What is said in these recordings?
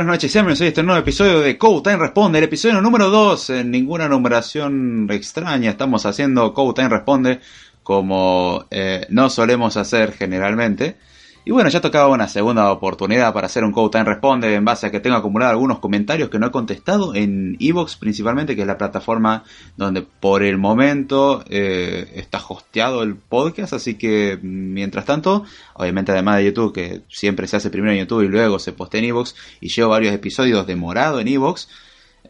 Buenas noches, sean bienvenidos a este nuevo episodio de Code Time Responde, el episodio número 2, en ninguna numeración extraña, estamos haciendo Code Time Responde como eh, no solemos hacer generalmente. Y bueno, ya tocaba una segunda oportunidad para hacer un Code Time Responde en base a que tengo acumulado algunos comentarios que no he contestado en Evox principalmente, que es la plataforma donde por el momento eh, está hosteado el podcast. Así que mientras tanto, obviamente además de YouTube, que siempre se hace primero en YouTube y luego se postea en Evox, y llevo varios episodios demorado en Evox.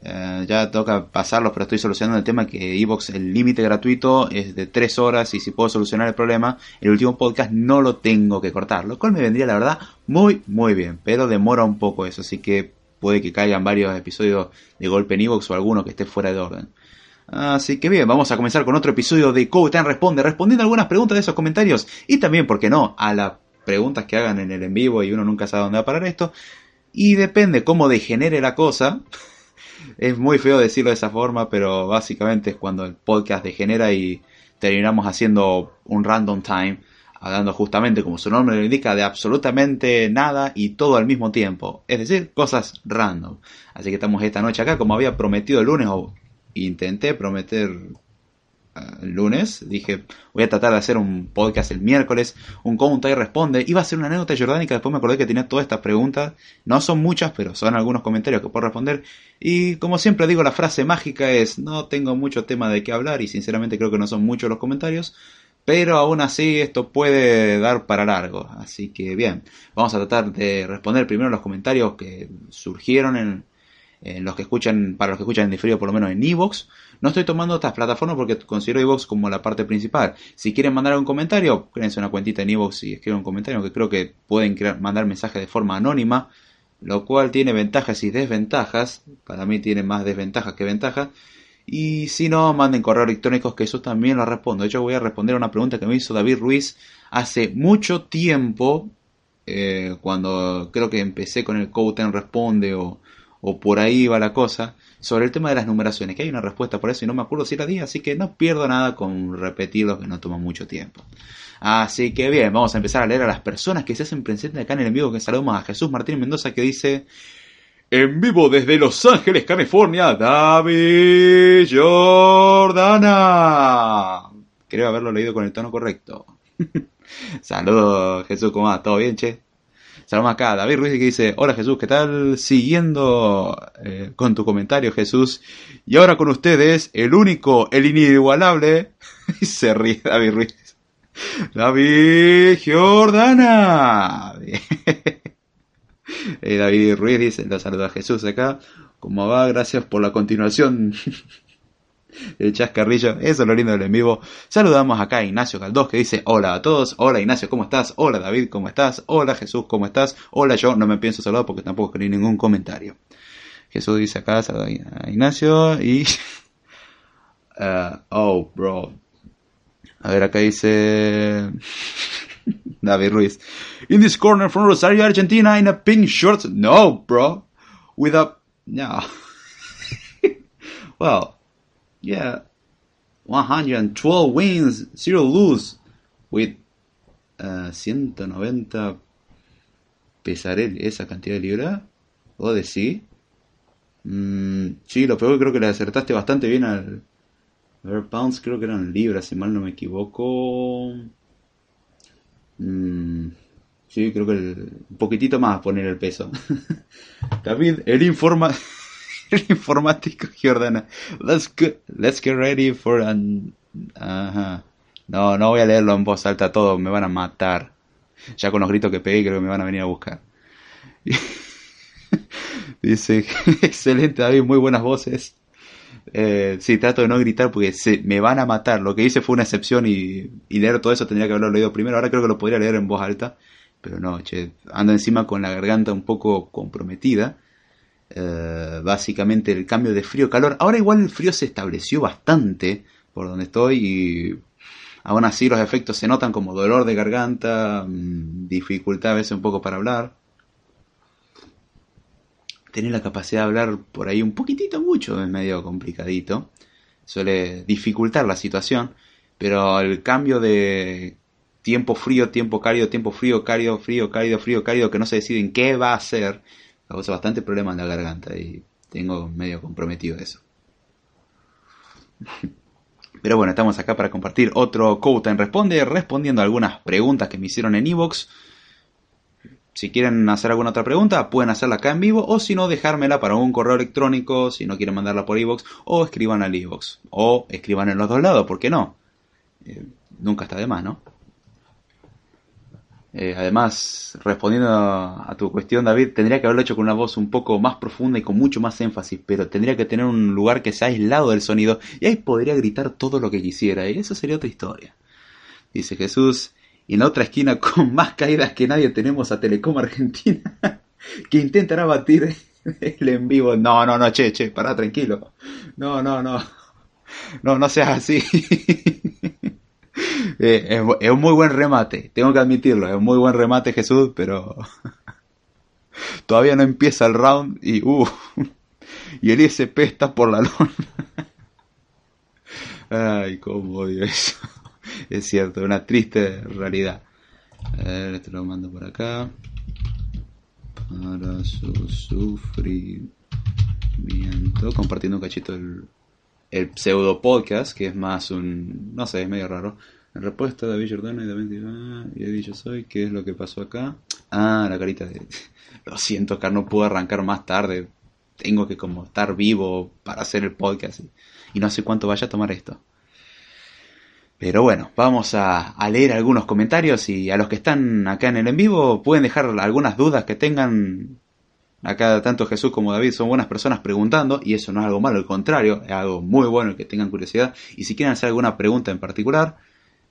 Eh, ya toca pasarlos, pero estoy solucionando el tema que Evox, el límite gratuito es de 3 horas y si puedo solucionar el problema, el último podcast no lo tengo que cortar, lo cual me vendría la verdad muy, muy bien, pero demora un poco eso, así que puede que caigan varios episodios de golpe en Evox o alguno que esté fuera de orden. Así que bien, vamos a comenzar con otro episodio de Code Responde, respondiendo algunas preguntas de esos comentarios y también, ¿por qué no?, a las preguntas que hagan en el en vivo y uno nunca sabe dónde va a parar esto. Y depende cómo degenere la cosa, es muy feo decirlo de esa forma, pero básicamente es cuando el podcast degenera y terminamos haciendo un random time, hablando justamente como su nombre lo indica, de absolutamente nada y todo al mismo tiempo. Es decir, cosas random. Así que estamos esta noche acá, como había prometido el lunes, o intenté prometer el lunes, dije, voy a tratar de hacer un podcast el miércoles, un Conta y responde. Iba a ser una anécdota jordánica, después me acordé que tenía todas estas preguntas. No son muchas, pero son algunos comentarios que puedo responder. Y como siempre digo, la frase mágica es, no tengo mucho tema de qué hablar y sinceramente creo que no son muchos los comentarios. Pero aún así esto puede dar para largo. Así que bien, vamos a tratar de responder primero los comentarios que surgieron en, en los que escuchan, para los que escuchan en diferido por lo menos en Evox. No estoy tomando otras plataformas porque considero Evox como la parte principal. Si quieren mandar un comentario, créense una cuentita en Evox y escriban un comentario, que creo que pueden mandar mensajes de forma anónima, lo cual tiene ventajas y desventajas. Para mí tiene más desventajas que ventajas. Y si no, manden correos electrónicos que eso también lo respondo. De hecho, voy a responder a una pregunta que me hizo David Ruiz hace mucho tiempo, eh, cuando creo que empecé con el Couten Responde o por ahí va la cosa sobre el tema de las numeraciones, que hay una respuesta por eso y no me acuerdo si era día, así que no pierdo nada con repetirlo que no toma mucho tiempo. Así que bien, vamos a empezar a leer a las personas que se hacen presentes acá en el en vivo, que saludamos a Jesús Martín Mendoza que dice... En vivo desde Los Ángeles, California, David Jordana. Creo haberlo leído con el tono correcto. Saludos, Jesús, ¿cómo va? ¿Todo bien, che? Saludos acá, David Ruiz que dice, hola Jesús, ¿qué tal? Siguiendo eh, con tu comentario Jesús. Y ahora con ustedes, el único, el inigualable. y se ríe David Ruiz. David Jordana. eh, David Ruiz dice, lo saluda a Jesús acá. ¿Cómo va? Gracias por la continuación el chascarrillo, eso es lo lindo del en vivo. Saludamos acá a Ignacio Galdós que dice hola a todos, hola Ignacio, ¿cómo estás? Hola David, ¿cómo estás? Hola Jesús, ¿cómo estás? Hola yo, no me pienso saludar porque tampoco escribí ningún comentario. Jesús dice acá, a Ignacio y... Uh, oh, bro. A ver, acá dice... David Ruiz. In this corner from Rosario, Argentina, in a pink shirt. No, bro. With a... No. well, yeah, 112 wins, 0 lose, with uh, 190 pesaré esa cantidad de libras. ¿O de sí? Mm, sí, lo peor creo que le acertaste bastante bien al... Ver, pounds creo que eran libras, si mal no me equivoco. Mm, sí, creo que un poquitito más poner el peso. David, el informa... el informático Jordana. Let's let's get ready for an... Ajá. No, no voy a leerlo en voz alta todo, me van a matar. Ya con los gritos que pegué creo que me van a venir a buscar. Dice, excelente David, muy buenas voces. Eh, sí, trato de no gritar porque se, me van a matar. Lo que hice fue una excepción y, y, leer todo eso tendría que haberlo leído primero. Ahora creo que lo podría leer en voz alta. Pero no, che, ando encima con la garganta un poco comprometida. Eh, básicamente el cambio de frío-calor. Ahora igual el frío se estableció bastante por donde estoy y aún así los efectos se notan como dolor de garganta, mm, dificultad a veces un poco para hablar. Tener la capacidad de hablar por ahí un poquitito mucho es medio complicadito. Suele dificultar la situación, pero el cambio de tiempo frío, tiempo cálido, tiempo frío, cálido, frío, cálido, frío, cálido, que no se deciden qué va a ser, causa bastante problema en la garganta y tengo medio comprometido eso. Pero bueno, estamos acá para compartir otro Code Responde, respondiendo a algunas preguntas que me hicieron en Evox. Si quieren hacer alguna otra pregunta, pueden hacerla acá en vivo, o si no, dejármela para un correo electrónico, si no quieren mandarla por Evox, o escriban al Evox, o escriban en los dos lados, ¿por qué no? Eh, nunca está de más, ¿no? Eh, además, respondiendo a tu cuestión, David, tendría que haberlo hecho con una voz un poco más profunda y con mucho más énfasis, pero tendría que tener un lugar que sea aislado del sonido y ahí podría gritar todo lo que quisiera y eso sería otra historia. Dice Jesús, y en la otra esquina con más caídas que nadie tenemos a Telecom Argentina, que intentará batir el en vivo. No, no, no, che, che, pará, tranquilo. No, no, no. No, no seas así. Eh, es, un muy buen remate, tengo que admitirlo, es un muy buen remate Jesús, pero todavía no empieza el round y uh, y el ISP está por la lona. Ay, cómo odio eso. Es cierto, una triste realidad. A ver, esto lo mando por acá. Para su sufrimiento. Compartiendo un cachito el, el pseudo podcast, que es más un. No sé, es medio raro. En respuesta David Jordano y David y he dicho soy, ¿qué es lo que pasó acá? Ah, la carita de... Lo siento, Car, no puedo arrancar más tarde. Tengo que como estar vivo para hacer el podcast. Y, no sé cuánto vaya a tomar esto. Pero bueno, vamos a, a, leer algunos comentarios y a los que están acá en el en vivo pueden dejar algunas dudas que tengan. Acá tanto Jesús como David son buenas personas preguntando y eso no es algo malo, al contrario, es algo muy bueno que tengan curiosidad. Y si quieren hacer alguna pregunta en particular,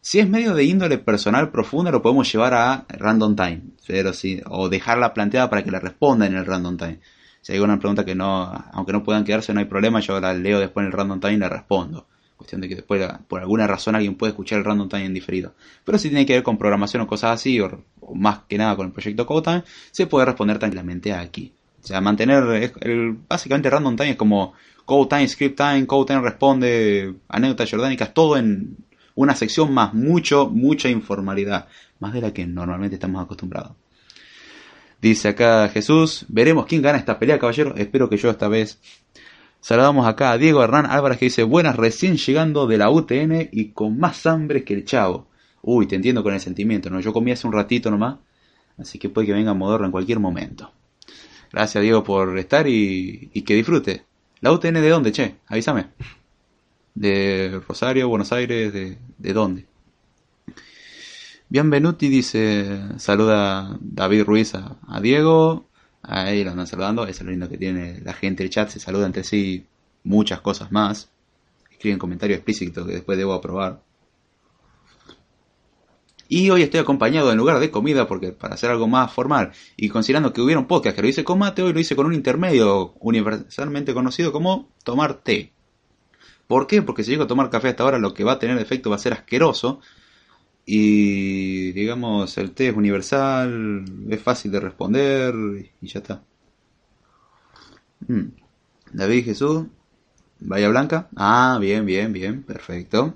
si es medio de índole personal profunda, lo podemos llevar a random time, pero sí, o dejarla planteada para que la responda en el random time. Si hay alguna pregunta que no, aunque no puedan quedarse, no hay problema, yo la leo después en el random time y la respondo. Cuestión de que después, por alguna razón, alguien puede escuchar el random time en diferido. Pero si tiene que ver con programación o cosas así, o, más que nada con el proyecto CodeTime, se puede responder tranquilamente aquí. O sea, mantener, básicamente random time es como CodeTime, Script Time, CodeTime responde, anécdotas jordánicas, todo en una sección más mucho, mucha informalidad, más de la que normalmente estamos acostumbrados. Dice acá Jesús, veremos quién gana esta pelea, caballero. Espero que yo esta vez. Saludamos acá a Diego Hernán Álvarez que dice, buenas, recién llegando de la UTN y con más hambre que el chavo. Uy, te entiendo con el sentimiento, ¿no? Yo comí hace un ratito nomás, así que puede que venga Modorra en cualquier momento. Gracias Diego por estar y, que disfrute. ¿La UTN de dónde, che? Avísame de Rosario, Buenos Aires, de, de dónde. Bienvenuti dice, saluda David Ruiz a, Diego, ahí lo andan saludando, es lo lindo que tiene la gente del chat, se saluda entre sí muchas cosas más, escriben comentarios explícitos que después debo aprobar. Y hoy estoy acompañado en lugar de comida, porque para hacer algo más formal, y considerando que hubiera un podcast que lo hice con mate, hoy lo hice con un intermedio universalmente conocido como tomar té. ¿Por qué? Porque si llego a tomar café hasta ahora lo que va a tener efecto va a ser asqueroso. Y digamos, el té es universal, es fácil de responder y ya está. Hmm. David Jesús, Bahía Blanca. Ah, bien, bien, bien, perfecto.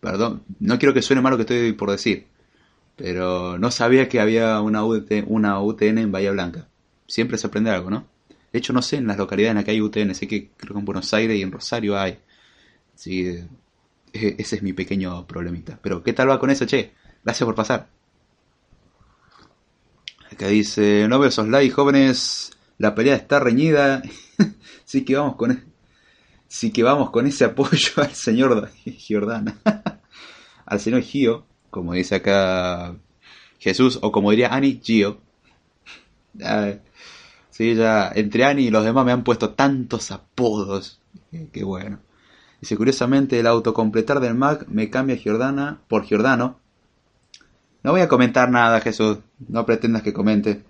Perdón, no quiero que suene mal lo que estoy por decir, pero no sabía que había una, una UTN en Bahía Blanca. Siempre se aprende algo, ¿no? De hecho, no sé en las localidades en las que hay UTN, sé que creo que en Buenos Aires y en Rosario hay. Sí, e-, ese es mi pequeño problemita. Pero, ¿qué tal va con eso, che? Gracias por pasar. Acá dice, no veo esos likes, jóvenes. La pelea está reñida. sí que vamos con... E-, sí que vamos con ese apoyo al señor Giordana. Al señor Gio, como dice acá Jesús, o como diría Ani, Gio. sí, ya entre Ani y los demás me han puesto tantos apodos. Qué bueno. Dice, curiosamente, el autocompletar del Mac me cambia Giordana por Giordano. No voy a comentar nada, Jesús. No pretendas que comente.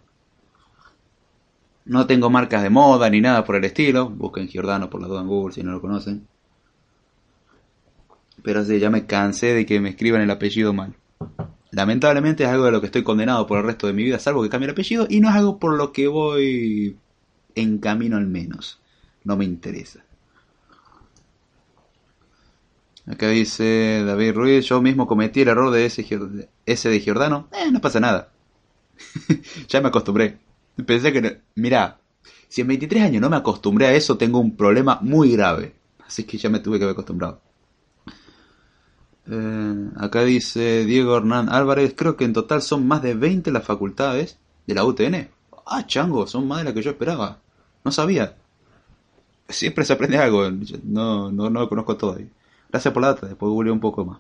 No tengo marcas de moda ni nada por el estilo. Busquen Giordano por la duda en Google si no lo conocen. Pero sí, ya me cansé de que me escriban el apellido mal. Lamentablemente es algo de lo que estoy condenado por el resto de mi vida, salvo que cambie el apellido, y no es algo por lo que voy en camino al menos. No me interesa. Acá dice David Ruiz, yo mismo cometí el error de ese, ese de Giordano. Eh, no pasa nada. ya me acostumbré. Pensé que, mira, si en 23 años no me acostumbré a eso, tengo un problema muy grave. Así que ya me tuve que haber acostumbrado. Eh, acá dice Diego Hernán Álvarez, creo que en total son más de 20 las facultades de la UTN. Ah, chango, son más de las que yo esperaba. No sabía. Siempre se aprende algo, no, no, no lo conozco todo. Gracias por la data, después googleé un poco más.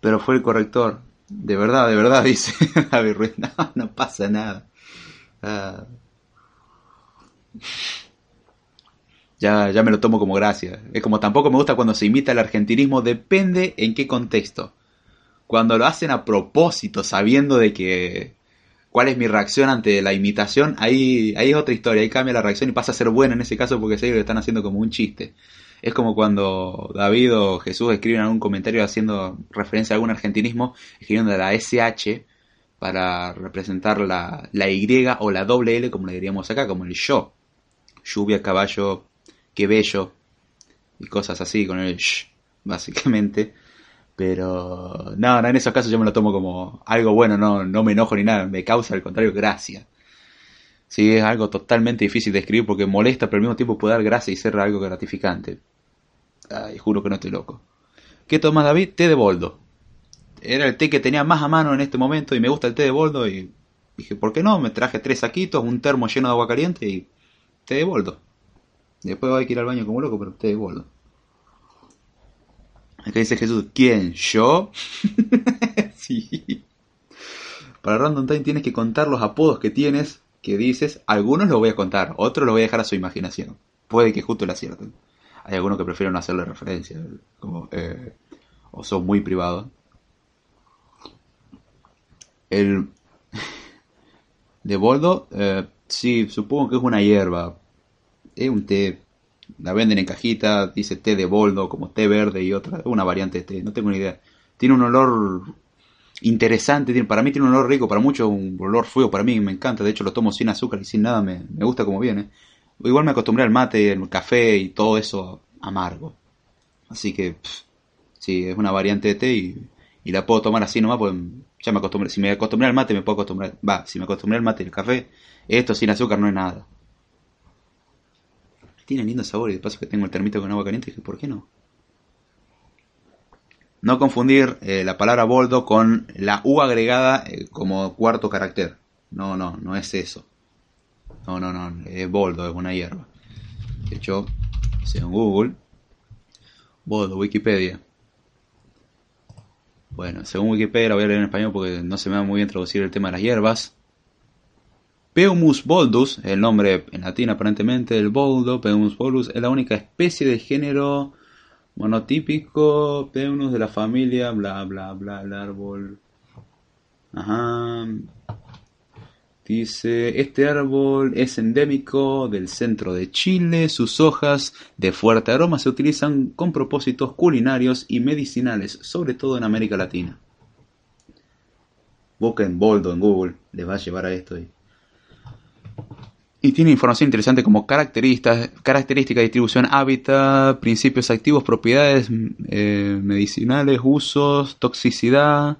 Pero fue el corrector. De verdad, de verdad, dice David Ruiz. No, no pasa nada. Ah. Ya, ya me lo tomo como gracia. Es como tampoco me gusta cuando se imita el argentinismo, depende en qué contexto. Cuando lo hacen a propósito, sabiendo de que cuál es mi reacción ante la imitación, ahí, ahí es otra historia, ahí cambia la reacción y pasa a ser buena en ese caso porque sé que lo están haciendo como un chiste. Es como cuando David o Jesús escriben algún comentario haciendo referencia a algún argentinismo, escribiendo la SH para representar la, la Y o la doble L, como le diríamos acá, como el yo. Lluvia, caballo, qué bello. Y cosas así con el sh, básicamente. Pero no, no, en esos casos yo me lo tomo como algo bueno, no, no me enojo ni nada, me causa al contrario gracia. Sí, es algo totalmente difícil de escribir porque molesta, pero al mismo tiempo puede dar gracia y ser algo gratificante. Ay, juro que no estoy loco. ¿Qué tomas, David? Té de boldo. Era el té que tenía más a mano en este momento y me gusta el té de boldo y dije, ¿por qué no? Me traje tres saquitos, un termo lleno de agua caliente y té de boldo. Después voy a ir al baño como loco, pero té de boldo. Acá dice Jesús, ¿quién? ¿Yo? sí. Para Random Time tienes que contar los apodos que tienes, que dices. Algunos los voy a contar, otros los voy a dejar a su imaginación. Puede que justo la acierten. Hay algunos que prefieren no hacerle referencia, como, eh, o son muy privados. El de boldo, eh, sí, supongo que es una hierba. Es un té. La venden en cajita, dice té de boldo, como té verde y otra. Una variante de té, no tengo ni idea. Tiene un olor interesante, para mí tiene un olor rico, para muchos un olor fuego, para mí me encanta. De hecho, lo tomo sin azúcar y sin nada, me, me gusta como viene. Igual me acostumbré al mate, al café y todo eso amargo. Así que, sí, es una variante de té y, la puedo tomar así nomás, pues ya me acostumbré. Si me acostumbré al mate, me puedo acostumbrar. Va, si me acostumbré al mate y café, esto sin azúcar no es nada. Tiene lindo sabor y de paso que tengo el termito con agua caliente, dije, ¿por qué no? No confundir eh, la palabra boldo con la U agregada eh, como cuarto carácter. No, no, no es eso. No, no, no, es boldo, es una hierba. De hecho, según Google, boldo, Wikipedia. Bueno, según Wikipedia, la voy a leer en español porque no se me va muy bien traducir el tema de las hierbas. Peumus boldus, el nombre en latín aparentemente el boldo, Peumus boldus, es la única especie de género monotípico, Peunus de la familia, bla bla bla, el árbol. Ajá, Dice, este árbol es endémico del centro de Chile, sus hojas de fuerte aroma se utilizan con propósitos culinarios y medicinales, sobre todo en América Latina. Busquen Boldo en Google, les va a llevar a esto. Y, tiene información interesante como características, característica, distribución, hábitat, principios activos, propiedades eh, medicinales, usos, toxicidad,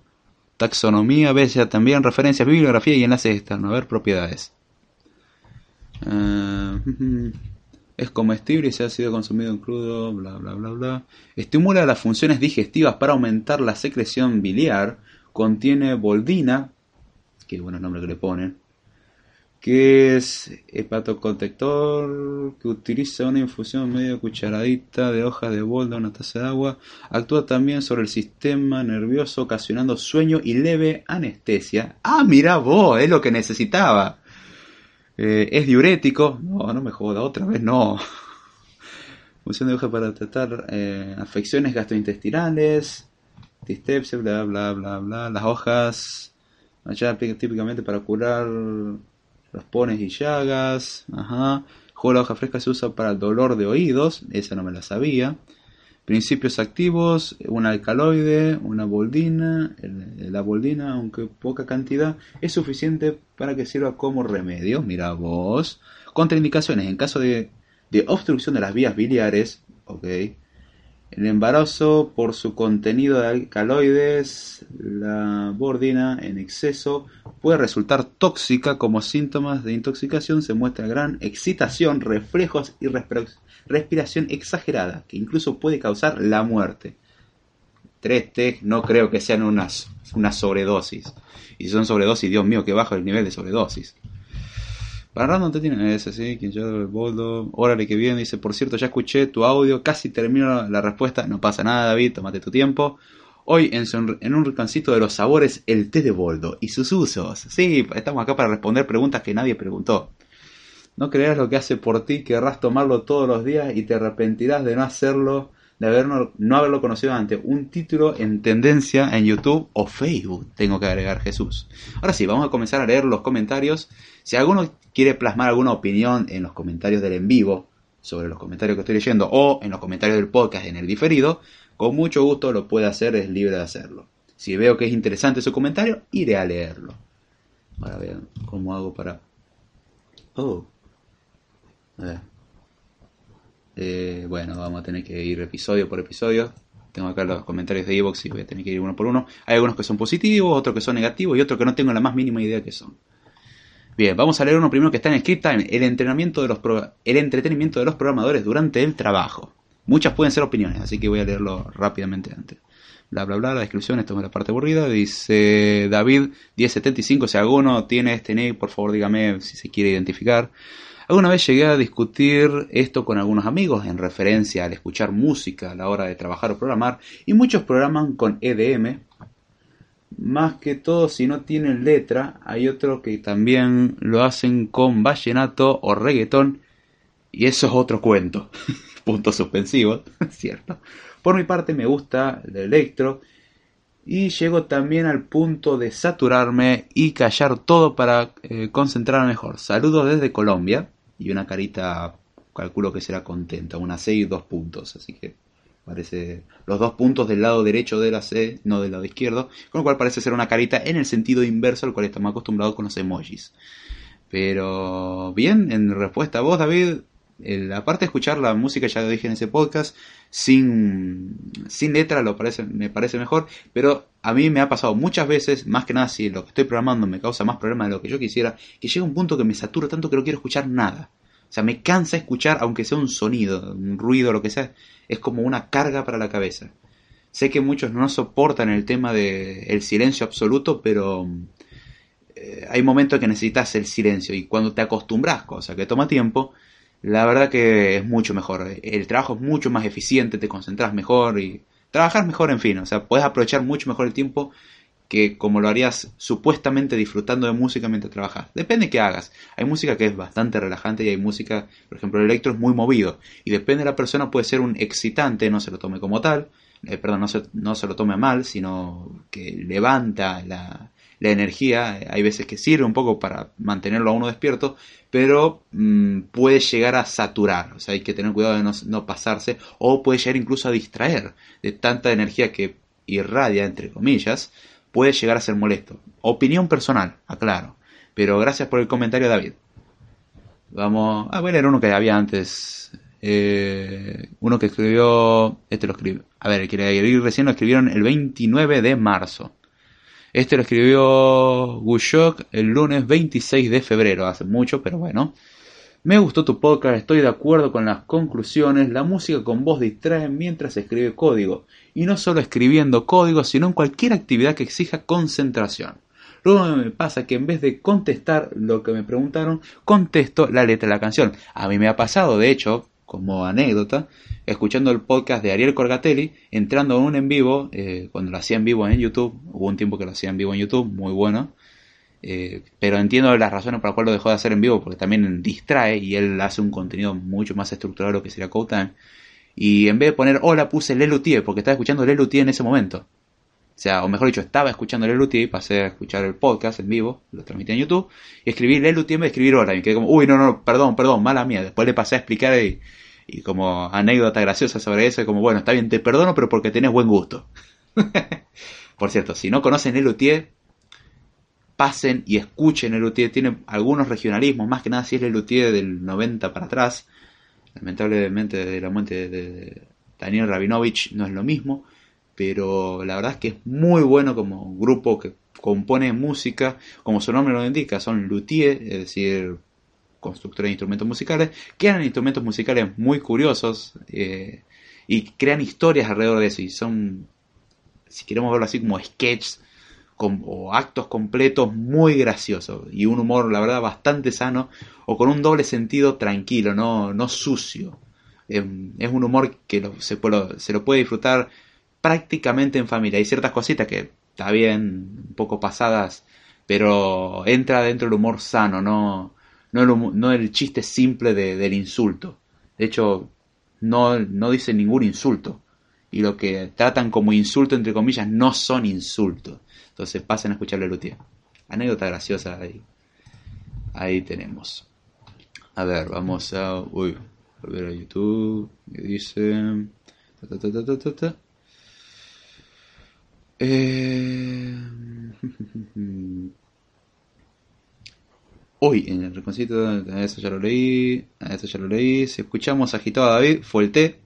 taxonomía, veces también referencias, bibliografía y enlaces externos. A ver, propiedades. Ah, es comestible y se ha sido consumido en crudo, bla, bla, bla, bla. Estimula las funciones digestivas para aumentar la secreción biliar. Contiene boldina, que bueno el nombre que le ponen, que es hepatocontector, que utiliza una infusión medio cucharadita de hojas de boldo, una taza de agua. Actúa también sobre el sistema nervioso, ocasionando sueño y leve anestesia. Ah, mira vos, es lo que necesitaba. Eh, es diurético. No, no me joda, otra vez no. Función de hoja para tratar eh, afecciones gastrointestinales, distepsia, bla, bla, bla, bla. Las hojas, típicamente para curar los pones y llagas, ajá. Jugo la hoja fresca se usa para el dolor de oídos, esa no me la sabía. Principios activos, un alcaloide, una boldina. La boldina, aunque poca cantidad, es suficiente para que sirva como remedio. Mira vos. Contraindicaciones. En caso de, de obstrucción de las vías biliares, ok. El embarazo, por su contenido de alcaloides, la bordina en exceso puede resultar tóxica. Como síntomas de intoxicación se muestra gran excitación, reflejos y respiración exagerada, que incluso puede causar la muerte. 3T no creo que sean unas, una sobredosis. Y si son sobredosis, Dios mío, que bajo el nivel de sobredosis. Para Random te tiene ese, sí, quien yo, boldo. Órale, que bien, dice, por cierto, ya escuché tu audio, casi termino la respuesta. No pasa nada, David, tómate tu tiempo. Hoy en, un rinconcito de los sabores, el té de boldo y sus usos. Sí, estamos acá para responder preguntas que nadie preguntó. No creerás lo que hace por ti, querrás tomarlo todos los días y te arrepentirás de no hacerlo de haber no, haberlo conocido antes. Un título en tendencia en YouTube o Facebook, tengo que agregar Jesús. Ahora sí, vamos a comenzar a leer los comentarios. Si alguno quiere plasmar alguna opinión en los comentarios del en vivo, sobre los comentarios que estoy leyendo, o en los comentarios del podcast en el diferido, con mucho gusto lo puede hacer, es libre de hacerlo. Si veo que es interesante su comentario, iré a leerlo. Ahora vean cómo hago para... Oh. A ver. Eh, bueno, vamos a tener que ir episodio por episodio. Tengo acá los comentarios de Evox y voy a tener que ir uno por uno. Hay algunos que son positivos, otros que son negativos y otros que no tengo la más mínima idea que son. Bien, vamos a leer uno primero que está en Script el entrenamiento de los el entretenimiento de los programadores durante el trabajo. Muchas pueden ser opiniones, así que voy a leerlo rápidamente antes. Bla bla bla, la descripción, esto es la parte aburrida. Dice David 1075, si alguno tiene este nick, por favor dígame si se quiere identificar. Alguna vez llegué a discutir esto con algunos amigos en referencia al escuchar música a la hora de trabajar o programar y muchos programan con EDM. Más que todo si no tienen letra, hay otros que también lo hacen con vallenato o reggaetón y eso es otro cuento. Puntos suspensivos, ¿cierto? Por mi parte me gusta el electro y llego también al punto de saturarme y callar todo para eh, concentrarme mejor. Saludos desde Colombia y una carita, calculo que será contenta, una C y dos puntos, así que parece los dos puntos del lado derecho de la C, no del lado izquierdo, con lo cual parece ser una carita en el sentido inverso al cual estamos acostumbrados con los emojis. Pero bien, en respuesta a vos, David, aparte de escuchar la música, ya lo dije en ese podcast, sin, sin letra lo parece, me parece mejor, pero a mí me ha pasado muchas veces, más que nada si lo que estoy programando me causa más problemas de lo que yo quisiera, que llega un punto que me satura tanto que no quiero escuchar nada. O sea, me cansa escuchar, aunque sea un sonido, un ruido, lo que sea, es como una carga para la cabeza. Sé que muchos no soportan el tema del el silencio absoluto, pero eh, hay momentos que necesitas el silencio y cuando te acostumbras, cosa que toma tiempo, la verdad que es mucho mejor. El trabajo es mucho más eficiente, te concentras mejor y trabajas mejor, en fin. O sea, puedes aprovechar mucho mejor el tiempo que como lo harías supuestamente disfrutando de música mientras trabajas. Depende de qué hagas. Hay música que es bastante relajante y hay música, por ejemplo, el electro es muy movido. Y depende de la persona, puede ser un excitante, no se lo tome como tal. Eh, perdón, no se, no se lo tome mal, sino que levanta la, la energía, hay veces que sirve un poco para mantenerlo a uno despierto, pero mm, puede llegar a saturar, o sea, hay que tener cuidado de no, pasarse, o puede llegar incluso a distraer de tanta energía que irradia, entre comillas, puede llegar a ser molesto. Opinión personal, aclaro, pero gracias por el comentario, David. Vamos a ver uno que había antes. Eh, uno que escribió. Este lo escribió. A ver, el que recién lo escribieron el 29 de marzo. Este lo escribió Gushok el lunes 26 de febrero, hace mucho, pero bueno. Me gustó tu podcast, estoy de acuerdo con las conclusiones, la música con voz distrae mientras se escribe código, y no solo escribiendo código, sino en cualquier actividad que exija concentración. Luego me pasa que en vez de contestar lo que me preguntaron, contesto la letra de la canción. A mí me ha pasado, de hecho, como anécdota, escuchando el podcast de Ariel Corgatelli, entrando en un en vivo, eh, cuando lo hacía en vivo en YouTube, hubo un tiempo que lo hacía en vivo en YouTube, muy bueno, eh, pero entiendo las razones por las cuales lo dejó de hacer en vivo, porque también distrae y él hace un contenido mucho más estructurado de lo que sería Code Y en vez de poner hola puse Lelutier, porque estaba escuchando Lelutier en ese momento. O sea, o mejor dicho, estaba escuchando Lelutier y pasé a escuchar el podcast en vivo, lo transmití en YouTube, y escribí Lelutier en vez de escribir hola. Y quedé como, uy, no, no, perdón, perdón, mala mía. Después le pasé a explicar y y como anécdota graciosa sobre eso, como bueno, está bien, te perdono, pero porque tenés buen gusto. Por cierto, si no conocen el Luthier, pasen y escuchen el Luthier. Tiene algunos regionalismos, más que nada si es el Luthier del 90 para atrás. Lamentablemente, de la muerte de, Daniel Rabinovich no es lo mismo, pero la verdad es que es muy bueno como grupo que compone música, como su nombre lo indica, son luthier, es decir, constructores de instrumentos musicales, crean instrumentos musicales muy curiosos eh, y crean historias alrededor de eso y son, si queremos verlo así, como sketches o actos completos muy graciosos y un humor, la verdad, bastante sano o con un doble sentido tranquilo, no, no sucio. Em, es un humor que se, se lo puede disfrutar prácticamente en familia. Hay ciertas cositas que está bien, un poco pasadas, pero entra dentro del humor sano, no, no, el, no el chiste simple del insulto. De hecho, no, no dice ningún insulto. Y lo que tratan como insulto, entre comillas, no son insultos. Entonces pasen a escucharle Lutier. Anécdota graciosa ahí. Ahí tenemos. A ver, vamos a. Uy, volver a YouTube. ¿Qué dice? Eh... Hoy en el reconcito, eso ya lo leí, eso ya lo leí. Si escuchamos agitado a David, fue el té.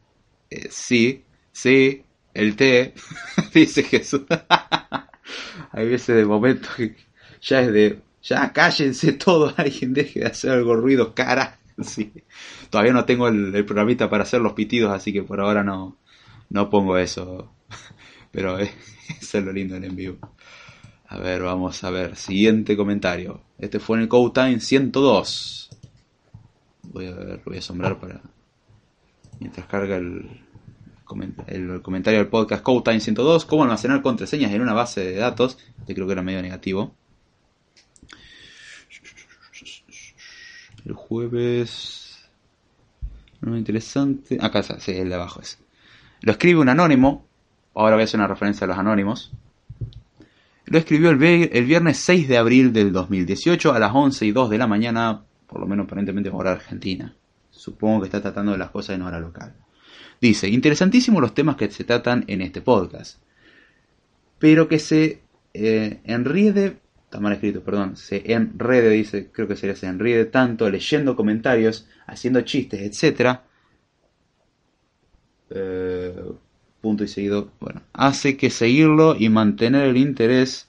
Eh, sí, sí, el té, dice Jesús. Hay veces de momento que ya es de, ya cállense todos, alguien deje de hacer algo ruido, cara. Sí. Todavía no tengo el, programita para hacer los pitidos, así que por ahora no, no pongo eso. Pero es lo lindo en vivo. A ver, vamos a ver. Siguiente comentario. Este fue en el Code Time 102. Voy a ver, voy a asombrar para. Mientras carga el, el comentario del podcast Code Time 102. Cómo almacenar contraseñas en una base de datos. Este creo que era medio negativo. El jueves. No interesante. Acá está, sí, el de abajo es. Lo escribe un anónimo. Ahora voy a hacer una referencia a los anónimos. Lo escribió el, viernes 6 de abril del 2018 a las 11 y 2 de la mañana, por lo menos aparentemente hora argentina. Supongo que está tratando de las cosas en hora local. Dice, interesantísimos los temas que se tratan en este podcast. Pero que se eh, enriede, está mal escrito, perdón, se enrede, dice, creo que sería se enriede tanto leyendo comentarios, haciendo chistes, etc. Eh, punto y seguido, bueno, hace que seguirlo y mantener el interés,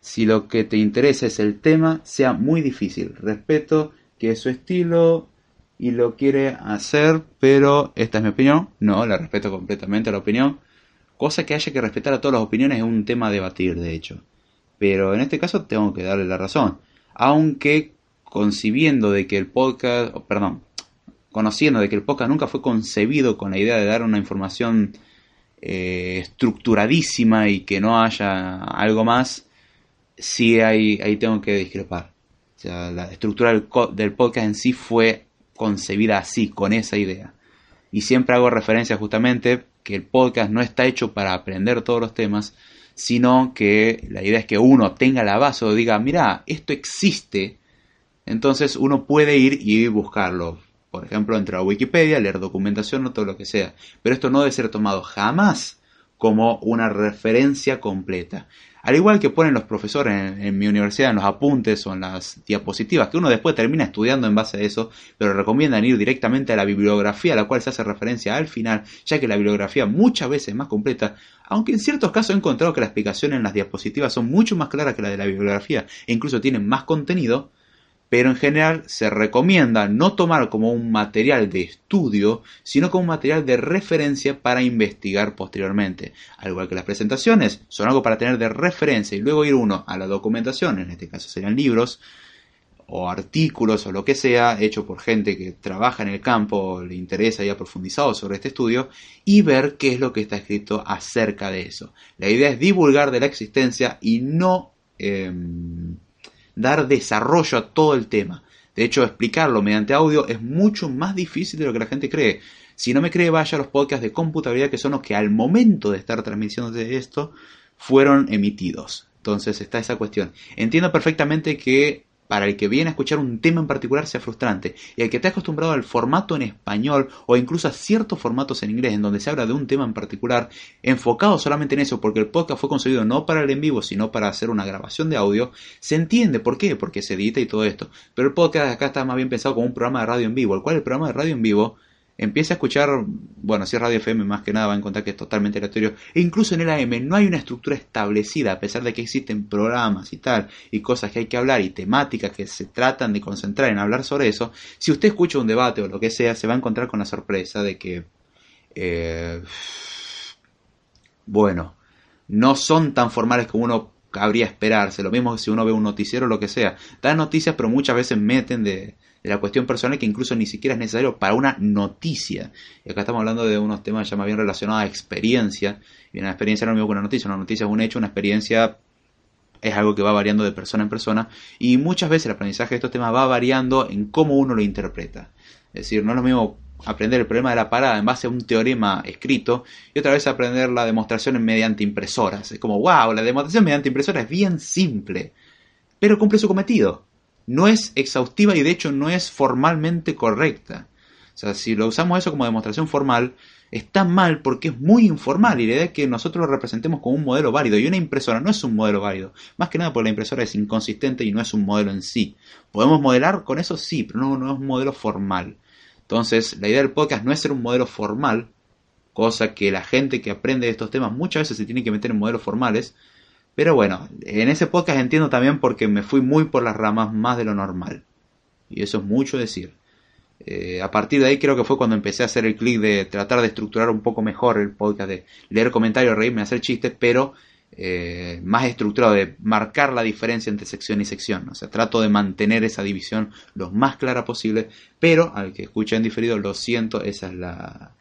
si lo que te interesa es el tema, sea muy difícil. Respeto que su estilo y lo quiere hacer, pero esta es mi opinión, no, la respeto completamente la opinión. Cosa que haya que respetar a todas las opiniones es un tema a debatir, de hecho. Pero en este caso tengo que darle la razón. Aunque concibiendo de que el podcast, perdón, conociendo de que el podcast nunca fue concebido con la idea de dar una información eh, estructuradísima y que no haya algo más, sí hay, ahí tengo que discrepar. O sea, la estructura del, del podcast en sí fue concebida así, con esa idea. Y siempre hago referencia justamente que el podcast no está hecho para aprender todos los temas, sino que la idea es que uno tenga la base o diga, mira, esto existe, entonces uno puede ir y buscarlo. Por ejemplo, entrar a Wikipedia, leer documentación o todo lo que sea. Pero esto no debe ser tomado jamás como una referencia completa. Al igual que ponen los profesores en, mi universidad en los apuntes o en las diapositivas, que uno después termina estudiando en base a eso, pero recomiendan ir directamente a la bibliografía a la cual se hace referencia al final, ya que la bibliografía muchas veces es más completa, aunque en ciertos casos he encontrado que las explicaciones en las diapositivas son mucho más claras que la de la bibliografía e incluso tienen más contenido, pero en general se recomienda no tomar como un material de estudio, sino como un material de referencia para investigar posteriormente. Al igual que las presentaciones, son algo para tener de referencia y luego ir uno a la documentación, en este caso serían libros o artículos o lo que sea, hecho por gente que trabaja en el campo, le interesa y ha profundizado sobre este estudio, y ver qué es lo que está escrito acerca de eso. La idea es divulgar de la existencia y no... Em, dar desarrollo a todo el tema. De hecho, explicarlo mediante audio es mucho más difícil de lo que la gente cree. Si no me cree, vaya a los podcasts de computabilidad que son los que al momento de estar transmitiendo esto fueron emitidos. Entonces está esa cuestión. Entiendo perfectamente que para el que viene a escuchar un tema en particular sea frustrante. Y el que esté acostumbrado al formato en español o incluso a ciertos formatos en inglés en donde se habla de un tema en particular, enfocado solamente en eso, porque el podcast fue concebido no para el en vivo, sino para hacer una grabación de audio, se entiende por qué, porque se edita y todo esto. Pero el podcast acá está más bien pensado como un programa de radio en vivo, el cual el programa de radio en vivo empiece a escuchar, bueno, si es radio FM más que nada va a encontrar que es totalmente aleatorio, e incluso en el AM no hay una estructura establecida, a pesar de que existen programas y tal, y cosas que hay que hablar, y temáticas que se tratan de concentrar en hablar sobre eso, si usted escucha un debate o lo que sea, se va a encontrar con la sorpresa de que, eh, bueno, no son tan formales como uno cabría esperarse, lo mismo que si uno ve un noticiero o lo que sea, dan noticias pero muchas veces meten de de la cuestión personal que incluso ni siquiera es necesario para una noticia. Y acá estamos hablando de unos temas ya más bien relacionados a experiencia. Y una experiencia no es lo mismo que una noticia. Una noticia es un hecho, una experiencia es algo que va variando de persona en persona. Y muchas veces el aprendizaje de estos temas va variando en cómo uno lo interpreta. Es decir, no es lo mismo aprender el problema de la parada en base a un teorema escrito y otra vez aprender la demostración mediante impresoras. Es como, wow, la demostración mediante impresora es bien simple, pero cumple su cometido no es exhaustiva y de hecho no es formalmente correcta. O sea, si lo usamos eso como demostración formal, está mal porque es muy informal y la idea es que nosotros lo representemos como un modelo válido. Y una impresora no es un modelo válido. Más que nada porque la impresora es inconsistente y no es un modelo en sí. ¿Podemos modelar con eso? Sí, pero no, no es un modelo formal. Entonces, la idea del podcast no es ser un modelo formal, cosa que la gente que aprende de estos temas muchas veces se tiene que meter en modelos formales, pero bueno, en ese podcast entiendo también porque me fui muy por las ramas más de lo normal. Y eso es mucho decir. Eh, a partir de ahí creo que fue cuando empecé a hacer el clic de tratar de estructurar un poco mejor el podcast, de leer comentarios, reírme, hacer chistes, pero eh, más estructurado, de marcar la diferencia entre sección y sección. O sea, trato de mantener esa división lo más clara posible, pero al que escucha en diferido, lo siento, esa es la,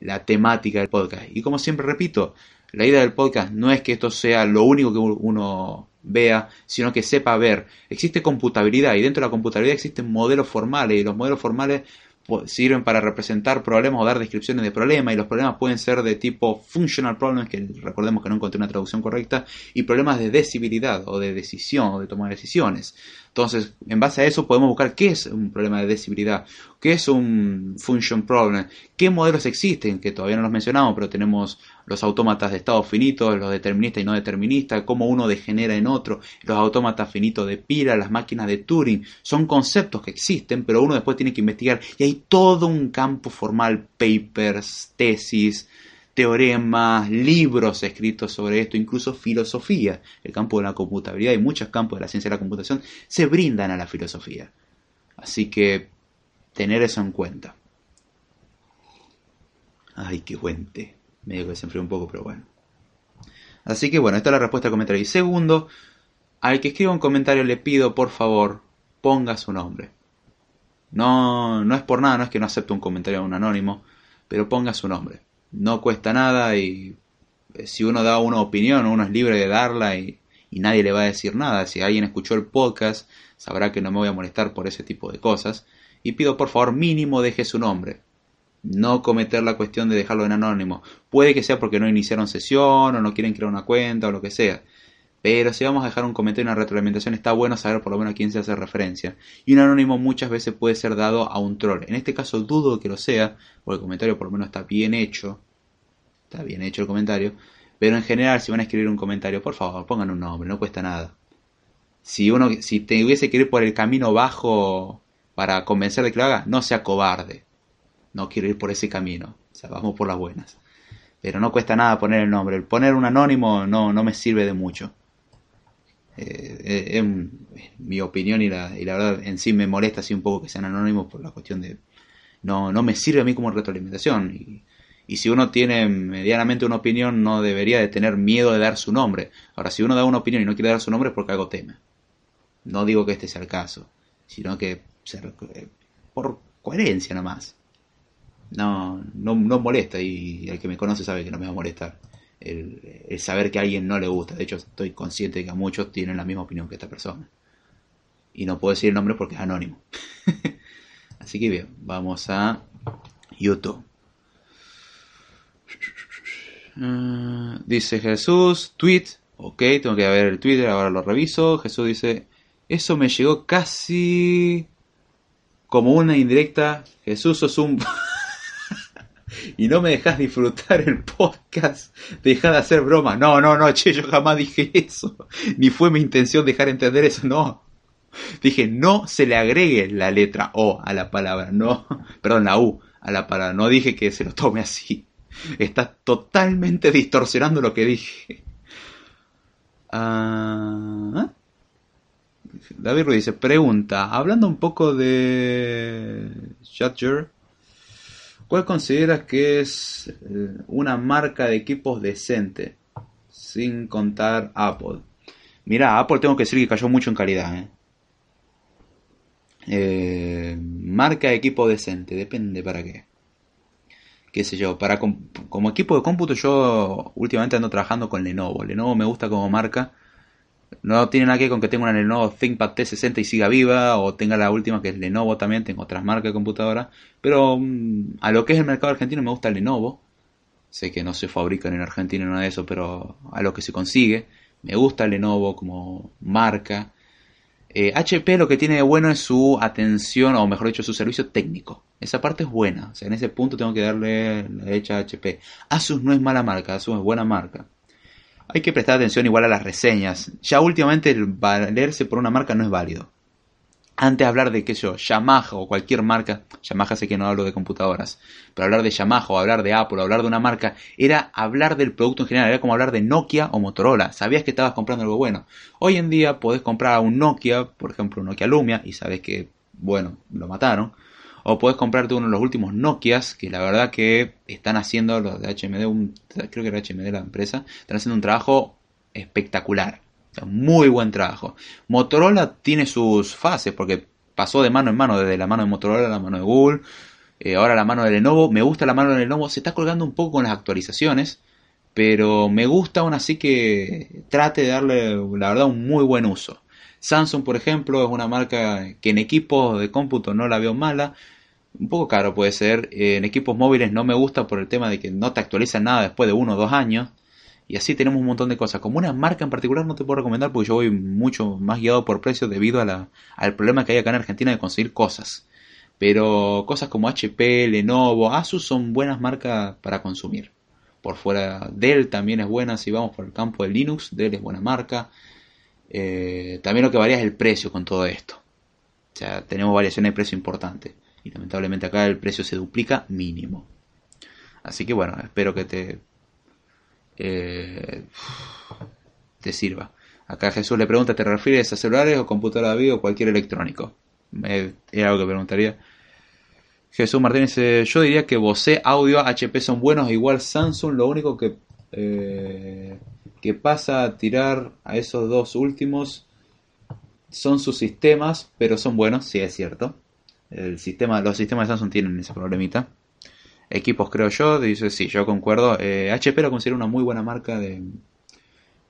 la temática del podcast. Y como siempre repito, la idea del podcast no es que esto sea lo único que uno vea, sino que sepa ver. Existe computabilidad y dentro de la computabilidad existen modelos formales y los modelos formales sirven para representar problemas o dar descripciones de problemas y los problemas pueden ser de tipo functional problems, que recordemos que no encontré una traducción correcta, y problemas de decibilidad o de decisión o de tomar decisiones. Entonces, en base a eso podemos buscar qué es un problema de decibilidad, qué es un function problem, qué modelos existen, que todavía no los mencionamos, pero tenemos los autómatas de estado finito, los deterministas y no deterministas, cómo uno degenera en otro, los autómatas finitos de pila, las máquinas de Turing, son conceptos que existen, pero uno después tiene que investigar. Y hay todo un campo formal, papers, tesis, teoremas, libros escritos sobre esto, incluso filosofía. El campo de la computabilidad y muchos campos de la ciencia de la computación se brindan a la filosofía. Así que tener eso en cuenta. Ay, qué buen té. Medio que se enfrió un poco, pero bueno. Así que bueno, esta es la respuesta al comentario. Y segundo, al que escriba un comentario le pido por favor ponga su nombre. No, no es por nada, no es que no acepte un comentario de un anónimo, pero ponga su nombre no cuesta nada y eh, si uno da una opinión, uno es libre de darla y, nadie le va a decir nada. Si alguien escuchó el podcast, sabrá que no me voy a molestar por ese tipo de cosas. Y pido por favor mínimo deje su nombre. No cometer la cuestión de dejarlo en anónimo. Puede que sea porque no iniciaron sesión o no quieren crear una cuenta o lo que sea. Pero si vamos a dejar un comentario una retroalimentación, está bueno saber por lo menos a quién se hace referencia. Y un anónimo muchas veces puede ser dado a un troll. En este caso dudo que lo sea, porque el comentario por lo menos está bien hecho. Está bien hecho el comentario. Pero en general, si van a escribir un comentario, por favor, pongan un nombre, no cuesta nada. Si uno, si te hubiese que ir por el camino bajo para convencer de que lo haga, no sea cobarde. No quiero ir por ese camino. O sea, vamos por las buenas. Pero no cuesta nada poner el nombre. El poner un anónimo no, no me sirve de mucho. Eh, es mi opinión y la, y la verdad en sí me molesta así un poco que sean anónimos por la cuestión de no, no me sirve a mí como retroalimentación. Y, y si uno tiene medianamente una opinión no debería de tener miedo de dar su nombre. Ahora si uno da una opinión y no quiere dar su nombre es porque algo teme. No digo que este sea el caso sino que eh, por coherencia nomás. No, no, no molesta y el que me conoce sabe que no me va a molestar el, saber que a alguien no le gusta. De hecho, estoy consciente de que a muchos tienen la misma opinión que esta persona. Y no puedo decir el nombre porque es anónimo. Así que bien, vamos a YouTube. Ah, dice Jesús, tweet. Ok, tengo que ver el Twitter, ahora lo reviso. Jesús dice, eso me llegó casi como una indirecta. Jesús, sos un... y no me dejas disfrutar el podcast, deja de hacer broma. No, no, no, che, yo jamás dije eso. Ni fue mi intención dejar entender eso, no. Dije, no se le agregue la letra O a la palabra, no, perdón, la U a la para. No dije que se lo tome así. Estás totalmente distorsionando lo que dije. Ah, David Ruiz dice, pregunta, hablando un poco de Judger, ¿cuál consideras que es eh, una marca de equipos decente? Sin contar Apple. Mira, Apple tengo que decir que cayó mucho en calidad. ¿eh? Eh, marca de equipo decente, depende para qué. Qué sé yo, para como equipo de cómputo yo últimamente ando trabajando con Lenovo. Lenovo me gusta como marca. No tiene nada que ver con que tenga una Lenovo ThinkPad T60 y siga viva, o tenga la última que es Lenovo también, tengo otras marcas de computadora. Pero mm, a lo que es el mercado argentino me gusta el Lenovo. Sé que no se fabrican en Argentina nada de eso, pero a lo que se consigue. Me gusta Lenovo como marca. HP eh, lo que tiene de bueno es su atención, o mejor dicho, su servicio técnico. Esa parte es buena. O sea, en ese punto tengo que darle la derecha a HP. Asus no es mala marca, Asus es buena marca. Hay que prestar atención igual a las reseñas. Ya últimamente el valerse por una marca no es válido antes hablar de, qué yo, Yamaha o cualquier marca, Yamaha sé que no hablo de computadoras, pero hablar de Yamaha o hablar de Apple o hablar de una marca, era hablar del producto en general, era como hablar de Nokia o Motorola, sabías que estabas comprando algo bueno. Hoy en día podés comprar un Nokia, por ejemplo un Nokia Lumia, y sabes que, bueno, lo mataron, o podés comprarte uno de los últimos Nokias, que la verdad que están haciendo los de HMD, un, creo que era HMD la empresa, están haciendo un trabajo espectacular muy buen trabajo. Motorola tiene sus fases porque pasó de mano en mano, desde la mano de Motorola a la mano de Google, eh, ahora la mano de Lenovo. Me gusta la mano de Lenovo, se está colgando un poco con las actualizaciones, pero me gusta aún así que trate de darle, la verdad, un muy buen uso. Samsung, por ejemplo, es una marca que en equipos de cómputo no la veo mala. Un poco caro puede ser. Eh, en equipos móviles no me gusta por el tema de que no te actualizan nada después de uno o dos años. Y así tenemos un montón de cosas. Como una marca en particular no te puedo recomendar porque yo voy mucho más guiado por precios debido a la, al problema que hay acá en Argentina de conseguir cosas. Pero cosas como HP, Lenovo, Asus son buenas marcas para consumir. Por fuera, Dell también es buena si vamos por el campo de Linux. Dell es buena marca. Eh, también lo que varía es el precio con todo esto. O sea, tenemos variaciones de precio importantes. Y lamentablemente acá el precio se duplica mínimo. Así que bueno, espero que te eh, te sirva. Acá Jesús le pregunta, ¿te refieres a celulares o computadora de o cualquier electrónico? es algo que preguntaría. Jesús Martínez yo diría que Bose, Audio, HP son buenos, igual Samsung, lo único que, eh, que pasa a tirar a esos dos últimos son sus sistemas, pero son buenos, sí es cierto. El sistema, los sistemas de Samsung tienen ese problemita equipos, creo yo. Dice, sí, yo concuerdo. HP eh, lo considero una muy buena marca de,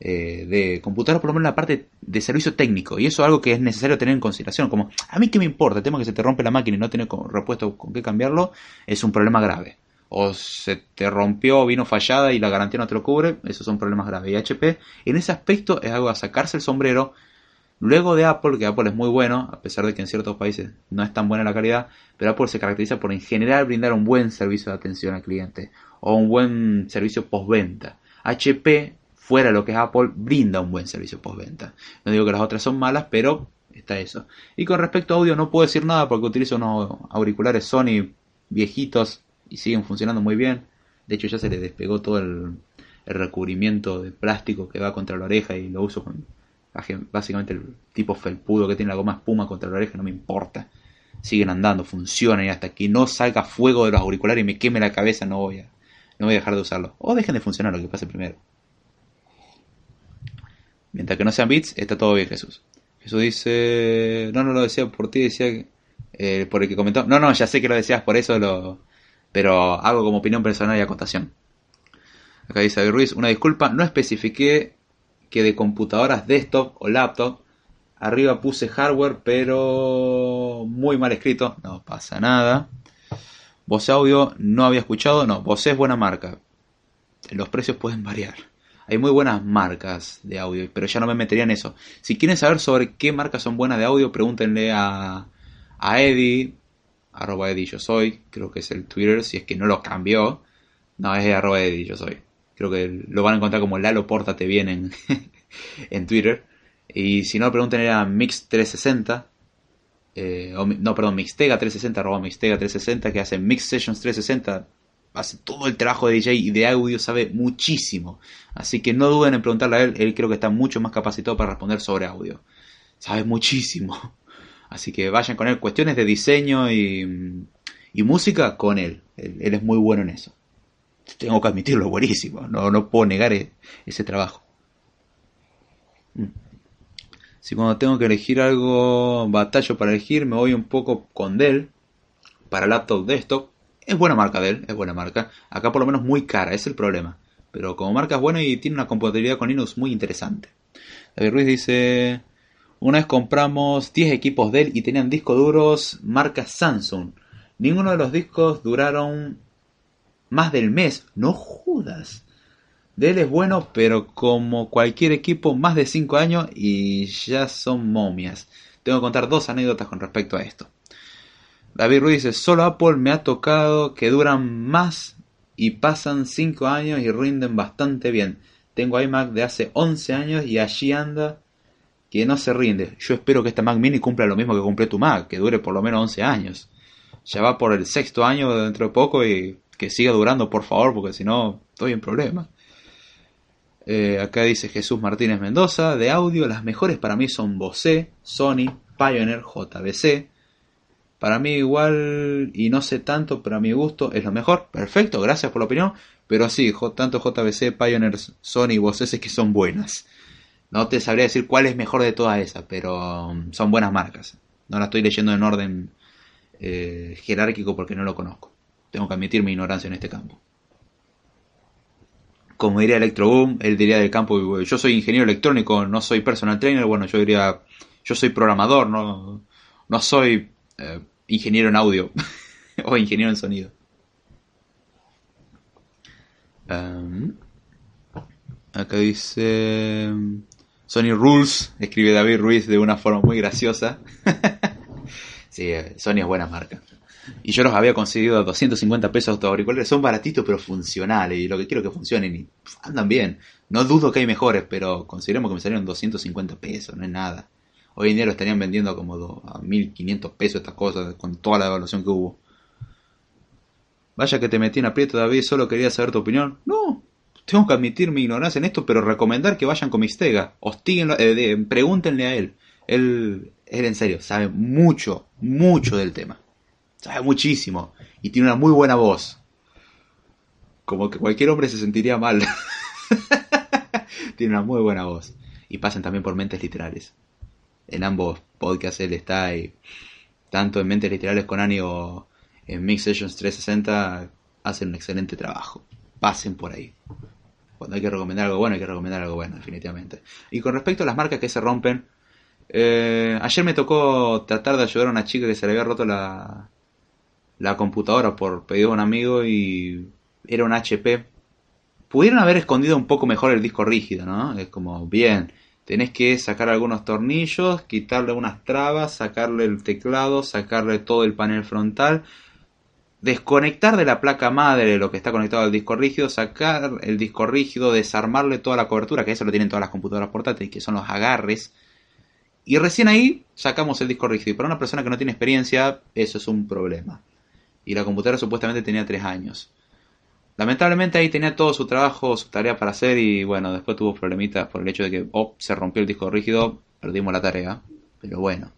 eh, de computadora, por lo menos la parte de servicio técnico. Y eso es algo que es necesario tener en consideración. Como, a mí qué me importa, el tema que se te rompe la máquina y no tener repuesto con qué cambiarlo, es un problema grave. O se te rompió, vino fallada y la garantía no te lo cubre, esos son problemas graves. Y HP, en ese aspecto, es algo a sacarse el sombrero Luego de Apple, que Apple es muy bueno, a pesar de que en ciertos países no es tan buena la calidad, pero Apple se caracteriza por en general brindar un buen servicio de atención al cliente o un buen servicio postventa. HP, fuera lo que es Apple, brinda un buen servicio postventa. No digo que las otras son malas, pero está eso. Y con respecto a audio no puedo decir nada porque utilizo unos auriculares Sony viejitos y siguen funcionando muy bien. De hecho ya se le despegó todo el, el recubrimiento de plástico que va contra la oreja y lo uso con Básicamente el tipo felpudo que tiene la goma espuma contra la oreja no me importa. Siguen andando, funcionan y hasta que no salga fuego de los auriculares y me queme la cabeza no voy a, no voy a dejar de usarlo. O dejen de funcionar lo que pase primero. Mientras que no sean bits, está todo bien Jesús. Jesús dice, no, no lo decía por ti, decía eh, por el que comentó. No, no, ya sé que lo decías por eso, pero hago como opinión personal y acotación. Acá dice David Ruiz, una disculpa, no especifiqué que de computadoras desktop o laptop. Arriba puse hardware, pero muy mal escrito. No pasa nada. Bose Audio no había escuchado. No, Bose es buena marca. Los precios pueden variar. Hay muy buenas marcas de audio, pero ya no me metería en eso. Si quieren saber sobre qué marcas son buenas de audio, pregúntenle a, a Eddie, arroba Eddie yo soy, creo que es el Twitter, si es que no lo cambió. No, es arroba Eddie yo soy. Creo que lo van a encontrar como Lalo Pórtate bien en, Twitter. Y si no, pregunten a Mix360. eh, no, perdón, Mixtega 360, arroba Mixtega 360, que hace Mix Sessions 360, hace todo el trabajo de DJ y de audio, sabe muchísimo. Así que no duden en preguntarle a él, él creo que está mucho más capacitado para responder sobre audio. Sabe muchísimo. Así que vayan con él. Cuestiones de diseño y música con él. él. es muy bueno en eso. Tengo que admitirlo, buenísimo. No, no puedo negar e, ese trabajo. Mm. Si cuando tengo que elegir algo, batallo para elegir, me voy un poco con Dell para laptop desktop. Es buena marca Dell, es buena marca. Acá por lo menos muy cara, es el problema. Pero como marca es buena y tiene una compatibilidad con Linux muy interesante. David Ruiz dice, una vez compramos 10 equipos Dell y tenían discos duros marca Samsung. Ninguno de los discos duraron más del mes. No jodas. Dell es bueno, pero como cualquier equipo, más de 5 años y ya son momias. Tengo que contar dos anécdotas con respecto a esto. David Ruiz dice, solo Apple me ha tocado que duran más y pasan 5 años y rinden bastante bien. Tengo iMac de hace 11 años y allí anda que no se rinde. Yo espero que esta Mac Mini cumpla lo mismo que cumple tu Mac, que dure por lo menos 11 años. Ya va por el sexto año dentro de poco y que siga durando, por favor, porque si no, estoy en problemas. Eh, acá dice Jesús Martínez Mendoza, de audio, las mejores para mí son Bose, Sony, Pioneer, JBC. Para mí igual, y no sé tanto, pero a mi gusto es lo mejor. Perfecto, gracias por la opinión. Pero sí, tanto JBC, Pioneer, Sony y Bose es que son buenas. No te sabría decir cuál es mejor de todas esas, pero um, son buenas marcas. No la estoy leyendo en orden eh, jerárquico porque no lo conozco. Tengo que admitir mi ignorancia en este campo como diría Electroboom, él diría del campo, yo soy ingeniero electrónico, no soy personal trainer, bueno, yo diría, yo soy programador, no, no soy eh, ingeniero en audio o ingeniero en sonido. Um, acá dice Sony Rules, escribe David Ruiz de una forma muy graciosa. sí, eh, Sony es buena marca. Y yo los había conseguido a 250 pesos estos auriculares. Son baratitos pero funcionales. Y lo que quiero que funcionen y andan bien. No dudo que hay mejores, pero consideremos que me salieron 250 pesos, no es nada. Hoy en día lo estarían vendiendo como a 1500 pesos estas cosas con toda la evaluación que hubo. Vaya que te metí en aprieto, David. Solo quería saber tu opinión. No, tengo que admitir mi ignorancia en esto, pero recomendar que vayan con Mixtega. Hostíguenlo, eh, pregúntenle a él. Él, él en serio, sabe mucho, mucho del tema. Sabe muchísimo. Y tiene una muy buena voz. Como que cualquier hombre se sentiría mal. tiene una muy buena voz. Y pasen también por Mentes Literales. En ambos podcasts él está ahí. Tanto en Mentes Literales con Ani o en Mix Sessions 360 hacen un excelente trabajo. Pasen por ahí. Cuando hay que recomendar algo bueno, hay que recomendar algo bueno, definitivamente. Y con respecto a las marcas que se rompen, eh, ayer me tocó tratar de ayudar a una chica que se le había roto la, la computadora por pedido de un amigo y era un HP. Pudieron haber escondido un poco mejor el disco rígido, ¿no? Es como, bien, tenés que sacar algunos tornillos, quitarle unas trabas, sacarle el teclado, sacarle todo el panel frontal, desconectar de la placa madre lo que está conectado al disco rígido, sacar el disco rígido, desarmarle toda la cobertura, que eso lo tienen todas las computadoras portátiles, que son los agarres. Y recién ahí sacamos el disco rígido. Y para una persona que no tiene experiencia, eso es un problema y la computadora supuestamente tenía 3 años. Lamentablemente ahí tenía todo su trabajo, su tarea para hacer y bueno, después tuvo problemitas por el hecho de que oh, se rompió el disco rígido, perdimos la tarea, pero bueno.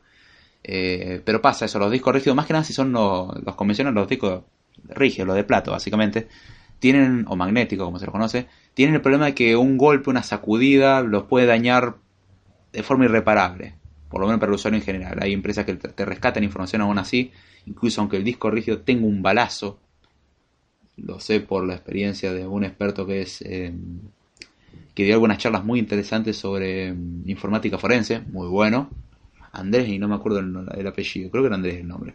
Eh, pero pasa eso, los discos rígidos, más que nada si son los, los convencionales, los discos rígidos, los de plato básicamente, tienen, o magnéticos como se los conoce, tienen el problema de que un golpe, una sacudida, los puede dañar de forma irreparable, por lo menos para el usuario en general. Hay empresas que te rescatan información aún así, incluso aunque el disco rígido tenga un balazo, lo sé por la experiencia de un experto que es em, que dio algunas charlas muy interesantes sobre em, informática forense, muy bueno. Andrés, y no me acuerdo el, apellido, creo que era Andrés el nombre.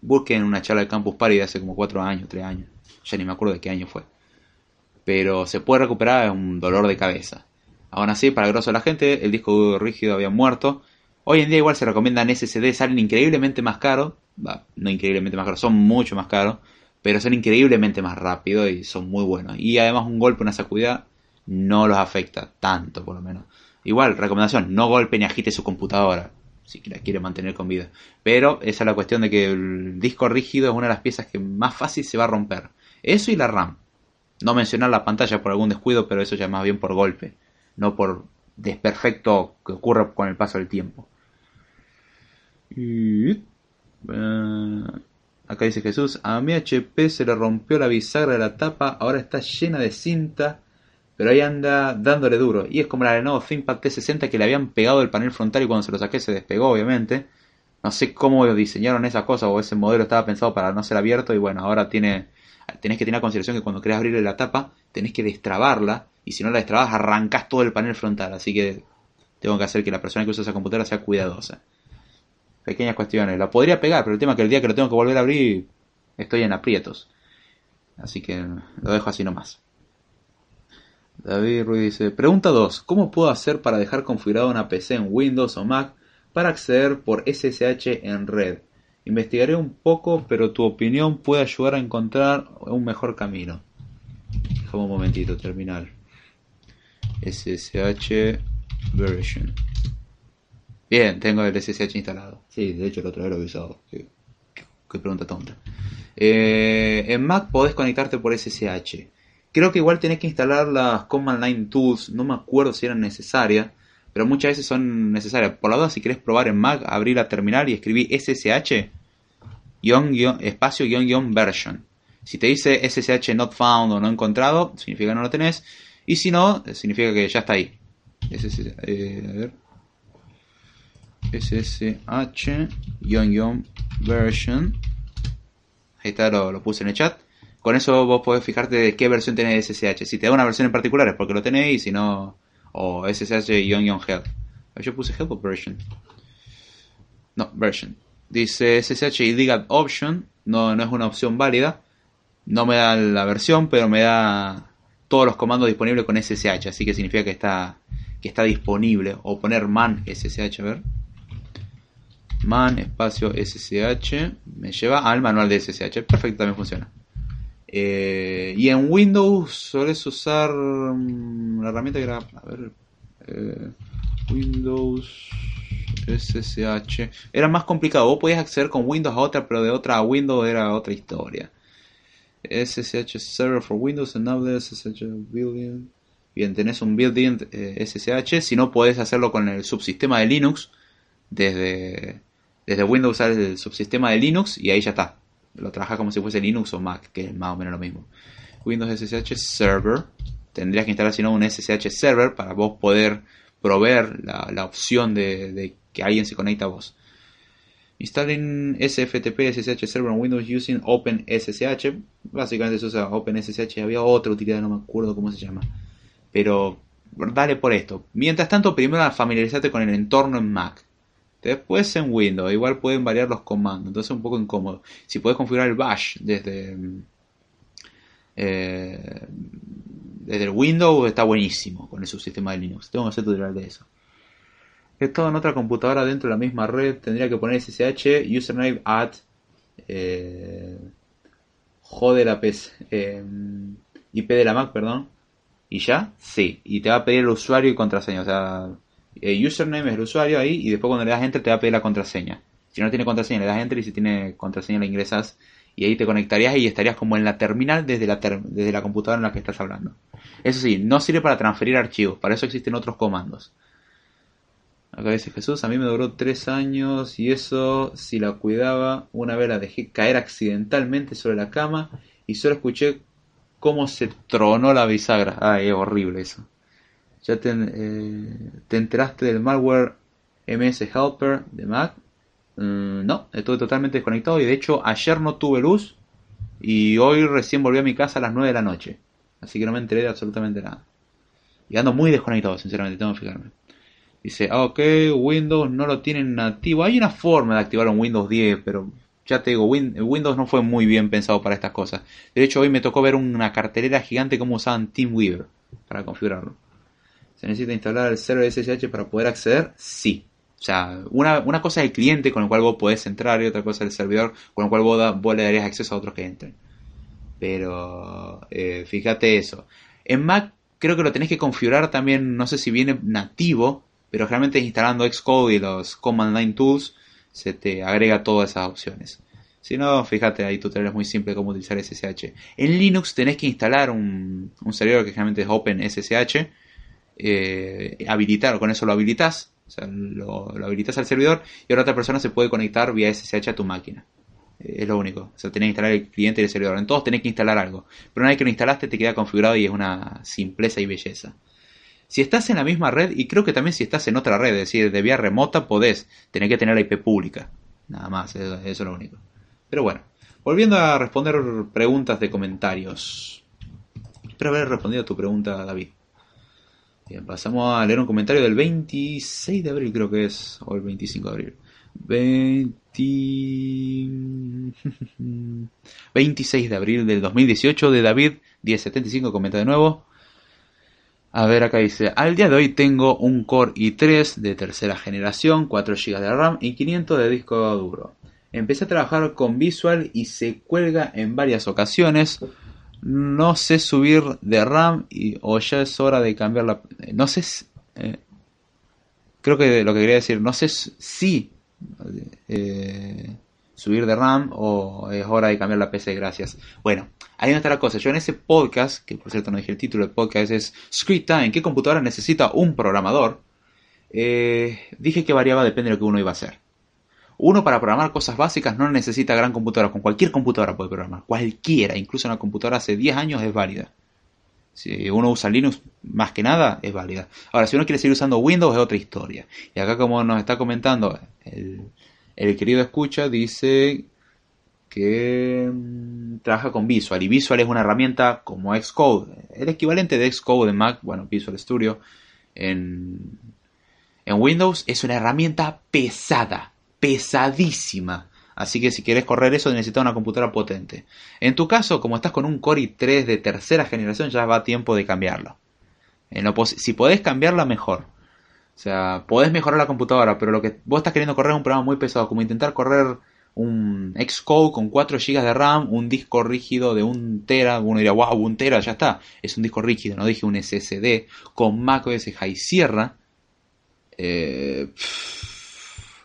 Busquen una charla de Campus Party de hace como 4 años, 3 años, ya ni me acuerdo de qué año fue. Pero se puede recuperar, un dolor de cabeza. Aún así, para el grosso de la gente, el disco rígido había muerto. Hoy en día igual se recomiendan SSD, salen increíblemente más caros, no increíblemente más caros, son mucho más caros, pero son increíblemente más rápidos y son muy buenos. Y además un golpe, una sacudida, no los afecta tanto por lo menos. Igual, recomendación, no golpe ni agite su computadora. si la quiere mantener con vida. Pero esa es la cuestión de que el disco rígido es una de las piezas que más fácil se va a romper. Eso y la RAM. No mencionar la pantalla por algún descuido, pero eso ya más bien por golpe, no por desperfecto que ocurre con el paso del tiempo. Eh, acá dice Jesús, a mi HP se le rompió la bisagra de la tapa, ahora está llena de cinta, pero ahí anda dándole duro. Y es como la Lenovo ThinkPad T60 que le habían pegado el panel frontal y cuando se lo saqué se despegó, obviamente. No sé cómo diseñaron esa cosa o ese modelo estaba pensado para no ser abierto y bueno, ahora tiene tenés que tener consideración que cuando querés abrirle la tapa, tenés que destrabarla, y si no la destrabas, arrancas todo el panel frontal. Así que tengo que hacer que la persona que usa esa computadora sea cuidadosa. Pequeñas cuestiones. La podría pegar, pero el tema es que el día que lo tengo que volver a abrir, estoy en aprietos. Así que lo dejo así nomás. David Ruiz dice, pregunta 2, ¿cómo puedo hacer para dejar configurada una PC en Windows o Mac para acceder por SSH en red? Investigaré un poco, pero tu opinión puede ayudar a encontrar un mejor camino. Déjame un momentito, terminal. SSH version. Bien, tengo el SSH instalado. Sí, de hecho el otro vez lo he usado. Qué, pregunta tonta. Eh, en Mac podés conectarte por SSH. Creo que igual tenés que instalar las Command Line Tools. No me acuerdo si eran necesarias pero muchas veces son necesarias. Por la duda, si querés probar en Mac, abrir la terminal y escribir SSH espacio guion guion version. Si te dice SSH not found o no encontrado, significa que no lo tenés. Y si no, significa que ya está ahí. SSH, eh, a ver. SSH guion guion version. Ahí está, lo, puse en el chat. Con eso vos podés fijarte de qué versión tenés SSH. Si te da una versión en particular es porque lo tenéis, y si no, o SSH-help. Yo puse help version. No, version. Dice SSH y diga option, no, no es una opción válida. No me da la versión, pero me da todos los comandos disponibles con SSH, así que significa que está, que está disponible. O poner man SSH, a ver. Man espacio SSH me lleva al manual de SSH. Perfecto, también funciona. Eh, y en Windows sueles usar mm, la herramienta que era, a ver, eh, Windows SSH. Era más complicado. Vos podías acceder con Windows a otra, pero de otra a Windows era otra historia. SSH Server for Windows, Enable SSH Building. Bien, tenés un building SSH. Eh, si no, podés hacerlo con el subsistema de Linux. Desde, desde Windows usar el subsistema de Linux y ahí ya está. Lo trabajas como si fuese Linux o Mac, que es más o menos lo mismo. Windows SSH Server. Tendrías que instalar si no un SSH Server para vos poder proveer la, opción de que alguien se conecta a vos. Instalen SFTP SSH Server en Windows using OpenSSH. Básicamente se usa OpenSSH. Había otra utilidad, no me acuerdo cómo se llama. Pero dale por esto. Mientras tanto, primero familiarizate con el entorno en Mac. Después en Windows. Igual pueden variar los comandos. Entonces es un poco incómodo. Si puedes configurar el bash desde, eh, desde el Windows, está buenísimo con el subsistema de Linux. Tengo que hacer tutorial de eso. Esto en otra computadora dentro de la misma red tendría que poner SSH, username at eh, jode la PC, eh, IP de la Mac, perdón. ¿Y ya? Sí. Y te va a pedir el usuario y contraseña. O sea, el username es el usuario ahí y después cuando le das enter te va a pedir la contraseña. Si no tiene contraseña le das enter y si tiene contraseña la ingresas y ahí te conectarías y estarías como en la terminal desde la, desde la computadora en la que estás hablando. Eso sí, no sirve para transferir archivos, para eso existen otros comandos. Acá dice Jesús, a mí me duró tres años y eso, si la cuidaba, una vez la dejé caer accidentalmente sobre la cama y solo escuché cómo se tronó la bisagra. Ay, es horrible eso. ¿Ya te, eh, enteraste del malware MS Helper de Mac? Mm, no, estuve totalmente desconectado y de hecho ayer no tuve luz y hoy recién volví a mi casa a las 9 de la noche. Así que no me enteré de absolutamente nada. Y ando muy desconectado, sinceramente, tengo que fijarme. Dice, ah, ok, Windows no lo tiene nativo. Hay una forma de activar un Windows 10, pero ya te digo, Windows no fue muy bien pensado para estas cosas. De hecho, hoy me tocó ver una cartelera gigante como usaban TeamWeaver para configurarlo. ¿Se necesita instalar el server SSH para poder acceder? Sí. O sea, una, una cosa es el cliente con el cual vos podés entrar y otra cosa es el servidor con el cual vos, le darías acceso a otros que entren. Pero eh, fíjate eso. En Mac creo que lo tenés que configurar también, no sé si viene nativo pero realmente instalando Xcode y los Command Line Tools se te agrega todas esas opciones. Si no, fíjate, hay tutoriales muy simples cómo utilizar SSH. En Linux tenés que instalar un, servidor que generalmente es OpenSSH, eh, habilitar, con eso lo habilitas, o sea, lo, habilitas al servidor y ahora otra persona se puede conectar vía SSH a tu máquina. Eh, es lo único. O sea, tenés que instalar el cliente y el servidor. En todos tenés que instalar algo. Pero una vez que lo instalaste te queda configurado y es una simpleza y belleza. Si estás en la misma red, y creo que también si estás en otra red, es decir, de vía remota, podés tener que tener la IP pública. Nada más, eso, es lo único. Pero bueno, volviendo a responder preguntas de comentarios. Espero haber respondido a tu pregunta, David. Bien, pasamos a leer un comentario del 26 de abril, creo que es, o el 25 de abril. 26 de abril del 2018 de David 1075, comenta de nuevo. A ver, acá dice, al día de hoy tengo un Core i3 de tercera generación, 4 GB de RAM y 500 de disco duro. Empecé a trabajar con Visual y se cuelga en varias ocasiones. No sé subir de RAM y, o ya es hora de cambiar la... No sé... Eh, creo que lo que quería decir, no sé si eh, subir de RAM o es hora de cambiar la PC, gracias. Bueno, ahí no está la cosa. Yo en ese podcast, que por cierto no dije el título del podcast, es Script Time, ¿qué computadora necesita un programador? Eh, dije que variaba depende de lo que uno iba a hacer. Uno para programar cosas básicas no necesita gran computadora, con cualquier computadora puede programar, cualquiera, incluso una computadora hace 10 años es válida. Si uno usa Linux, más que nada, es válida. Ahora, si uno quiere seguir usando Windows, es otra historia. Y acá, como nos está comentando el, querido escucha, dice que mm, trabaja con Visual. Y Visual es una herramienta como Xcode. El equivalente de Xcode en Mac, bueno, Visual Studio en Windows es una herramienta pesada pesadísima. Así que si quieres correr eso necesitas una computadora potente. En tu caso, como estás con un Core i3 de tercera generación, ya va a tiempo de cambiarlo. si podés cambiarla, mejor. O sea, podés mejorar la computadora, pero lo que vos estás queriendo correr es un programa muy pesado, como intentar correr un Xcode con 4 GB de RAM, un disco rígido de 1 tera, uno diría, wow, 1 tera, ya está, es un disco rígido, no dije un SSD, con macOS High Sierra, eh,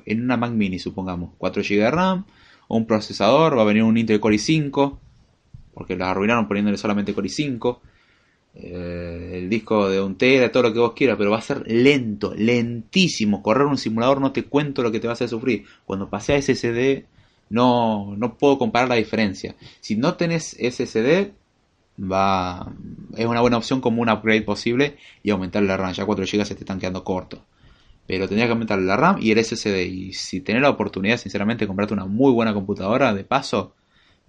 en una Mac mini, supongamos, 4 GB de RAM, un procesador, va a venir un Intel Core i5, porque los arruinaron poniéndole solamente Core i5, eh, el disco de un tera, todo lo que vos quieras, pero va a ser lento, lentísimo. Correr un simulador no te cuento lo que te va a sufrir. Cuando pasé a SSD, no, no puedo comparar la diferencia. Si no tenés SSD, va, es una buena opción como un upgrade posible y aumentar la RAM. Ya 4 GB se te están quedando cortos pero tendría que aumentar la RAM y el SSD. Y si tenés la oportunidad, sinceramente, de comprarte una muy buena computadora, de paso,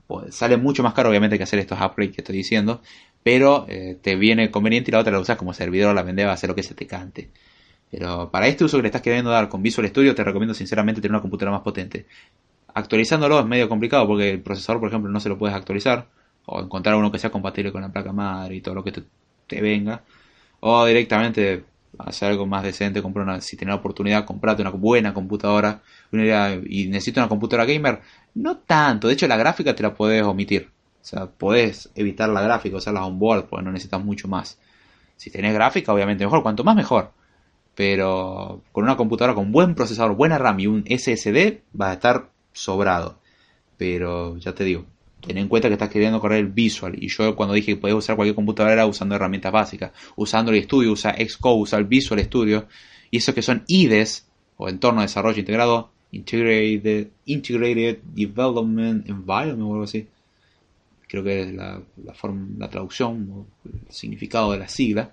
pues sale mucho más caro, obviamente, que hacer estos upgrades que estoy diciendo, pero eh, te viene conveniente y la otra la usas como servidor, la vendés, va a hacer lo que se te cante. Pero para este uso que le estás queriendo dar con Visual Studio, te recomiendo sinceramente tener una computadora más potente. Actualizándolo es medio complicado porque el procesador, por ejemplo, no se lo puedes actualizar. O encontrar uno que sea compatible con la placa madre y todo lo que te, te venga. O directamente hacer algo más decente, comprar una, si tenés la oportunidad, comprate una buena computadora y necesito una computadora gamer, no tanto, de hecho la gráfica te la podés omitir, o sea, podés evitar la gráfica, usarla on-board, porque no necesitas mucho más. Si tenés gráfica, obviamente mejor, cuanto más mejor. Pero con una computadora con buen procesador, buena RAM y un SSD, va a estar sobrado. Pero ya te digo, ten en cuenta que estás queriendo correr Visual. Y yo cuando dije que podías usar cualquier computadora era usando herramientas básicas. Usando el Studio, usa Xcode, usa el Visual Studio. Y eso que son IDEs, o entorno de desarrollo integrado, Integrated, Integrated Development Environment o algo así. Creo que es la, la, forma, la traducción o el significado de la sigla.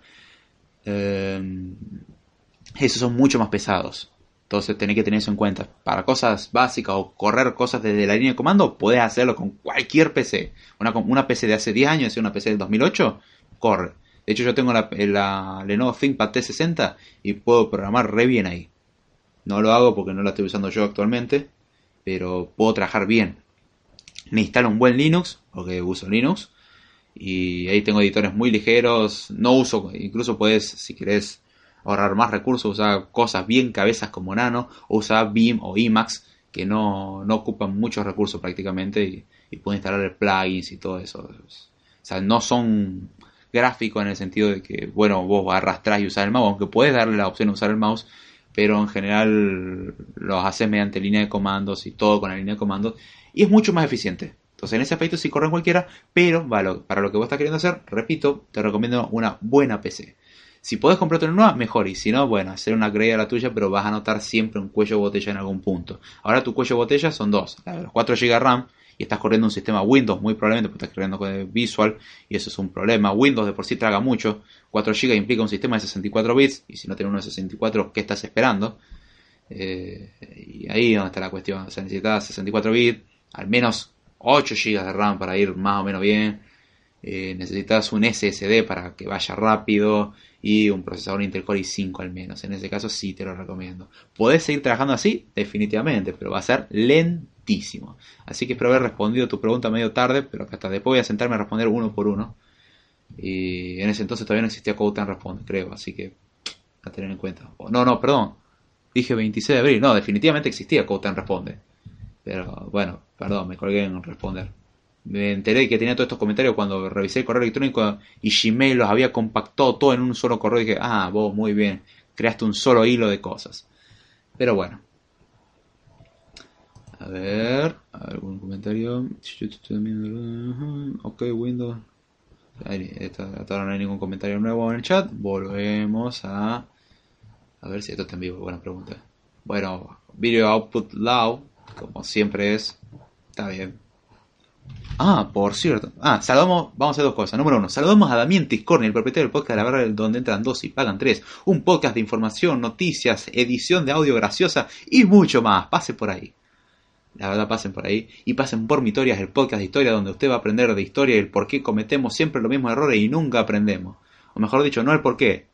Eh, esos son mucho más pesados. Entonces tenés que tener eso en cuenta. Para cosas básicas o correr cosas desde la línea de comando, podés hacerlo con cualquier PC. Una, PC de hace 10 años, una PC del 2008, corre. De hecho yo tengo la, la Lenovo ThinkPad T60 y puedo programar re bien ahí. No lo hago porque no la estoy usando yo actualmente, pero puedo trabajar bien. Me instalo un buen Linux, porque uso Linux, y ahí tengo editores muy ligeros. No uso, incluso puedes, si querés ahorrar más recursos, usar cosas bien cabezas como Nano, o usar Beam o Emacs, que no, no ocupan muchos recursos prácticamente y, y pueden instalar plugins y todo eso. O sea, no son gráficos en el sentido de que, bueno, vos arrastrás y usar el mouse, aunque puedes darle la opción de usar el mouse, pero en general los haces mediante línea de comandos y todo con la línea de comandos y es mucho más eficiente. Entonces en ese aspecto sí corre en cualquiera, pero para lo que vos estás queriendo hacer, repito, te recomiendo una buena PC. Si podés comprarte una nueva, mejor. Y si no, bueno, hacer una upgrade a la tuya, pero vas a notar siempre un cuello de botella en algún punto. Ahora tu cuello de botella son dos. Los 4 GB RAM y estás corriendo un sistema Windows, muy probablemente porque estás corriendo con Visual y eso es un problema. Windows de por sí traga mucho. 4 GB implica un sistema de 64 bits y si no tienes uno de 64, ¿qué estás esperando? Eh, y ahí donde está la cuestión. O sea, necesitas 64 bits, al menos 8 GB de RAM para ir más o menos bien. Eh, necesitas un SSD para que vaya rápido y un procesador Intel Core i5 al menos. En ese caso sí te lo recomiendo. ¿Podés seguir trabajando así? Definitivamente, pero va a ser lentísimo. Así que espero haber respondido tu pregunta medio tarde, pero hasta después voy a sentarme a responder uno por uno. Y en ese entonces todavía no existía Code Responde, creo, así que a tener en cuenta. No, no, perdón. Dije 26 de abril. No, definitivamente existía Code Responde. Pero bueno, perdón, me colgué en responder. Me enteré que tenía todos estos comentarios cuando revisé el correo electrónico y Gmail los había compactado todo en un solo correo y dije, ah, vos muy bien, creaste un solo hilo de cosas. Pero bueno. A ver, algún comentario. Ok, Windows. Hasta ahora no hay ningún comentario nuevo en el chat. Volvemos a... A ver si esto está en vivo. Buena pregunta. Bueno, Video Output Loud, como siempre es. Está bien. Ah, por cierto. Ah, saludamos, vamos a hacer dos cosas. Número uno, saludamos a Damián Tiscorni, el propietario del podcast de La Barra, donde entran dos y pagan tres. Un podcast de información, noticias, edición de audio graciosa y mucho más. Pase por ahí. La verdad, pasen por ahí. Y pasen por Mitorias, el podcast de historia, donde usted va a aprender de historia y el por qué cometemos siempre los mismos errores y nunca aprendemos. O mejor dicho, no el por qué,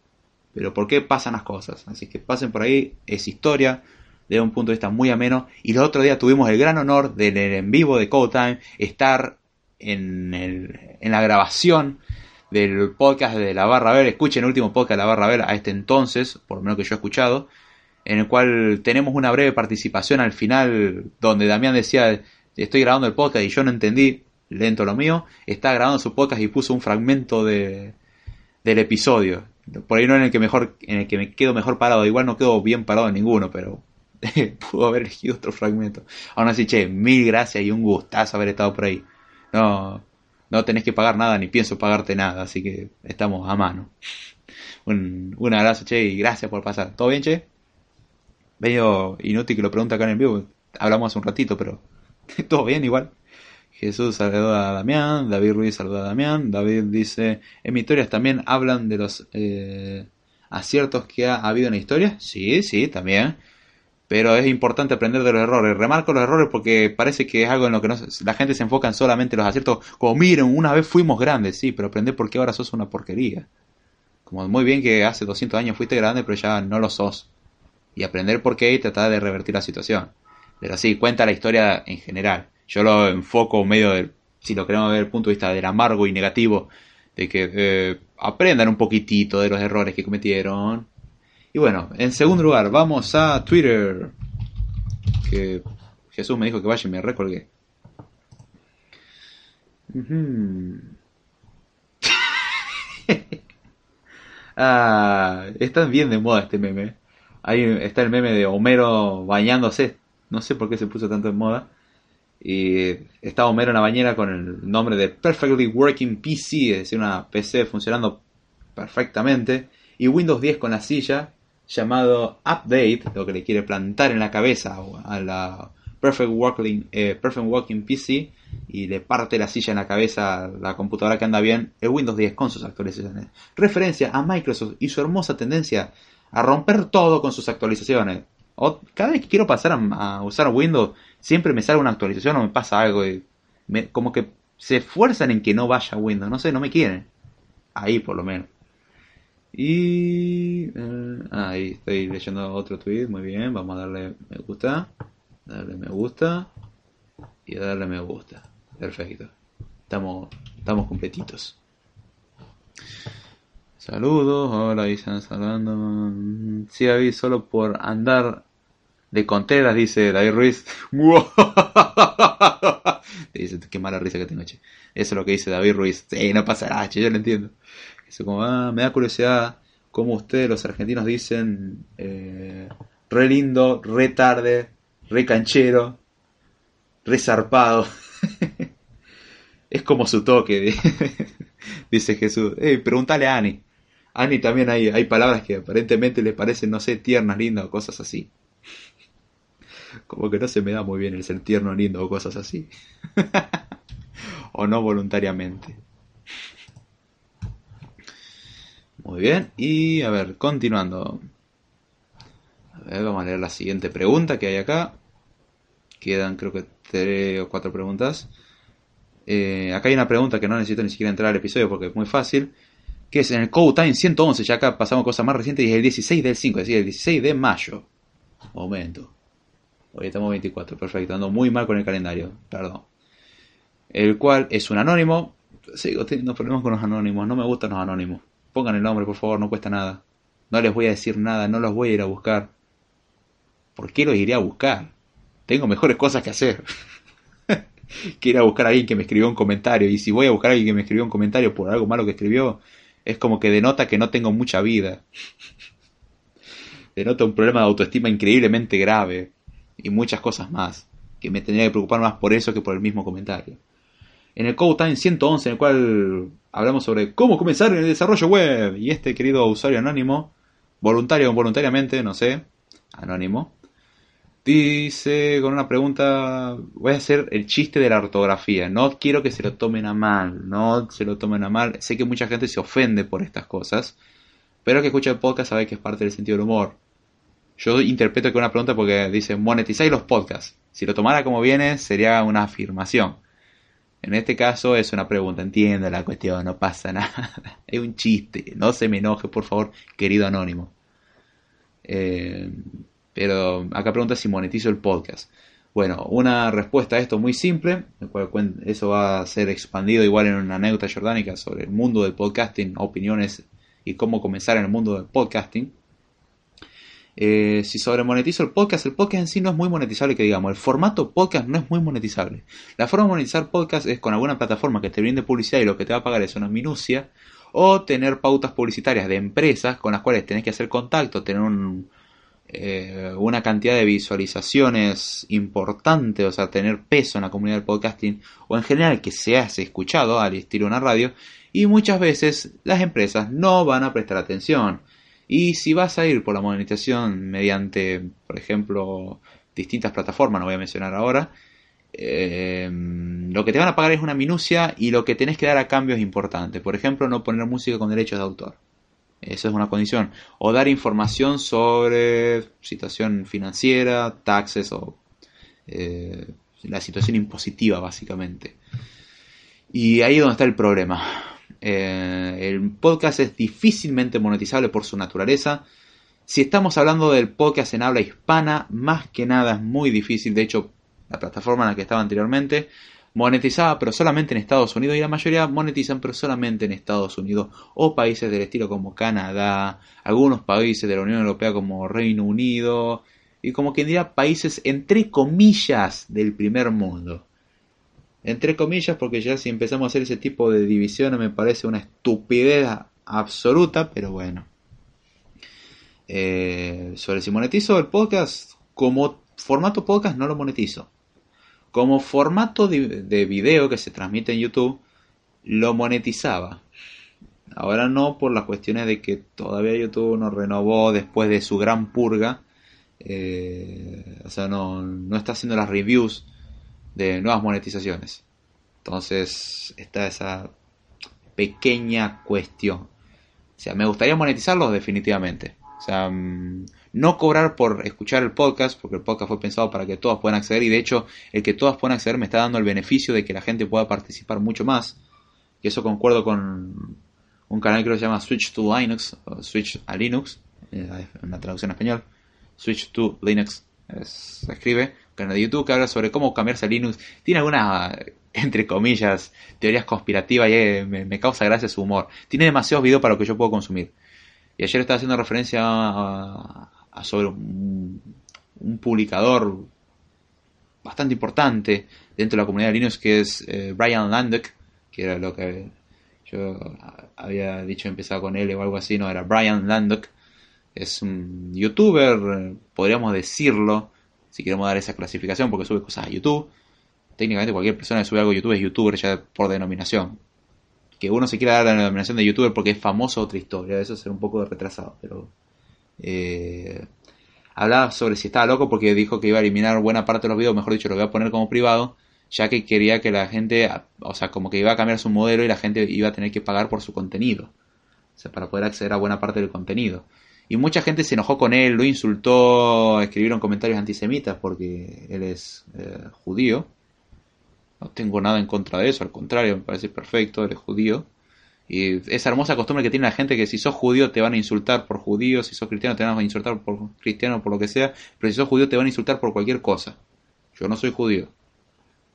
pero por qué pasan las cosas. Así que pasen por ahí, es historia de un punto de vista muy ameno. Y el otro día tuvimos el gran honor de el en vivo de Code Time estar en, el, en la grabación del podcast de la Barra Ver. Escuchen el último podcast de la Barra Ver a este entonces, por lo menos que yo he escuchado, en el cual tenemos una breve participación al final donde Damián decía, estoy grabando el podcast y yo no entendí, lento lo mío, está grabando su podcast y puso un fragmento de, del episodio. Por ahí no en el que mejor, en el que me quedo mejor parado, igual no quedo bien parado en ninguno, pero pudo haber elegido otro fragmento. Aún así, che, mil gracias y un gustazo haber estado por ahí. No, no tenés que pagar nada ni pienso pagarte nada, así que estamos a mano. Un, un abrazo, che, y gracias por pasar. ¿Todo bien, che? Medio inútil que lo pregunte acá en el vivo, hablamos hace un ratito, pero todo bien igual. Jesús saluda a Damián, David Ruiz saluda a Damián, David dice, en mi historias también hablan de los eh, aciertos que ha habido en la historia. Sí, sí, también pero es importante aprender de los errores. Remarco los errores porque parece que es algo en lo que la gente se enfoca en solamente los aciertos. Como miren, una vez fuimos grandes, sí, pero aprender por qué ahora sos una porquería. Como muy bien que hace 200 años fuiste grande, pero ya no lo sos. Y aprender por qué y tratar de revertir la situación. Pero sí, cuenta la historia en general. Yo lo enfoco medio del, si lo queremos ver desde el punto de vista del amargo y negativo, de que eh, aprendan un poquitito de los errores que cometieron y bueno, en segundo lugar, vamos a Twitter. Que Jesús me dijo que vaya y me recolgué. ah, está bien de moda este meme. Ahí está el meme de Homero bañándose. No sé por qué se puso tanto en moda. Y está Homero en la bañera con el nombre de Perfectly Working PC, es decir, una PC funcionando perfectamente. Y Windows 10 con la silla llamado Update, lo que le quiere plantar en la cabeza a la Perfect Working, eh, Perfect Working PC y le parte la silla en la cabeza a la computadora que anda bien, el Windows 10 con sus actualizaciones. Referencia a Microsoft y su hermosa tendencia a romper todo con sus actualizaciones. O, cada vez que quiero pasar a, usar Windows, siempre me sale una actualización o me pasa algo. Y como que se esfuerzan en que no vaya Windows. No sé, no me quieren. Ahí por lo menos. Y eh, ahí estoy leyendo otro tweet, muy bien, vamos a darle me gusta, darle me gusta y darle me gusta. Perfecto. Estamos estamos completitos. Saludos, hola, dicen saludando. Sí, David, solo por andar de Contreras, dice David Ruiz. dice, qué mala risa que tengo, che. Eso es lo que dice David Ruiz. Sí, no pasa nada, che, yo lo entiendo. Eso como, ah, me da curiosidad como ustedes los argentinos dicen, eh, re lindo, re tarde, re canchero, re zarpado. es como su toque, dice Jesús. Eh, pregúntale a Ani. Ani también hay, hay palabras que aparentemente le parecen, no sé, tiernas, lindas o cosas así. Como que no se me da muy bien el ser tierno, lindo o cosas así. o no voluntariamente. Muy bien, y a ver, continuando. A ver, vamos a leer la siguiente pregunta que hay acá. Quedan creo que tres o cuatro preguntas. Eh, acá hay una pregunta que no necesito ni siquiera entrar al episodio porque es muy fácil. Que es en el Code Time 111, ya acá pasamos cosas más recientes y es el 16 del 5, es decir, el 16 de mayo. Momento. Hoy estamos 24, perfecto. Ando muy mal con el calendario, perdón. El cual es un anónimo. Sigo teniendo problemas con los anónimos, no me gustan los anónimos. Pongan el nombre, por favor, no cuesta nada. No les voy a decir nada, no los voy a ir a buscar. ¿Por qué los iré a buscar? Tengo mejores cosas que hacer. Quiero ir a buscar a alguien que me escribió un comentario. Y si voy a buscar a alguien que me escribió un comentario por algo malo que escribió, es como que denota que no tengo mucha vida. denota un problema de autoestima increíblemente grave. Y muchas cosas más. Que me tendría que preocupar más por eso que por el mismo comentario. En el Code Time 111, en el cual hablamos sobre cómo comenzar en el desarrollo web. Y este querido usuario anónimo, voluntario o voluntariamente, no sé, anónimo, dice con una pregunta, voy a hacer el chiste de la ortografía. No quiero que se lo tomen a mal, no se lo tomen a mal. Sé que mucha gente se ofende por estas cosas, pero que escucha el podcast sabe que es parte del sentido del humor. Yo interpreto que una pregunta porque dice monetizáis los podcasts. Si lo tomara como viene, sería una afirmación. En este caso es una pregunta, entiendo la cuestión, no pasa nada. es un chiste, no se me enoje, por favor, querido anónimo. Eh, pero acá pregunta si monetizo el podcast. Bueno, una respuesta a esto muy simple, eso va a ser expandido igual en una anécdota jordánica sobre el mundo del podcasting, opiniones y cómo comenzar en el mundo del podcasting. Eh, si sobremonetizo el podcast, el podcast en sí no es muy monetizable, que digamos, el formato podcast no es muy monetizable. La forma de monetizar podcast es con alguna plataforma que te brinde publicidad y lo que te va a pagar es una minucia, o tener pautas publicitarias de empresas con las cuales tenés que hacer contacto, tener eh, una cantidad de visualizaciones importante, o sea, tener peso en la comunidad del podcasting, o en general que seas escuchado al estilo una radio, y muchas veces las empresas no van a prestar atención. Y si vas a ir por la monetización mediante, por ejemplo, distintas plataformas, no voy a mencionar ahora, eh, lo que te van a pagar es una minucia y lo que tenés que dar a cambio es importante. Por ejemplo, no poner música con derechos de autor. Eso es una condición. O dar información sobre situación financiera, taxes o eh, la situación impositiva, básicamente. Y ahí es donde está el problema. Eh, el podcast es difícilmente monetizable por su naturaleza. Si estamos hablando del podcast en habla hispana, más que nada es muy difícil. De hecho, la plataforma en la que estaba anteriormente monetizaba pero solamente en Estados Unidos y la mayoría monetizan pero solamente en Estados Unidos o países del estilo como Canadá, algunos países de la Unión Europea como Reino Unido y como quien dirá países entre comillas del primer mundo entre comillas, porque ya si empezamos a hacer ese tipo de divisiones me parece una estupidez absoluta, pero bueno. Eh, sobre si monetizo el podcast, como formato podcast no lo monetizo. Como formato de, de video que se transmite en YouTube, lo monetizaba. Ahora no por las cuestiones de que todavía YouTube no renovó después de su gran purga. Eh, o sea, no, no está haciendo las reviews de nuevas monetizaciones. Entonces está esa pequeña cuestión. O sea, me gustaría monetizarlos definitivamente. O sea, mm, no cobrar por escuchar el podcast, porque el podcast fue pensado para que todos puedan acceder y de hecho el que todos puedan acceder me está dando el beneficio de que la gente pueda participar mucho más. Y eso concuerdo con un canal que se llama Switch to Linux, o Switch a Linux, eh, en la traducción en español. Switch to Linux se escribe, canal de YouTube que habla sobre cómo cambiarse a Linux. Tiene algunas, entre comillas, teorías conspirativas y eh, me, causa gracia su humor. Tiene demasiados videos para lo que yo puedo consumir. Y ayer estaba haciendo referencia a, sobre un, publicador bastante importante dentro de la comunidad de Linux que es eh, Brian Landek, que era lo que Yo había dicho empezar con él o algo así, no, era Brian Landock. Es un youtuber, podríamos decirlo, si queremos dar esa clasificación, porque sube cosas a YouTube. Técnicamente cualquier persona que sube algo a YouTube es youtuber ya por denominación. Que uno se quiera dar la denominación de youtuber porque es famoso otra historia, eso será un poco retrasado, pero... Eh, hablaba sobre si estaba loco porque dijo que iba a eliminar buena parte de los videos, mejor dicho, lo voy a poner como privado, ya que quería que la gente, o sea, como que iba a cambiar su modelo y la gente iba a tener que pagar por su contenido. O sea, para poder acceder a buena parte del contenido. Y mucha gente se enojó con él, lo insultó, escribieron comentarios antisemitas porque él es eh, judío. No tengo nada en contra de eso, al contrario, me parece perfecto, él es judío. Y esa hermosa costumbre que tiene la gente que si sos judío te van a insultar por judío, si sos cristiano te van a insultar por cristiano, por lo que sea, pero si sos judío te van a insultar por cualquier cosa. Yo no soy judío.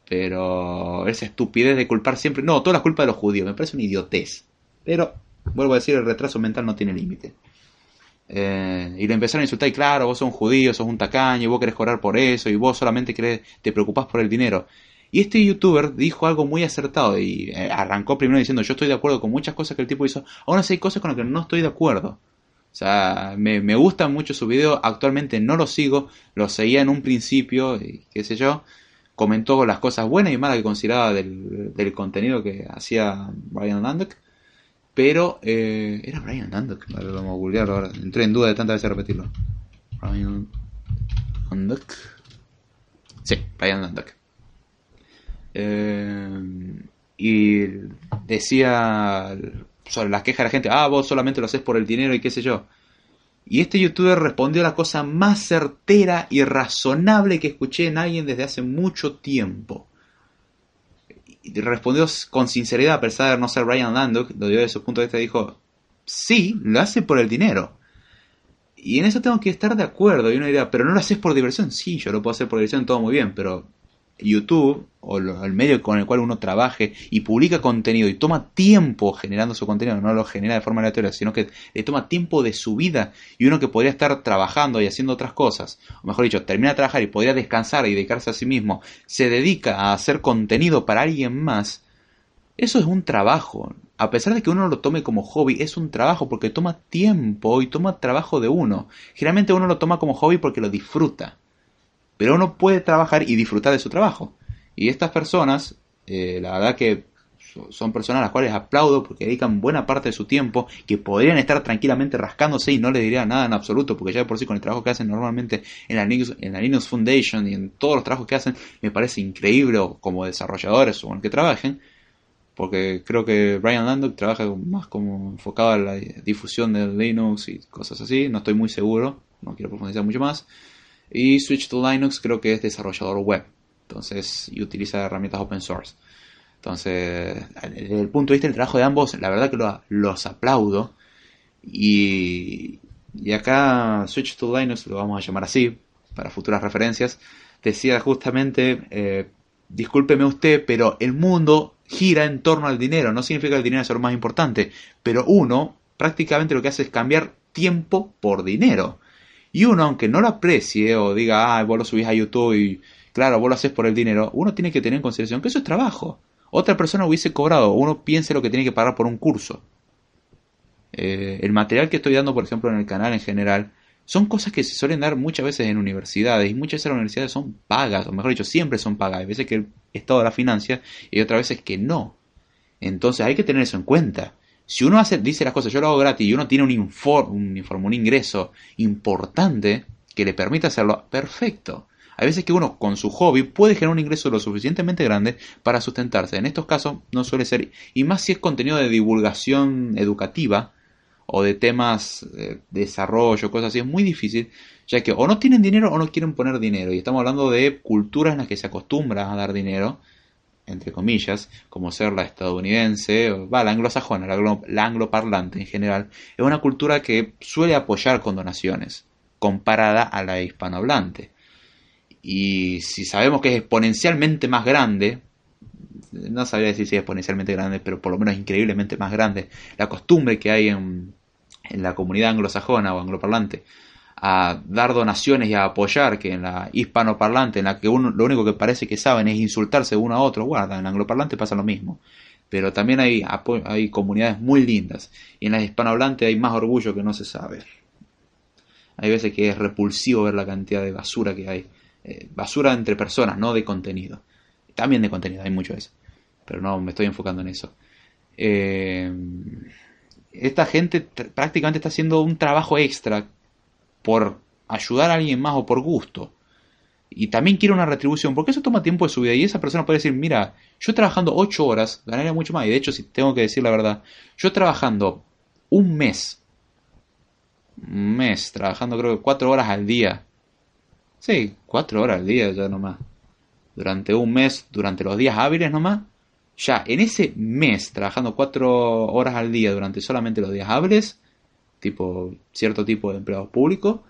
Pero esa estupidez de culpar siempre... No, toda la culpa de los judíos, me parece una idiotez. Pero, vuelvo a decir, el retraso mental no tiene límite. Eh, y lo empezaron a insultar y claro, vos sos un judío, sos un tacaño, y vos querés cobrar por eso, y vos solamente querés, te preocupás por el dinero. Y este youtuber dijo algo muy acertado y eh, arrancó primero diciendo yo estoy de acuerdo con muchas cosas que el tipo hizo, aún así hay cosas con las que no estoy de acuerdo. O sea, me, me gusta mucho su video, actualmente no lo sigo, lo seguía en un principio, y qué sé yo, comentó las cosas buenas y malas que consideraba del, del contenido que hacía Brian Landek, pero eh, era Brian Landek, vamos a googlear ahora, entré en duda de tantas veces repetirlo. Brian Landek. Sí, Brian Landek. Eh, y decía sobre las quejas de la gente, ah, vos solamente lo haces por el dinero y qué sé yo. Y este youtuber respondió la cosa más certera y razonable que escuché en alguien desde hace mucho tiempo. Respondió con sinceridad, a pesar de no ser Ryan Landuk, lo dio de su punto de vista, dijo, sí, lo hace por el dinero. Y en eso tengo que estar de acuerdo. Y uno dirá, pero no lo haces por diversión. Sí, yo lo puedo hacer por diversión, todo muy bien, pero YouTube o el medio con el cual uno trabaje y publica contenido y toma tiempo generando su contenido, no lo genera de forma aleatoria, sino que le toma tiempo de su vida y uno que podría estar trabajando y haciendo otras cosas, o mejor dicho, termina de trabajar y podría descansar y dedicarse a sí mismo, se dedica a hacer contenido para alguien más, eso es un trabajo. A pesar de que uno lo tome como hobby, es un trabajo porque toma tiempo y toma trabajo de uno. Generalmente uno lo toma como hobby porque lo disfruta pero uno puede trabajar y disfrutar de su trabajo. Y estas personas, eh, la verdad que son personas a las cuales aplaudo porque dedican buena parte de su tiempo, que podrían estar tranquilamente rascándose y no les diría nada en absoluto, porque ya por sí con el trabajo que hacen normalmente en la, Linux, en la Linux Foundation y en todos los trabajos que hacen, me parece increíble como desarrolladores o en el que trabajen, porque creo que Brian Landau trabaja más como enfocado a la difusión de Linux y cosas así, no estoy muy seguro, no quiero profundizar mucho más. Y Switch to Linux creo que es desarrollador web. Entonces, y utiliza herramientas open source. Entonces, desde el punto de vista del trabajo de ambos, la verdad que los aplaudo. Y, y acá Switch to Linux, lo vamos a llamar así, para futuras referencias, decía justamente, eh, discúlpeme usted, pero el mundo gira en torno al dinero. No significa que el dinero sea lo más importante, pero uno prácticamente lo que hace es cambiar tiempo por dinero. Y uno, aunque no lo aprecie o diga, ah, vos lo subís a YouTube y claro, vos lo haces por el dinero, uno tiene que tener en consideración que eso es trabajo. Otra persona hubiese cobrado, uno piense lo que tiene que pagar por un curso. Eh, el material que estoy dando, por ejemplo, en el canal en general, son cosas que se suelen dar muchas veces en universidades y muchas veces las universidades son pagas, o mejor dicho, siempre son pagas. Hay veces que el Estado la financia y otras veces que no. Entonces hay que tener eso en cuenta. Si uno hace, dice las cosas, yo lo hago gratis y uno tiene un informe, un, ingreso importante que le permite hacerlo, perfecto. Hay veces que uno con su hobby puede generar un ingreso lo suficientemente grande para sustentarse. En estos casos no suele ser, y más si es contenido de divulgación educativa o de temas de desarrollo, cosas así, es muy difícil, ya que o no tienen dinero o no quieren poner dinero. Y estamos hablando de culturas en las que se acostumbra a dar dinero entre comillas, como ser la estadounidense, va, la anglosajona, la, angloparlante en general, es una cultura que suele apoyar con donaciones, comparada a la hispanohablante. Y si sabemos que es exponencialmente más grande, no sabría decir si es exponencialmente grande, pero por lo menos increíblemente más grande, la costumbre que hay en, en la comunidad anglosajona o angloparlante a dar donaciones y a apoyar, que en la hispanoparlante, en la que uno lo único que parece que saben es insultarse uno a otro, guarda, en la angloparlante pasa lo mismo. pero también hay, hay comunidades muy lindas. Y en las hispanohablantes hay más orgullo que no se sabe. Hay veces que es repulsivo ver la cantidad de basura que hay. Eh, basura entre personas, no de contenido. También de contenido, hay mucho de eso. Pero no me estoy enfocando en eso. Eh, esta gente prácticamente está haciendo un trabajo extra por ayudar a alguien más o por gusto. Y también quiere una retribución, porque eso toma tiempo de su vida y esa persona puede decir, mira, yo trabajando 8 horas ganaría mucho más, y de hecho, si tengo que decir la verdad, yo trabajando un mes, un mes, trabajando creo que 4 horas al día, sí, 4 horas al día ya nomás, durante un mes, durante los días hábiles nomás, ya en ese mes, trabajando 4 horas al día durante solamente los días hábiles, tipo cierto tipo de empleados públicos,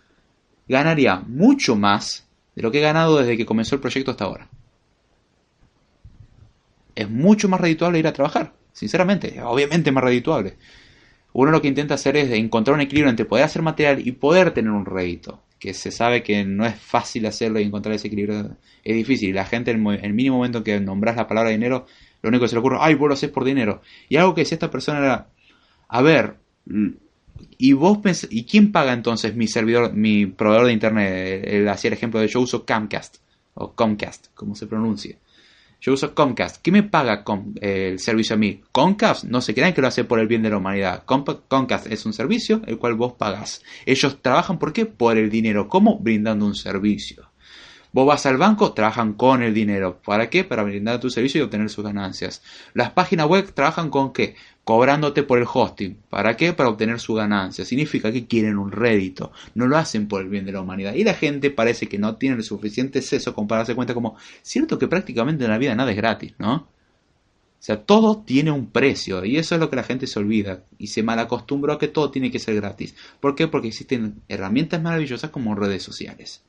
ganaría mucho más de lo que he ganado desde que comenzó el proyecto hasta ahora. Es mucho más redituable ir a trabajar, sinceramente, obviamente más redituable. Uno lo que intenta hacer es encontrar un equilibrio entre poder hacer material y poder tener un rédito, que se sabe que no es fácil hacerlo y encontrar ese equilibrio es difícil. La gente, en el mínimo momento que nombras la palabra dinero, lo único que se le ocurre, ay, vos lo haces por dinero. Y algo que decía esta persona era, a ver, y vos ¿y quién paga entonces mi servidor, mi proveedor de internet? Él hacía el ejemplo de yo uso Comcast, o Comcast, como se pronuncia. Yo uso Comcast. ¿Qué me paga el servicio a mí? Comcast, no se crean que lo hace por el bien de la humanidad. Comcast es un servicio el cual vos pagás. Ellos trabajan, ¿por qué? Por el dinero. ¿Cómo? Brindando un servicio. Vos vas al banco, trabajan con el dinero. ¿Para qué? Para brindar tu servicio y obtener sus ganancias. Las páginas web trabajan con qué? Cobrándote por el hosting. ¿Para qué? Para obtener su ganancia. Significa que quieren un rédito. No lo hacen por el bien de la humanidad. Y la gente parece que no tiene el suficiente seso como para darse cuenta como, cierto que prácticamente en la vida nada es gratis, ¿no? O sea, todo tiene un precio y eso es lo que la gente se olvida y se malacostumbró a que todo tiene que ser gratis. ¿Por qué? Porque existen herramientas maravillosas como redes sociales.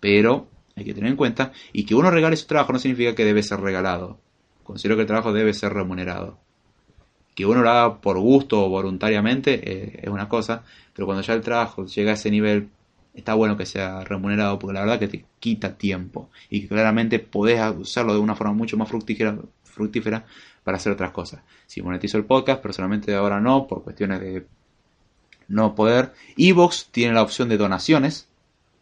Pero hay que tener en cuenta, y que uno regale su trabajo no significa que debe ser regalado. Considero que el trabajo debe ser remunerado. Que uno lo haga por gusto o voluntariamente eh, es una cosa, pero cuando ya el trabajo llega a ese nivel, está bueno que sea remunerado, porque la verdad que te quita tiempo y que claramente podés usarlo de una forma mucho más fructífera, para hacer otras cosas. Si monetizo el podcast, personalmente ahora no, por cuestiones de no poder. Evox tiene la opción de donaciones,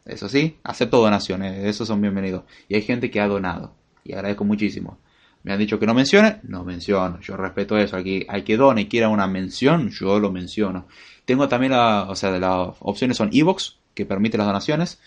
eso sí, acepto donaciones, esos son bienvenidos. Y hay gente que ha donado, y agradezco muchísimo. Me han dicho que no mencione, no menciono. Yo respeto eso. Aquí hay que done y quiera una mención, yo lo menciono. Tengo también o sea, las opciones son Evox, que permite las donaciones,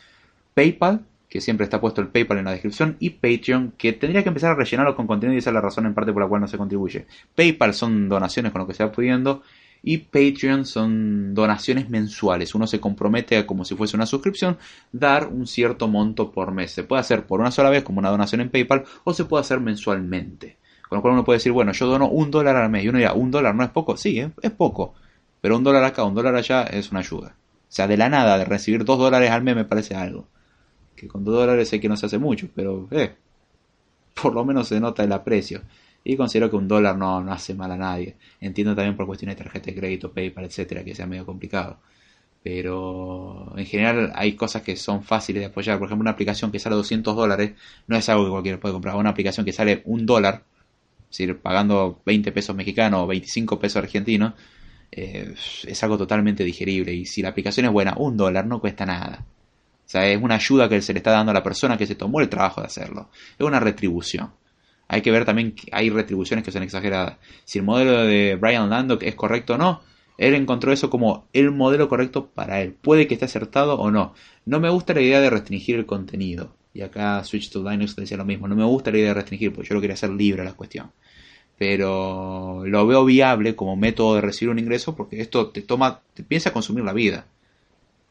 PayPal, que siempre está puesto el PayPal en la descripción, y Patreon, que tendría que empezar a rellenarlo con contenido y esa es la razón en parte por la cual no se contribuye. PayPal son donaciones con lo que se va pudiendo, y Patreon son donaciones mensuales. Uno se compromete a, como si fuese una suscripción, dar un cierto monto por mes. Se puede hacer por una sola vez como una donación en PayPal o se puede hacer mensualmente. Con lo cual uno puede decir, bueno, yo dono un dólar al mes. Y uno dirá, ¿un dólar no es poco? Sí, es, poco. Pero un dólar acá, un dólar allá es una ayuda. O sea, de la nada, de recibir dos dólares al mes me parece algo. Que con dos dólares sé que no se hace mucho, pero eh, por lo menos se nota el aprecio. Y considero que un dólar no, no hace mal a nadie. Entiendo también por cuestiones de tarjeta de crédito, PayPal, etcétera, que sea medio complicado. Pero en general hay cosas que son fáciles de apoyar. Por ejemplo, una aplicación que sale 200 dólares no es algo que cualquiera puede comprar. Una aplicación que sale un dólar, es decir, pagando 20 pesos mexicanos o 25 pesos argentinos, eh, es algo totalmente digerible. Y si la aplicación es buena, un dólar no cuesta nada. O sea, es una ayuda que se le está dando a la persona que se tomó el trabajo de hacerlo. Es una retribución hay que ver también que hay retribuciones que son exageradas. Si el modelo de Brian Landock es correcto o no, él encontró eso como el modelo correcto para él. Puede que esté acertado o no. No me gusta la idea de restringir el contenido. Y acá Switch to Linux decía lo mismo. No me gusta la idea de restringir, porque yo lo quería hacer libre la cuestión. Pero lo veo viable como método de recibir un ingreso porque esto te toma, te empieza a consumir la vida.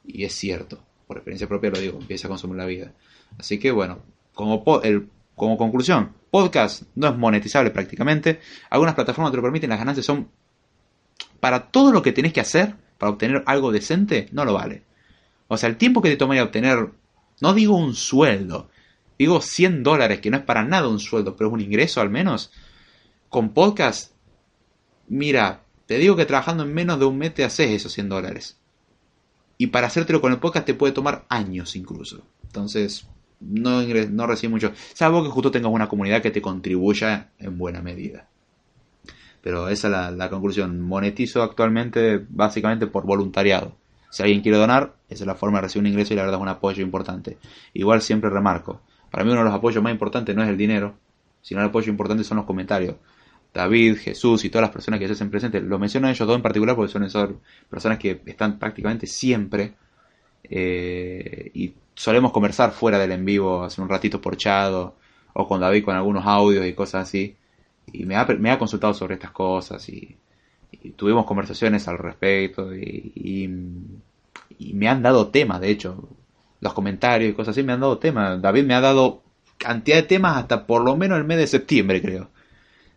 Y es cierto, por experiencia propia lo digo, empieza a consumir la vida. Así que bueno, como el como conclusión, podcast no es monetizable prácticamente. Algunas plataformas te lo permiten, las ganancias son para todo lo que tenés que hacer para obtener algo decente, no lo vale. O sea, el tiempo que te tomaría obtener, no digo un sueldo, digo 100 dólares, que no es para nada un sueldo, pero es un ingreso al menos. Con podcast, mira, te digo que trabajando en menos de un mes te haces esos 100 dólares. Y para hacértelo con el podcast te puede tomar años incluso. Entonces, no, no recibe mucho, salvo que justo tengas una comunidad que te contribuya en buena medida. Pero esa es la, conclusión. Monetizo actualmente básicamente por voluntariado. Si alguien quiere donar, esa es la forma de recibir un ingreso y la verdad es un apoyo importante. Igual siempre remarco, para mí uno de los apoyos más importantes no es el dinero, sino el apoyo importante son los comentarios. David, Jesús y todas las personas que se hacen presentes, los menciono a ellos dos en particular porque son personas que están prácticamente siempre eh, y solemos conversar fuera del en vivo, hace un ratito por chat o, con David con algunos audios y cosas así. Y me ha, me ha consultado sobre estas cosas y, tuvimos conversaciones al respecto y, y, me han dado temas, de hecho, los comentarios y cosas así me han dado temas. David me ha dado cantidad de temas hasta por lo menos el mes de septiembre, creo.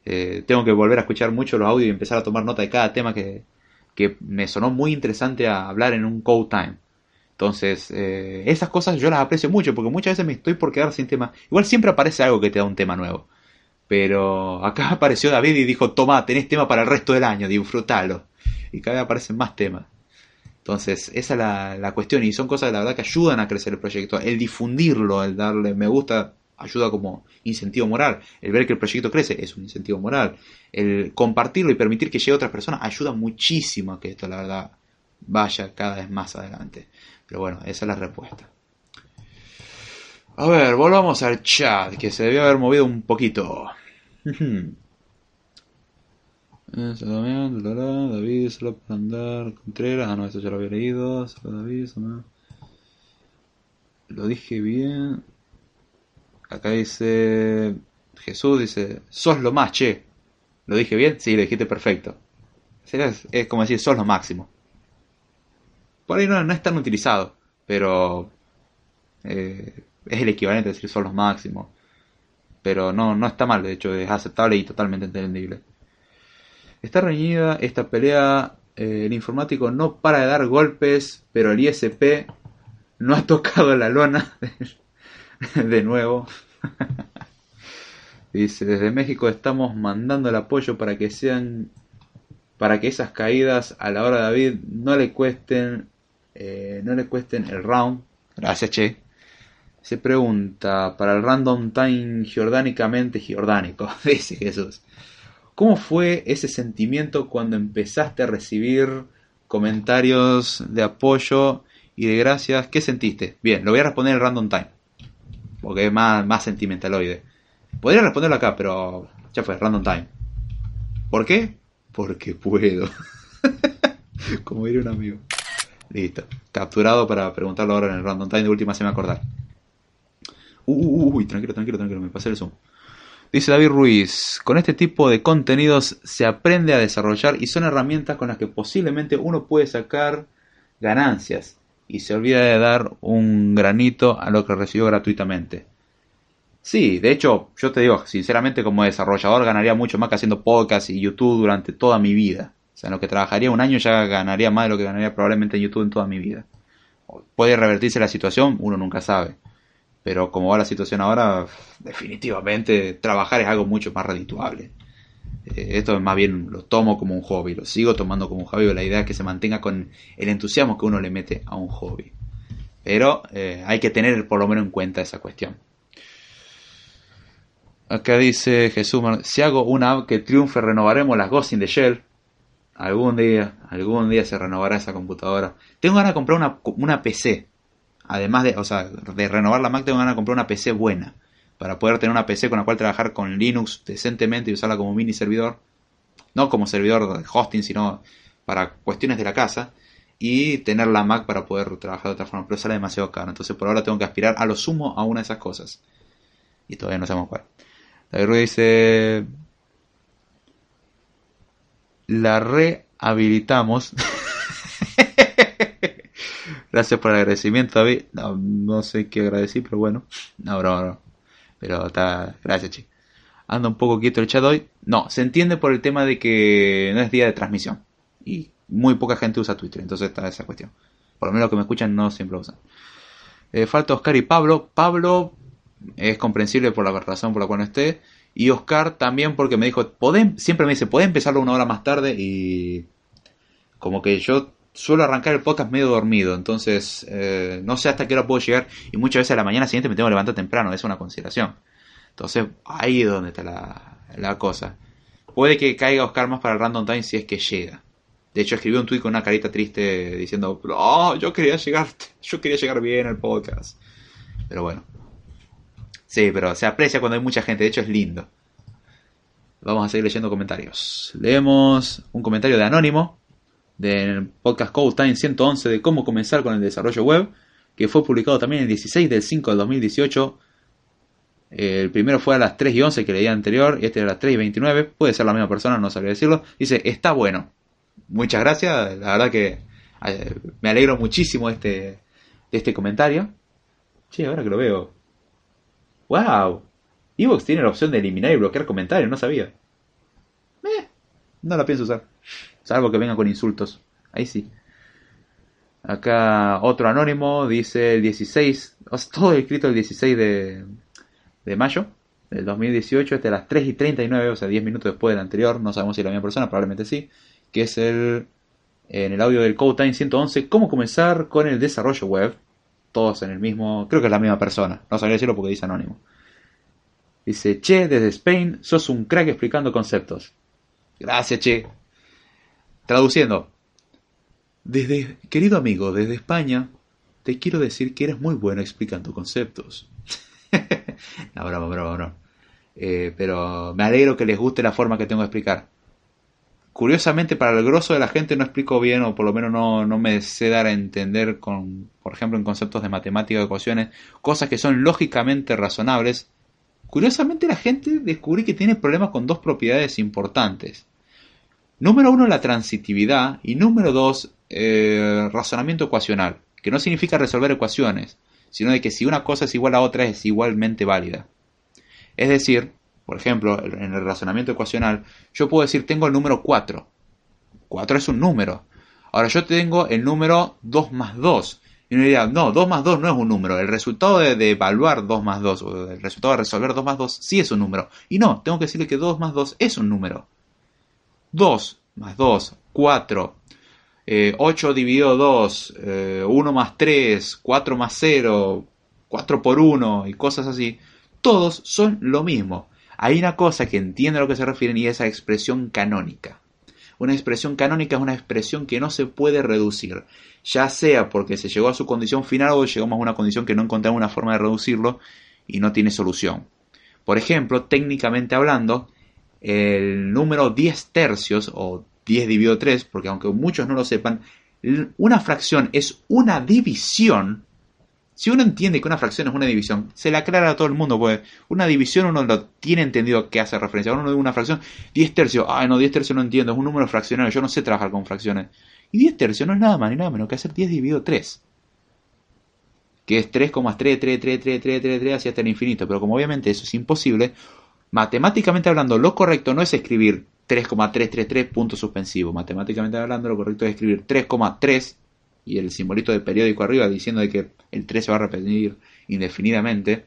Eh, tengo que volver a escuchar mucho los audios y empezar a tomar nota de cada tema que, que me sonó muy interesante a hablar en un code time. Entonces, eh, esas cosas yo las aprecio mucho porque muchas veces me estoy por quedar sin tema. Igual siempre aparece algo que te da un tema nuevo. Pero acá apareció David y dijo, toma, tenés tema para el resto del año, disfrutalo. Y cada vez aparecen más temas. Entonces, esa es la, la cuestión y son cosas, la verdad, que ayudan a crecer el proyecto. El difundirlo, el darle me gusta, ayuda como incentivo moral. El ver que el proyecto crece es un incentivo moral. El compartirlo y permitir que llegue a otras personas ayuda muchísimo a que esto, la verdad, vaya cada vez más adelante. Pero bueno, esa es la respuesta. A ver, volvamos al chat, que se debió haber movido un poquito. David, solo para andar. Contreras, ah no, eso ya lo había leído. David, Lo dije bien. Acá dice Jesús, dice, sos lo más, che. ¿Lo dije bien? Sí, lo dijiste perfecto. Es, como decir, sos lo máximo. Por ahí no, no es tan utilizado, pero eh, es el equivalente a decir sos los máximos. Pero no, no está mal, de hecho es aceptable y totalmente entendible. Está reñida esta pelea, eh, el informático no para de dar golpes, pero el ISP no ha tocado la lona. de nuevo. Dice, desde México estamos mandando el apoyo para que sean, para que esas caídas a la hora de David no le cuesten, eh, no le cuesten el round. Gracias, Che. Se pregunta, para el random time jordánicamente jordánico, dice Jesús. ¿Cómo fue ese sentimiento cuando empezaste a recibir comentarios de apoyo y de gracias? ¿Qué sentiste? Bien, lo voy a responder en random time porque es más, más sentimentaloide. Podría responderlo acá, pero ya fue, random time. ¿Por qué? Porque puedo. Como diría un amigo. Listo. Capturado para preguntarlo ahora en el random time. De última se me acordar. Uh, uh, uh, uy, tranquilo, tranquilo, tranquilo. Me pasé el zoom. Dice David Ruiz, con este tipo de contenidos se aprende a desarrollar y son herramientas con las que posiblemente uno puede sacar ganancias y se olvida de dar un granito a lo que recibió gratuitamente. Sí, de hecho, yo te digo, sinceramente como desarrollador ganaría mucho más que haciendo podcast y YouTube durante toda mi vida. Sea, en lo que trabajaría un año ya ganaría más de lo que ganaría probablemente en YouTube en toda mi vida. Puede revertirse la situación, uno nunca sabe. Pero como va la situación ahora, definitivamente trabajar es algo mucho más redituable. Eh, esto más bien lo tomo como un hobby, lo sigo tomando como un hobby, la idea es que se mantenga con el entusiasmo que uno le mete a un hobby. Pero eh, hay que tener por lo menos en cuenta esa cuestión. Acá dice Jesús, si hago una app que triunfe, renovaremos las Ghost in the Shell. Algún día, algún día se renovará esa computadora. Tengo ganas de comprar una, una PC. Además de, o sea, de renovar la Mac, tengo ganas de comprar una PC buena para poder tener una PC con la cual trabajar con Linux decentemente y usarla como mini servidor, no como servidor de hosting, sino para cuestiones de la casa, y tener la Mac para poder trabajar de otra forma, pero sale demasiado caro, entonces por ahora tengo que aspirar a lo sumo a una de esas cosas, y todavía no sabemos cuál. David Ruiz dice, la rehabilitamos. Gracias por el agradecimiento, David. No, sé qué agradecí, pero bueno. Ahora, ahora. Pero está. Gracias, che. Anda un poco quieto el chat hoy. No, se entiende por el tema de que no es día de transmisión. Y muy poca gente usa Twitter. Entonces está esa cuestión. Por lo menos los que me escuchan no siempre usan. Eh, falta Oscar y Pablo. Pablo es comprensible por la razón por la cual no esté. Y Oscar también porque me dijo, siempre me dice, ¿podés empezarlo una hora más tarde? Y como que yo suelo arrancar el podcast medio dormido, entonces eh, no sé hasta qué hora puedo llegar y muchas veces a la mañana siguiente me tengo que levantar temprano, es una consideración. Entonces ahí es donde está la, la cosa. Puede que caiga Oscar más para el Random Time si es que llega. De hecho, escribió un tweet con una carita triste diciendo, oh, yo quería llegar, yo quería llegar bien al podcast. Pero bueno. Sí, pero se aprecia cuando hay mucha gente, de hecho es lindo. Vamos a seguir leyendo comentarios. Leemos un comentario de Anónimo, del podcast Code Time 111 de cómo comenzar con el desarrollo web, que fue publicado también el 16 del 5 del 2018 el primero fue a las 3 y 11 que leía anterior y este a las 3 y 29. Puede ser la misma persona, no sabría decirlo. Dice, está bueno. Muchas gracias. La verdad que eh, me alegro muchísimo de este, de este comentario. Sí, ahora que lo veo. ¡Wow! Evox tiene la opción de eliminar y bloquear comentarios, no sabía. Eh, no la pienso usar. Salvo que venga con insultos. Ahí sí. Acá otro anónimo dice el 16. todo escrito el 16 de, de mayo del 2018, este a las 3 y 39, o sea, 10 minutos después del anterior, no sabemos si es la misma persona, probablemente sí, que es el en el audio del Code Time 111, cómo comenzar con el desarrollo web, todos en el mismo, creo que es la misma persona, no sabría decirlo porque dice anónimo. Dice, Che, desde Spain, sos un crack explicando conceptos. Gracias, Che. Traduciendo. Desde, querido amigo, desde España, te quiero decir que eres muy bueno explicando conceptos. no, broma, broma, broma. Eh, pero me alegro que les guste la forma que tengo de explicar. Curiosamente, para el grosso de la gente no explico bien, o por lo menos no, no me sé dar a entender con, por ejemplo, en conceptos de matemática o ecuaciones, cosas que son lógicamente razonables. Curiosamente, la gente descubrí que tiene problemas con dos propiedades importantes. Número uno, la transitividad. Y número dos, eh, razonamiento ecuacional. Que no significa resolver ecuaciones sino de que si una cosa es igual a otra es igualmente válida. Es decir, por ejemplo, en el razonamiento ecuacional, yo puedo decir tengo el número 4. 4 es un número. Ahora yo tengo el número 2 más 2. Y uno diría, no, 2 más 2 no es un número. El resultado de, evaluar 2 más 2, o el resultado de resolver 2 más 2, sí es un número. Y no, tengo que decirle que 2 más 2 es un número. 2 más 2, 4, 8 eh, dividido 2, 1 eh, más 3, 4 más 0, 4 por 1 y cosas así, todos son lo mismo. Hay una cosa que entiende a lo que se refieren y es esa expresión canónica. Una expresión canónica es una expresión que no se puede reducir, ya sea porque se llegó a su condición final o llegamos a una condición que no encontramos una forma de reducirlo y no tiene solución. Por ejemplo, técnicamente hablando, el número 10 tercios o 10 dividido 3, porque aunque muchos no lo sepan, una fracción es una división. Si uno entiende que una fracción es una división, se la aclara a todo el mundo, pues una división uno lo tiene entendido que hace referencia. Uno de una fracción, 10 tercios, ay no, 10 tercios no entiendo, es un número fraccionario, yo no sé trabajar con fracciones. Y 10 tercios no es nada más ni nada menos que hacer 10 dividido 3. Que es 3,3333333 hacia hasta el infinito. Pero como obviamente eso es imposible, matemáticamente hablando, lo correcto no es escribir 3,333 puntos suspensivos. Matemáticamente hablando, lo correcto es escribir 3,3 y el simbolito de periódico arriba diciendo de que el 3 se va a repetir indefinidamente.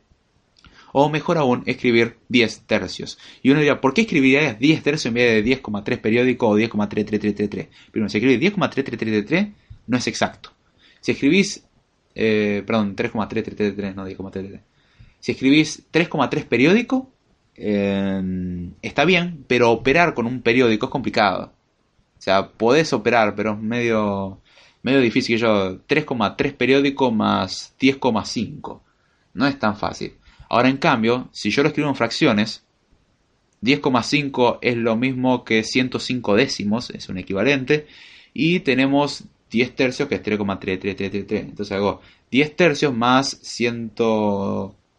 O mejor aún, escribir 10 tercios. Y uno dirá, ¿por qué escribirías 10 tercios en vez de 10,3 periódico o 10,33333? Primero, si escribís 10,33333 no es exacto. Si escribís, eh, perdón, 3,333, no 10,333. Si escribís 3,3 periódico, Em, está bien, pero operar con un periódico es complicado. O sea, podés operar, pero es medio, medio difícil. Yo 3,3 periódico más 10,5. No es tan fácil. Ahora, en cambio, si yo lo escribo en fracciones, 10,5 es lo mismo que 105 décimos, es un equivalente. Y tenemos 10 tercios, que es 3,3333. Entonces hago 10 tercios más 100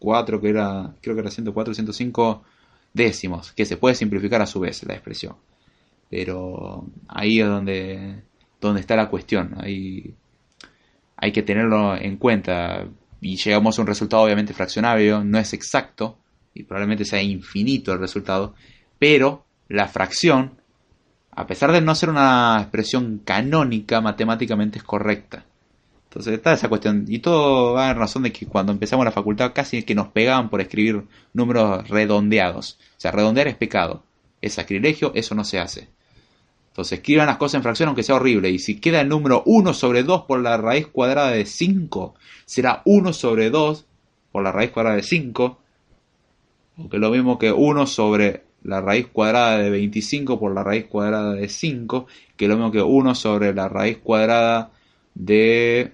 4, que era, creo que era 104, 105 décimos, que se puede simplificar a su vez la expresión. Pero ahí es donde, donde está la cuestión. Ahí hay que tenerlo en cuenta. Y llegamos a un resultado obviamente fraccionario, no es exacto, y probablemente sea infinito el resultado, pero la fracción, a pesar de no ser una expresión canónica, matemáticamente es correcta. Entonces está esa cuestión. Y todo va en razón de que cuando empezamos la facultad casi que nos pegaban por escribir números redondeados. O sea, redondear es pecado. Es sacrilegio, eso no se hace. Entonces escriban las cosas en fracción aunque sea horrible. Y si queda el número 1 sobre 2 por la raíz cuadrada de 5, será 1 sobre 2 por la raíz cuadrada de 5. O que es lo mismo que 1 sobre la raíz cuadrada de 25 por la raíz cuadrada de 5, que es lo mismo que 1 sobre la raíz cuadrada de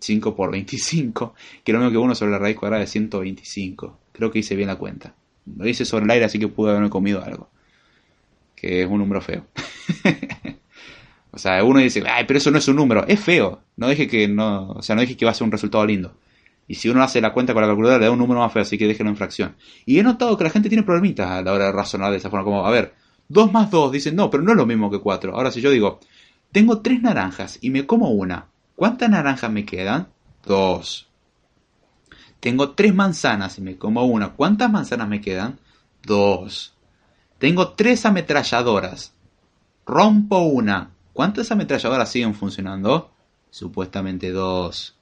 5 em, por 25, que es lo mismo que 1 sobre la raíz cuadrada de 125. Creo que hice bien la cuenta. Lo hice sobre el aire, así que pude haberme comido algo. Que es un número feo. o sea, uno dice, ay, pero eso no es un número, es feo. No dije que no, o sea, no dije que va a ser un resultado lindo. Y si uno hace la cuenta con la calculadora, le da un número más feo, así que déjenlo en fracción. Y he notado que la gente tiene problemitas a la hora de razonar de esa forma, como, a ver, 2 más 2, dicen, no, pero no es lo mismo que 4. Ahora, si yo digo, tengo 3 naranjas y me como una, ¿cuántas naranjas me quedan? 2. Tengo 3 manzanas y me como una, ¿cuántas manzanas me quedan? 2. Tengo 3 ametralladoras. Rompo una. ¿Cuántas ametralladoras siguen funcionando? Supuestamente 2.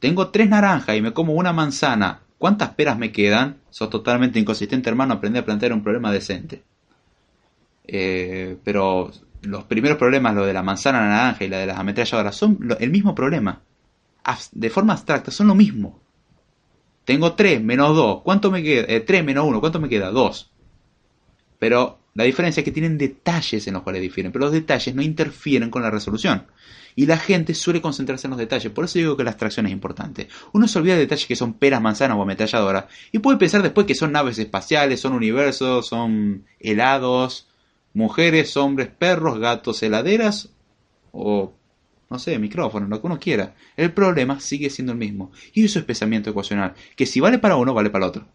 Tengo tres naranjas y me como una manzana. ¿Cuántas peras me quedan? Sos totalmente inconsistente, hermano. Aprende a plantear un problema decente. Eh, pero los primeros problemas, lo de la manzana, naranja y la de las ametralladoras, son el mismo problema. De forma abstracta, son lo mismo. Tengo 3 menos 2. ¿Cuánto me queda? 3 eh, menos 1. ¿Cuánto me queda? 2. Pero la diferencia es que tienen detalles en los cuales difieren, pero los detalles no interfieren con la resolución. Y la gente suele concentrarse en los detalles. Por eso digo que la abstracción es importante. Uno se olvida de detalles que son peras, manzanas o ametralladoras. Y puede pensar después que son naves espaciales, son universos, son helados, mujeres, hombres, perros, gatos, heladeras o no sé, micrófono, lo que uno quiera. El problema sigue siendo el mismo. Y eso es pensamiento ecuacional. Que si vale para uno, vale para el otro.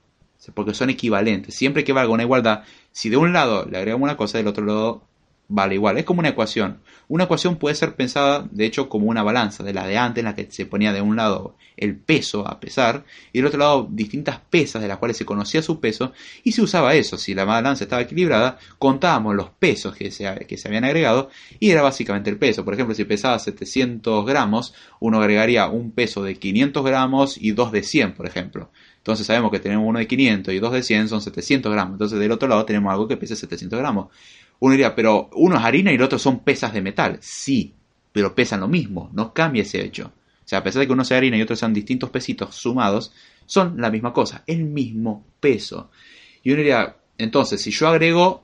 Porque son equivalentes. Siempre que valga una igualdad, si de un lado le agregamos una cosa, del otro lado vale igual. Es como una ecuación. Una ecuación puede ser pensada, de hecho, como una balanza, de la de antes, en la que se ponía de un lado el peso a pesar, y del otro lado distintas pesas de las cuales se conocía su peso, y se usaba eso. Si la balanza estaba equilibrada, contábamos los pesos que se, habían agregado, y era básicamente el peso. Por ejemplo, si pesaba 700 gramos, uno agregaría un peso de 500 gramos y dos de 100, por ejemplo. Entonces sabemos que tenemos uno de 500 y dos de 100 son 700 gramos. Entonces del otro lado tenemos algo que pese 700 gramos. Uno diría, pero uno es harina y el otro son pesas de metal. Sí, pero pesan lo mismo, no cambia ese hecho. O sea, a pesar de que uno sea harina y otro sean distintos pesitos sumados, son la misma cosa, el mismo peso. Y uno diría, entonces, si yo agrego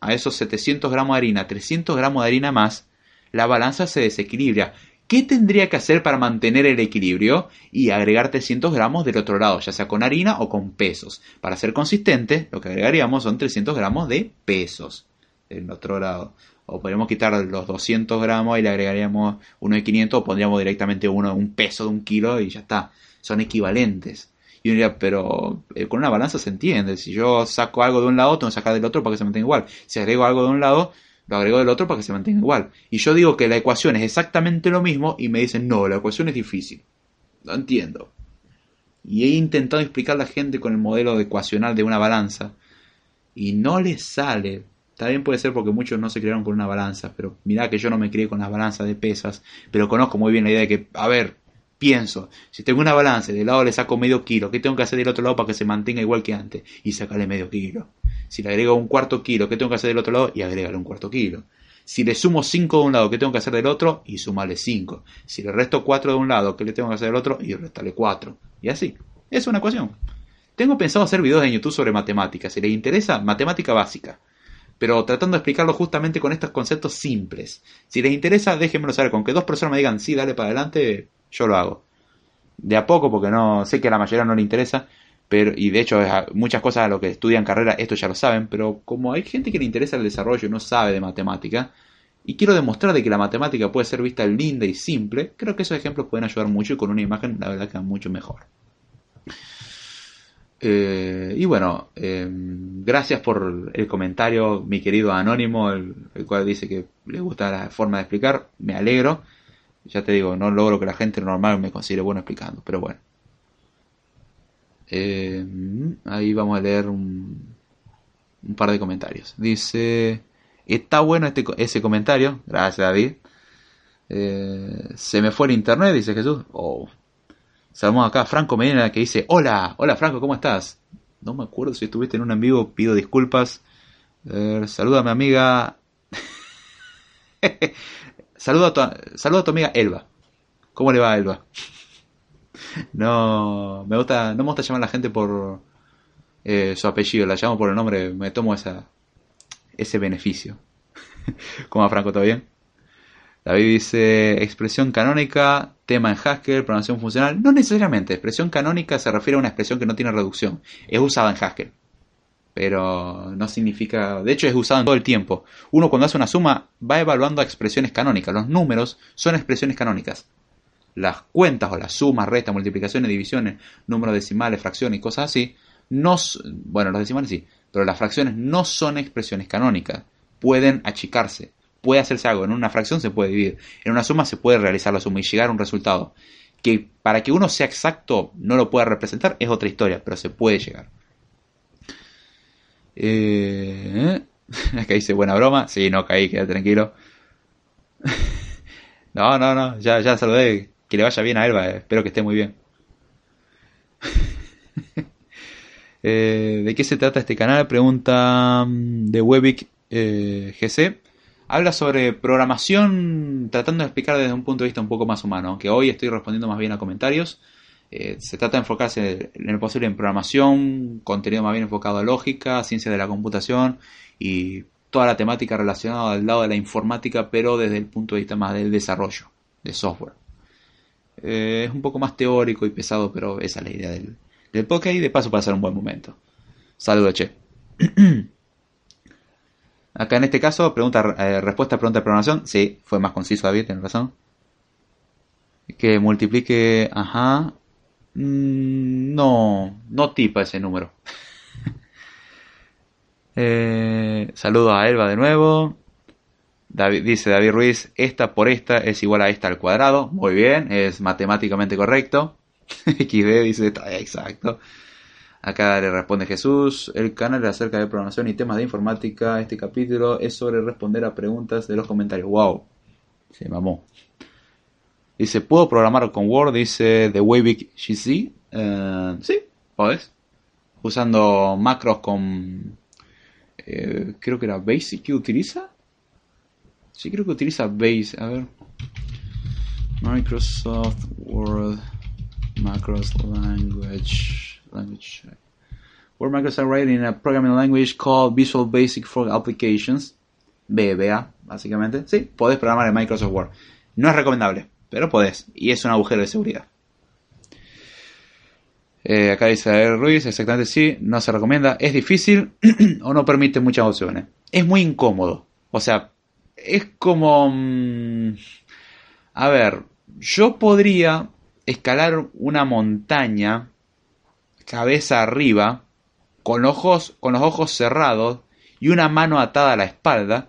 a esos 700 gramos de harina 300 gramos de harina más, la balanza se desequilibra. ¿Qué tendría que hacer para mantener el equilibrio? Y agregar 300 gramos del otro lado, ya sea con harina o con pesos. Para ser consistente, lo que agregaríamos son 300 gramos de pesos en otro grado. O podríamos quitar los 200 gramos y le agregaríamos uno de 500 o pondríamos directamente uno un peso de un kilo y ya está. Son equivalentes. Y uno diría, pero eh, con una balanza se entiende. Si yo saco algo de un lado, tengo que sacar del otro para que se mantenga igual. Si agrego algo de un lado, lo agrego del otro para que se mantenga igual. Y yo digo que la ecuación es exactamente lo mismo y me dicen, no, la ecuación es difícil. Lo entiendo. Y he intentado explicar a la gente con el modelo ecuacional de una balanza y no les sale también puede ser porque muchos no se criaron con una balanza, pero mirá que yo no me crié con las balanzas de pesas, pero conozco muy bien la idea de que, a ver, pienso, si tengo una balanza y del lado le saco medio kilo, ¿qué tengo que hacer del otro lado para que se mantenga igual que antes? Y sacarle medio kilo. Si le agrego un cuarto kilo, ¿qué tengo que hacer del otro lado? Y agregarle un cuarto kilo. Si le sumo 5 de un lado, ¿qué tengo que hacer del otro? Y sumarle 5. Si le resto 4 de un lado, ¿qué le tengo que hacer del otro? Y restarle 4. Y así. Es una ecuación. Tengo pensado hacer videos en YouTube sobre matemáticas. Si les interesa, matemática básica pero tratando de explicarlo justamente con estos conceptos simples. Si les interesa, déjenmelo saber. Con que dos personas me digan, sí, dale para adelante, yo lo hago. De a poco, porque no sé que a la mayoría no le interesa, pero, y de hecho muchas cosas a lo que estudian carrera, esto ya lo saben, pero como hay gente que le interesa el desarrollo y no sabe de matemática, y quiero demostrar de que la matemática puede ser vista linda y simple, creo que esos ejemplos pueden ayudar mucho y con una imagen la verdad queda mucho mejor. Eh, y bueno, em, gracias por el comentario, mi querido Anónimo, el, cual dice que le gusta la forma de explicar. Me alegro. Ya te digo, no logro que la gente normal me considere bueno explicando, pero bueno. Em, ahí vamos a leer un, par de comentarios. Dice, está bueno este, ese comentario. Gracias, David. Eh, se me fue el internet, dice Jesús. Oh, Saludamos acá Franco Medina que dice, hola, hola Franco, ¿cómo estás? No me acuerdo si estuviste en un en vivo, pido disculpas. saluda a mi amiga. saluda, a tu, a tu amiga Elba. ¿Cómo le va a Elba? no, me gusta, no me gusta llamar a la gente por eh, su apellido, la llamo por el nombre, me tomo esa, ese beneficio. ¿Cómo va Franco? ¿Todo bien? David dice expresión canónica, tema en Haskell, programación funcional. No necesariamente, expresión canónica se refiere a una expresión que no tiene reducción. Es usada en Haskell. Pero no significa... De hecho es usado todo el tiempo. Uno cuando hace una suma va evaluando expresiones canónicas. Los números son expresiones canónicas. Las cuentas o las sumas, restas, multiplicaciones, divisiones, números decimales, fracciones y cosas así. No, bueno, los decimales sí. Pero las fracciones no son expresiones canónicas. Pueden achicarse puede hacerse algo. En una fracción se puede dividir. En una suma se puede realizar la suma y llegar a un resultado. Que para que uno sea exacto no lo pueda representar es otra historia, pero se puede llegar. Eh, acá dice buena broma. Sí, no caí, queda tranquilo. no, no, no, ya, ya saludé. Que le vaya bien a Elba, eh. espero que esté muy bien. Eh, ¿De qué se trata este canal? Pregunta mm, de Webic eh, GC habla sobre programación tratando de explicar desde un punto de vista un poco más humano, aunque hoy estoy respondiendo más bien a comentarios. Eh, se trata de enfocarse en lo posible en programación, contenido más bien enfocado a lógica, ciencia de la computación y toda la temática relacionada al lado de la informática, pero desde el punto de vista más del desarrollo de software. Eh, es un poco más teórico y pesado, pero esa es la idea del, del podcast y de paso para ser un buen momento. Saludos, che. Acá en este caso, pregunta, eh, respuesta pregunta de programación. Sí, fue más conciso David, tiene razón. Que multiplique, ajá. Mm, no, no tipa ese número. eh, saludo a Elba de nuevo. David, dice David Ruiz, esta por esta es igual a esta al cuadrado. Muy bien, es matemáticamente correcto. XD dice, exacto. Acá le responde Jesús. El canal acerca de programación y temas de informática. Este capítulo es sobre responder a preguntas de los comentarios. ¡Wow! Se mamó. Dice, ¿puedo programar con Word? Dice The Wavik GC. Uh, sí, podés. Usando macros con... Eh, creo que era Basic que utiliza. Sí, creo que utiliza Base. A ver. Microsoft Word Macros Language language. Word Microsoft writing a programming language called Visual Basic for Applications. VBA, básicamente. Sí, podés programar en Microsoft Word. No es recomendable, pero podés. Y es un agujero de seguridad. Eh, acá dice Ruiz, exactamente sí, no se recomienda. Es difícil o no permite muchas opciones. Es muy incómodo. O sea, es como... Mm, a ver, yo podría escalar una montaña cabeza arriba, con, ojos, con los ojos cerrados y una mano atada a la espalda,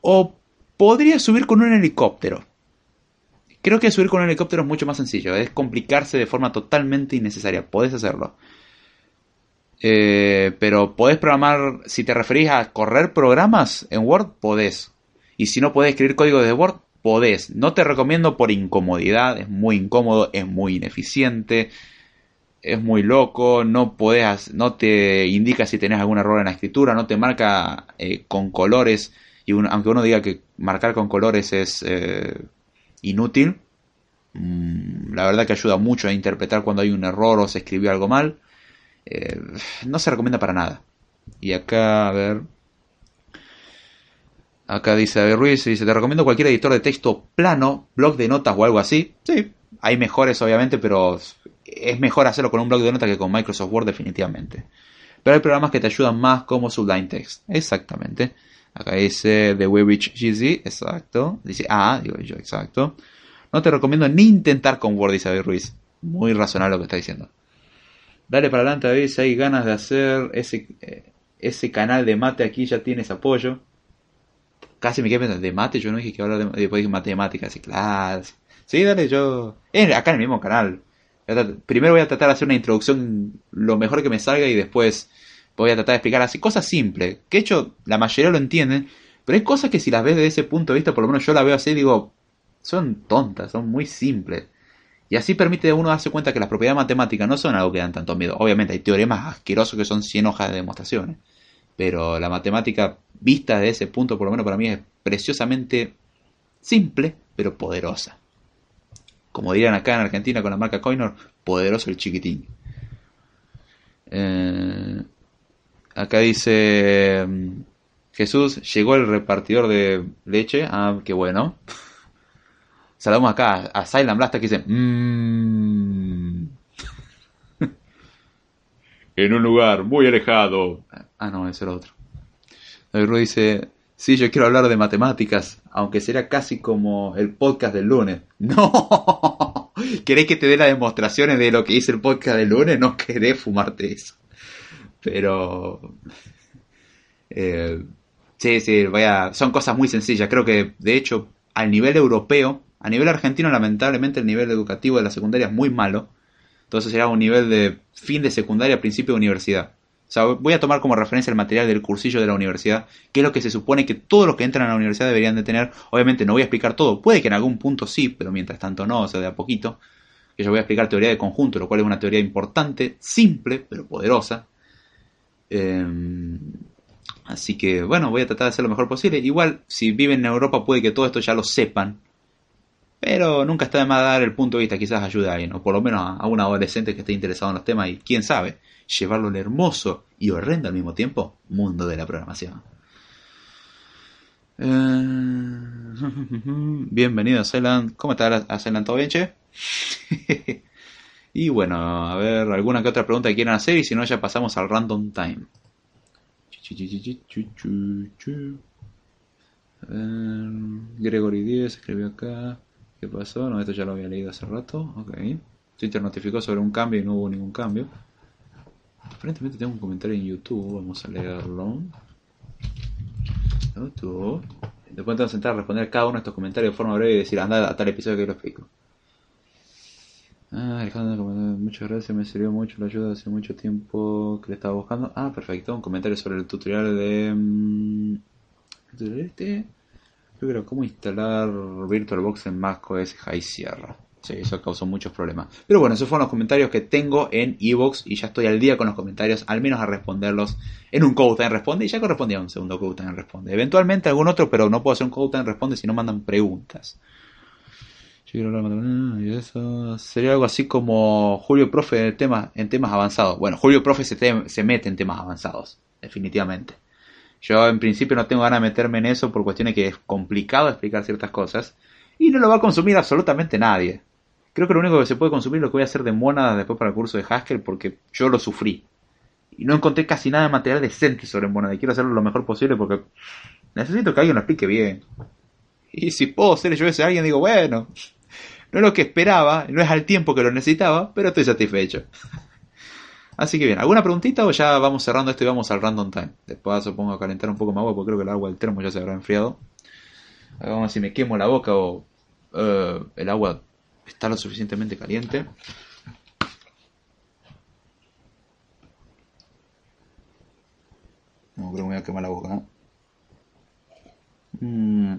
o podría subir con un helicóptero. Creo que subir con un helicóptero es mucho más sencillo, es complicarse de forma totalmente innecesaria, podés hacerlo. Eh, pero podés programar, si te referís a correr programas en Word, podés. Y si no podés escribir código de Word, podés. No te recomiendo por incomodidad, es muy incómodo, es muy ineficiente es muy loco, no podés, no te indica si tenés algún error en la escritura, no te marca eh, con colores, y aunque uno diga que marcar con colores es eh, inútil, mm, la verdad que ayuda mucho a interpretar cuando hay un error o se escribió algo mal, eh, no se recomienda para nada. Y acá, a ver, acá dice David Ruiz, dice, te recomiendo cualquier editor de texto plano, blog de notas o algo así. Sí, hay mejores obviamente, pero es mejor hacerlo con un blog de notas que con Microsoft Word definitivamente. Pero hay programas que te ayudan más como Sublime Text. Exactamente. Acá dice The Webbridge GZ. Exacto. Dice, ah, digo yo, exacto. No te recomiendo ni intentar con Word, dice David Ruiz. Muy razonable lo que está diciendo. Dale para adelante, David. Si hay ganas de hacer ese, eh, ese canal de mate aquí, ya tienes apoyo. Casi me quedé pensando, de mate, yo no dije que hablar de, después dije matemáticas y clases. Sí, dale, yo. acá en el mismo canal primero voy a tratar de hacer una introducción lo mejor que me salga y después voy a tratar de explicar así cosas simples, que de hecho la mayoría lo entienden, pero hay cosas que si las ves desde ese punto de vista, por lo menos yo las veo así, digo, son tontas, son muy simples. Y así permite a uno darse cuenta que las propiedades matemáticas no son algo que dan tanto miedo. Obviamente hay teoremas asquerosos que son 100 hojas de demostraciones. Pero la matemática vista desde ese punto, por lo menos para mí, es preciosamente simple, pero poderosa como dirían acá en Argentina con la marca Coinor, poderoso el chiquitín. Eh, Acá dice mm, Jesús, llegó el repartidor de leche. Ah, qué bueno. Saludamos acá a Silent Blaster que dice... Mmm. en un lugar muy alejado. Ah, no, ese era otro. David Ruiz dice... Sí, yo quiero hablar de matemáticas, aunque será casi como el podcast del lunes. No, ¿querés que te dé las demostraciones de lo que hice el podcast del lunes? No querés fumarte eso. Pero... Eh, sí, sí, vaya, son cosas muy sencillas. Creo que, de hecho, al nivel europeo, a nivel argentino, lamentablemente, el nivel educativo de la secundaria es muy malo. Entonces será un nivel de fin de secundaria, principio de universidad. O sea, voy a tomar como referencia el material del cursillo de la universidad, que es lo que se supone que todos los que entran a la universidad deberían de tener. Obviamente no voy a explicar todo, puede que en algún punto sí, pero mientras tanto no, o sea, de a poquito. Que yo voy a explicar teoría de conjunto, lo cual es una teoría importante, simple, pero poderosa. Em, así que, bueno, voy a tratar de hacer lo mejor posible. Igual, si viven en Europa, puede que todo esto ya lo sepan. Pero nunca está de más dar el punto de vista, quizás ayude a alguien, o por lo menos a un adolescente que esté interesado en los temas y quién sabe llevarlo al hermoso y horrendo al mismo tiempo mundo de la programación. Eh, bienvenido a Celand. ¿Cómo está Celand? ¿Todo bien, che? y bueno, a ver, alguna que otra pregunta que quieran hacer y si no ya pasamos al random time. Gregory 10 escribió acá. ¿Qué pasó? No, esto ya lo había leído hace rato. Ok. Twitter notificó sobre un cambio y no hubo ningún cambio. Aparentemente tengo un comentario en YouTube, vamos a leerlo. YouTube. Después tengo que sentar a responder cada uno de estos comentarios de forma breve y decir, anda a tal episodio que lo explico. Ah, Alejandro, muchas gracias, me sirvió mucho la ayuda hace mucho tiempo que le estaba buscando. Ah, perfecto, un comentario sobre el tutorial de... Mm, este? Creo que era cómo instalar VirtualBox en Mac OS High Sierra. Sí, eso causó muchos problemas. Pero bueno, esos fueron los comentarios que tengo en Evox y ya estoy al día con los comentarios, al menos a responderlos en un Code Responde y ya correspondía a un segundo Code Responde. Eventualmente algún otro, pero no puedo hacer un Code Responde si no mandan preguntas. Y eso sería algo así como Julio Profe en temas, en temas avanzados. Bueno, Julio Profe se, se mete en temas avanzados, definitivamente. Yo en principio no tengo ganas de meterme en eso por cuestiones que es complicado explicar ciertas cosas y no lo va a consumir absolutamente nadie. Creo que lo único que se puede consumir es lo que voy a hacer de monadas después para el curso de Haskell porque yo lo sufrí. Y no encontré casi nada de material decente sobre monadas y quiero hacerlo lo mejor posible porque necesito que alguien lo explique bien. Y si puedo ser yo ese alguien, digo, bueno, no es lo que esperaba, no es al tiempo que lo necesitaba, pero estoy satisfecho. Así que bien, ¿alguna preguntita o ya vamos cerrando esto y vamos al random time? Después supongo a calentar un poco más agua porque creo que el agua del termo ya se habrá enfriado. Vamos a ver si me quemo la boca o uh, el agua está lo suficientemente caliente. No creo que me voy a quemar la boca. Mm.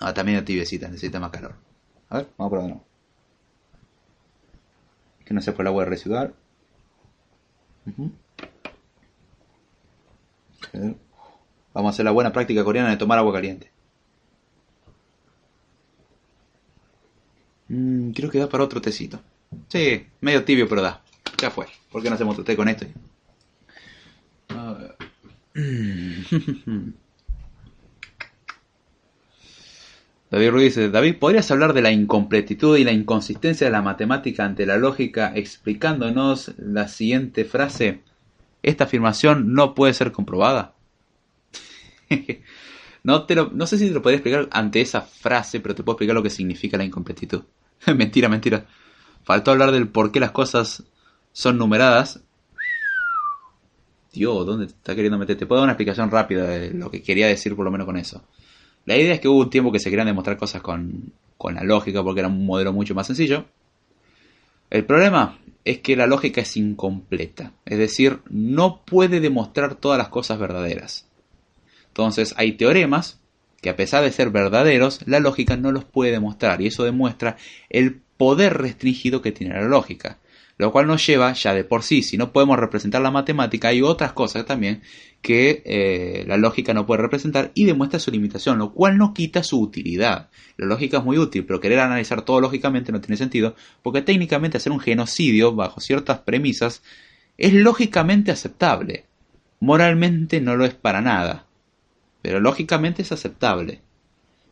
Ah, también tibiecita, necesita más calor. A ver, vamos a probar de Que no sea por el agua residual. Vamos a hacer la buena práctica coreana de tomar agua caliente. Mm, creo que da para otro tecito. Sí, medio tibio, pero da. Ya fue. ¿Por qué no hacemos otro té con esto? David Ruiz dice, David, ¿podrías hablar de la incompletitud y la inconsistencia de la matemática ante la lógica explicándonos la siguiente frase? Esta afirmación no puede ser comprobada. no, te no sé si te lo podría explicar ante esa frase, pero te puedo explicar lo que significa la incompletitud. mentira, mentira. Faltó hablar del por qué las cosas son numeradas. Dios, ¿dónde te está queriendo meter? Te puedo dar una explicación rápida de lo que quería decir por lo menos con eso. La idea es que hubo un tiempo que se querían demostrar cosas con, con la lógica porque era un modelo mucho más sencillo. El problema es que la lógica es incompleta, es decir, no puede demostrar todas las cosas verdaderas. Entonces hay teoremas que a pesar de ser verdaderos, la lógica no los puede demostrar y eso demuestra el poder restringido que tiene la lógica. Lo cual nos lleva ya de por sí, si no podemos representar la matemática, hay otras cosas también que eh, la lógica no puede representar y demuestra su limitación, lo cual no quita su utilidad. La lógica es muy útil, pero querer analizar todo lógicamente no tiene sentido, porque técnicamente hacer un genocidio bajo ciertas premisas es lógicamente aceptable. moralmente no lo es para nada, pero lógicamente es aceptable.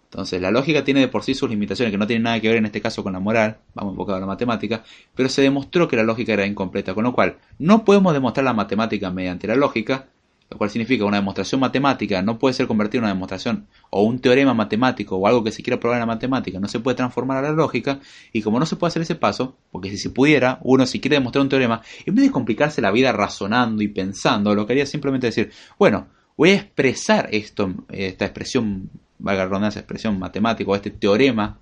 Entonces, la lógica tiene de por sí sus limitaciones, que no tienen nada que ver en este caso con la moral, vamos enfocado a la matemática, pero se demostró que la lógica era incompleta, con lo cual no podemos demostrar la matemática mediante la lógica, lo cual significa una demostración matemática no puede ser convertida en una demostración o un teorema matemático o algo que se quiera probar en la matemática, no se puede transformar a la lógica, y como no se puede hacer ese paso, porque si se pudiera, uno si quiere demostrar un teorema, en vez de complicarse la vida razonando y pensando, lo que haría simplemente decir, bueno, voy a expresar esto, esta expresión valga la esa expresión matemática, o este teorema,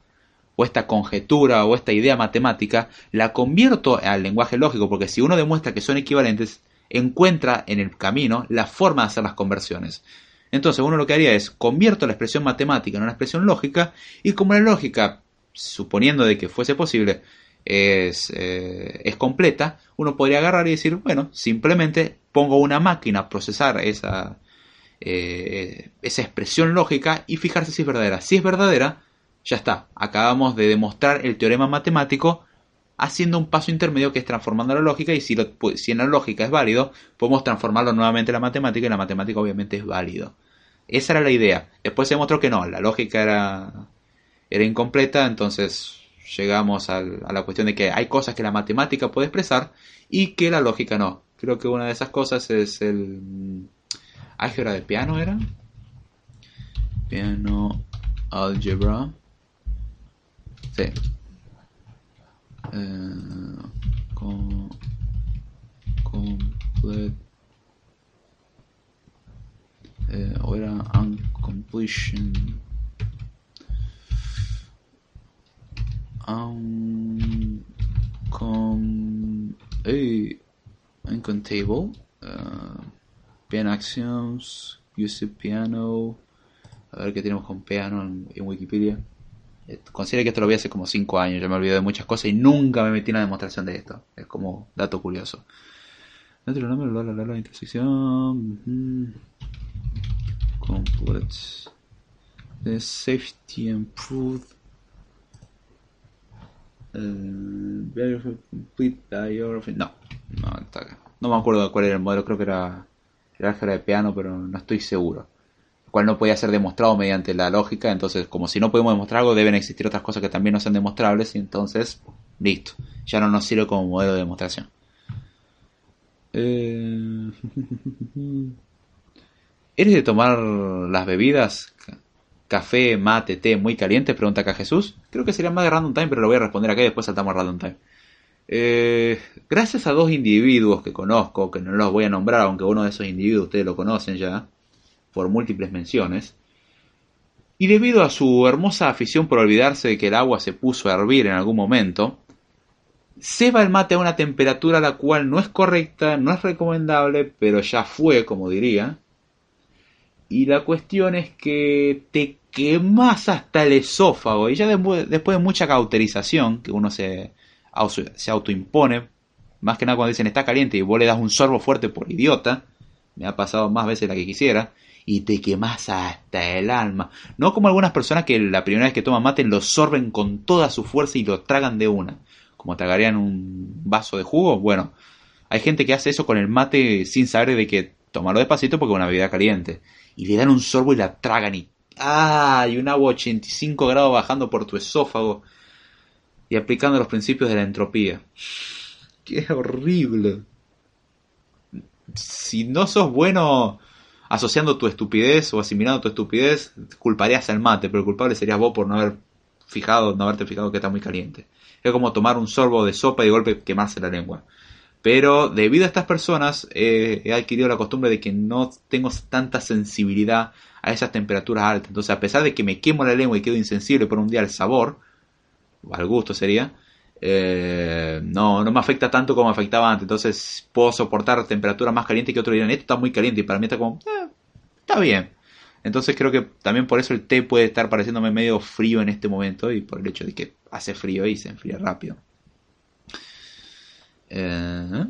o esta conjetura, o esta idea matemática, la convierto al lenguaje lógico, porque si uno demuestra que son equivalentes, encuentra en el camino la forma de hacer las conversiones. Entonces uno lo que haría es convierto la expresión matemática en una expresión lógica, y como la lógica, suponiendo de que fuese posible, es, eh, completa, uno podría agarrar y decir, bueno, simplemente pongo una máquina a procesar esa, eh, esa expresión lógica y fijarse si es verdadera. Si es verdadera, ya está. Acabamos de demostrar el teorema matemático haciendo un paso intermedio que es transformando la lógica y si, si en la lógica es válido, podemos transformarlo nuevamente en la matemática y la matemática obviamente es válido. Esa era la idea. Después se demostró que no, la lógica era, era incompleta, entonces llegamos a la cuestión de que hay cosas que la matemática puede expresar y que la lógica no. Creo que una de esas cosas es el álgebra de piano era. Piano álgebra. Sí. Uh, com, complete. Uh, o era uncompletion. Um, com, hey, uncontable. Uh, Piano Actions, Use Piano. A ver qué tenemos con piano en, Wikipedia. Eh, considero que esto lo vi hace como 5 años, ya me olvidé de muchas cosas y nunca me metí en una demostración de esto. Es como dato curioso. Dentro del nombre, la, la, la, intersección. Complex. The safety. Uh, complete No, no, está No me acuerdo cuál era el modelo, creo que era el álgebra de piano, pero no estoy seguro. Cual no podía ser demostrado mediante la lógica, entonces como si no podemos demostrar algo, deben existir otras cosas que también no sean demostrables, y entonces, listo, ya no nos sirve como modelo de demostración. Eh, ¿Eres de tomar las bebidas? Café, mate, té muy calientes, pregunta acá Jesús. Creo que sería más de random time, pero lo voy a responder acá y después saltamos a random time. Eh, gracias a dos individuos que conozco, que no los voy a nombrar, aunque uno de esos individuos ustedes lo conocen ya, por múltiples menciones, y debido a su hermosa afición por olvidarse de que el agua se puso a hervir en algún momento, ceba el mate a una temperatura la cual no es correcta, no es recomendable, pero ya fue, como diría. Y la cuestión es que te quemas hasta el esófago, y ya después de mucha cauterización, que uno se, se autoimpone, más que nada cuando dicen está caliente y vos le das un sorbo fuerte por idiota, me ha pasado más veces la que quisiera, y te quemas hasta el alma. No como algunas personas que la primera vez que toman mate lo sorben con toda su fuerza y lo tragan de una, como tragarían un vaso de jugo. Bueno, hay gente que hace eso con el mate sin saber de que tomarlo despacito porque es una bebida caliente. Y le dan un sorbo y la tragan y ¡ah! Y un agua 85 grados bajando por tu esófago y aplicando los principios de la entropía. ¡Qué horrible! Si no sos bueno asociando tu estupidez o asimilando tu estupidez, culparías al mate, pero el culpable serías vos por no haber fijado, no haberte fijado que está muy caliente. Es como tomar un sorbo de sopa y de golpe quemarse la lengua. Pero debido a estas personas he adquirido la costumbre de que no tengo tanta sensibilidad a esas temperaturas altas. Entonces, a pesar de que me quemo la lengua y quedo insensible por un día al sabor, al gusto sería, eh, no, no me afecta tanto como me afectaba antes. Entonces puedo soportar temperaturas más calientes que otros dirán, esto está muy caliente y para mí está como, eh, está bien. Entonces creo que también por eso el té puede estar pareciéndome medio frío en este momento y por el hecho de que hace frío y se enfría rápido. Eh,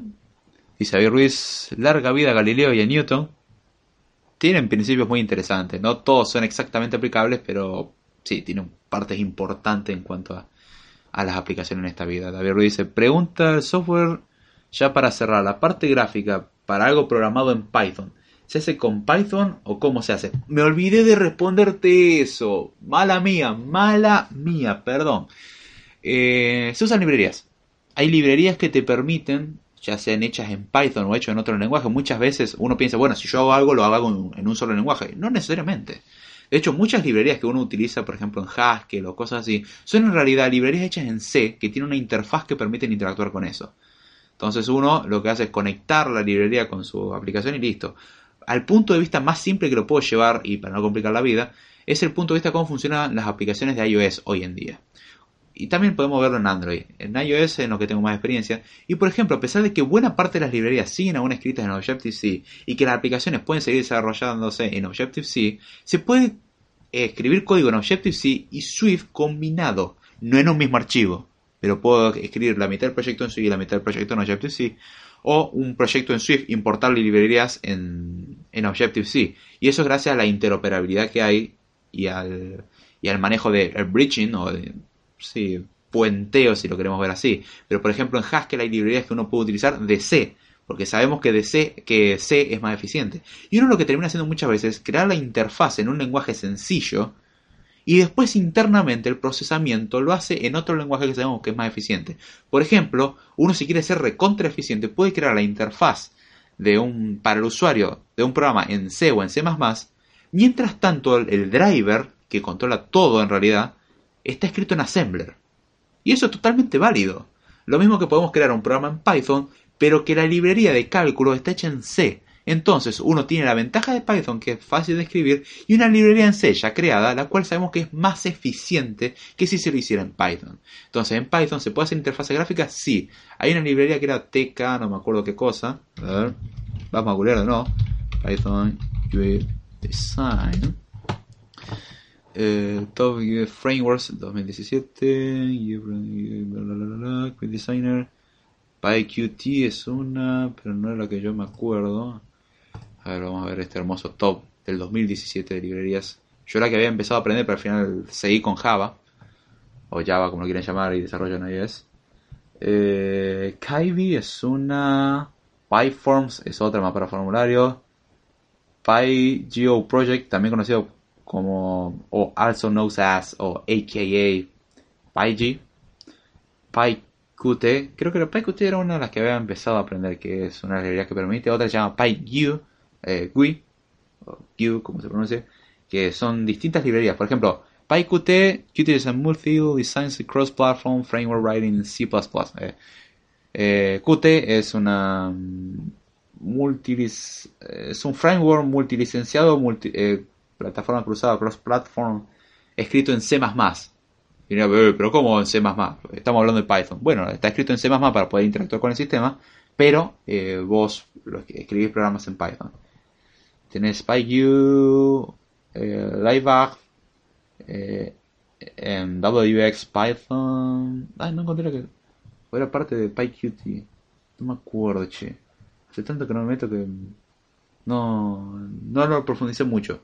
Isabel Ruiz, larga vida a Galileo y a Newton. Tienen principios muy interesantes. No todos son exactamente aplicables, pero sí, tienen partes importantes en cuanto a, a las aplicaciones en esta vida. David Ruiz dice, pregunta el software ya para cerrar, la parte gráfica para algo programado en Python, ¿Se hace con Python o cómo se hace? Me olvidé de responderte eso. Mala mía, mala mía, perdón. Eh, se usan librerías. Hay librerías que te permiten, ya sean hechas en Python o hechas en otro lenguaje. Muchas veces uno piensa, bueno, si yo hago algo, lo hago en un solo lenguaje. No necesariamente. De hecho, muchas librerías que uno utiliza, por ejemplo, en Haskell o cosas así, son en realidad librerías hechas en C que tienen una interfaz que permiten interactuar con eso. Entonces uno lo que hace es conectar la librería con su aplicación y listo al punto de vista más simple que lo puedo llevar, y para no complicar la vida, es el punto de vista de cómo funcionan las aplicaciones de iOS hoy en día. Y también podemos verlo en Android. En iOS en lo que tengo más experiencia. Y por ejemplo, a pesar de que buena parte de las librerías siguen aún escritas en Objective-C y que las aplicaciones pueden seguir desarrollándose en Objective-C, se puede escribir código en Objective-C y Swift combinado, no en un mismo archivo. Pero puedo escribir la mitad del proyecto en Swift y la mitad del proyecto en Objective-C o un proyecto en Swift importar librerías en, en Objective-C. Y eso es gracias a la interoperabilidad que hay y al, y al manejo de bridging sí, puenteo si lo queremos ver así. Pero por ejemplo en Haskell hay librerías que uno puede utilizar de C, porque sabemos que, de C, que C es más eficiente. Y uno lo que termina haciendo muchas veces es crear la interfaz en un lenguaje sencillo y después internamente el procesamiento lo hace en otro lenguaje que sabemos que es más eficiente. Por ejemplo, uno si quiere ser recontra eficiente puede crear la interfaz de un, para el usuario de un programa en C o en C++, mientras tanto el, driver, que controla todo en realidad, está escrito en Assembler. Y eso es totalmente válido. Lo mismo que podemos crear un programa en Python, pero que la librería de cálculo está hecha en C. Entonces uno tiene la ventaja de Python que es fácil de escribir y una librería en C ya creada, la cual sabemos que es más eficiente que si se lo hiciera en Python. Entonces en Python se puede hacer interfaz gráfica, sí. Hay una librería que era TK, no me acuerdo qué cosa. A ver, vamos a googlear no. Python UI Design. Eh, Top Frameworks 2017. Quick Designer. PyQt es una, pero no es la que yo me acuerdo. A ver, vamos a ver este hermoso top del 2017 de librerías. Yo era que había empezado a aprender, pero al final seguí con Java. O Java, como lo quieren llamar, y desarrollo en iOS. Eh, es una. PyForms es otra más para formulario. PyGeo Project, también conocido como. o also known as, o AKA PyG. PyQt, creo que PyQt era una de las que había empezado a aprender, que es una librería que permite. Otra se llama PyGeo eh, GUI, o GUI, como se pronuncia, que son distintas librerías. Por ejemplo, PyQt utiliza Multi Designs Cross-Platform Framework Writing in C++. Eh, eh, Qt es una mm, es un framework multilicenciado, multi, eh, plataforma cruzada, cross-platform, escrito en C++. pero ¿cómo en C++? Estamos hablando de Python. Bueno, está escrito en C++ para poder interactuar con el sistema, pero vos escribís programas en Python. Tenés SpikeU, eh, LiveBug, eh, WX Python. Ay, no encontré que. era parte de PyQt. No me acuerdo, che. Hace tanto que no me meto que. No, no lo profundicé mucho.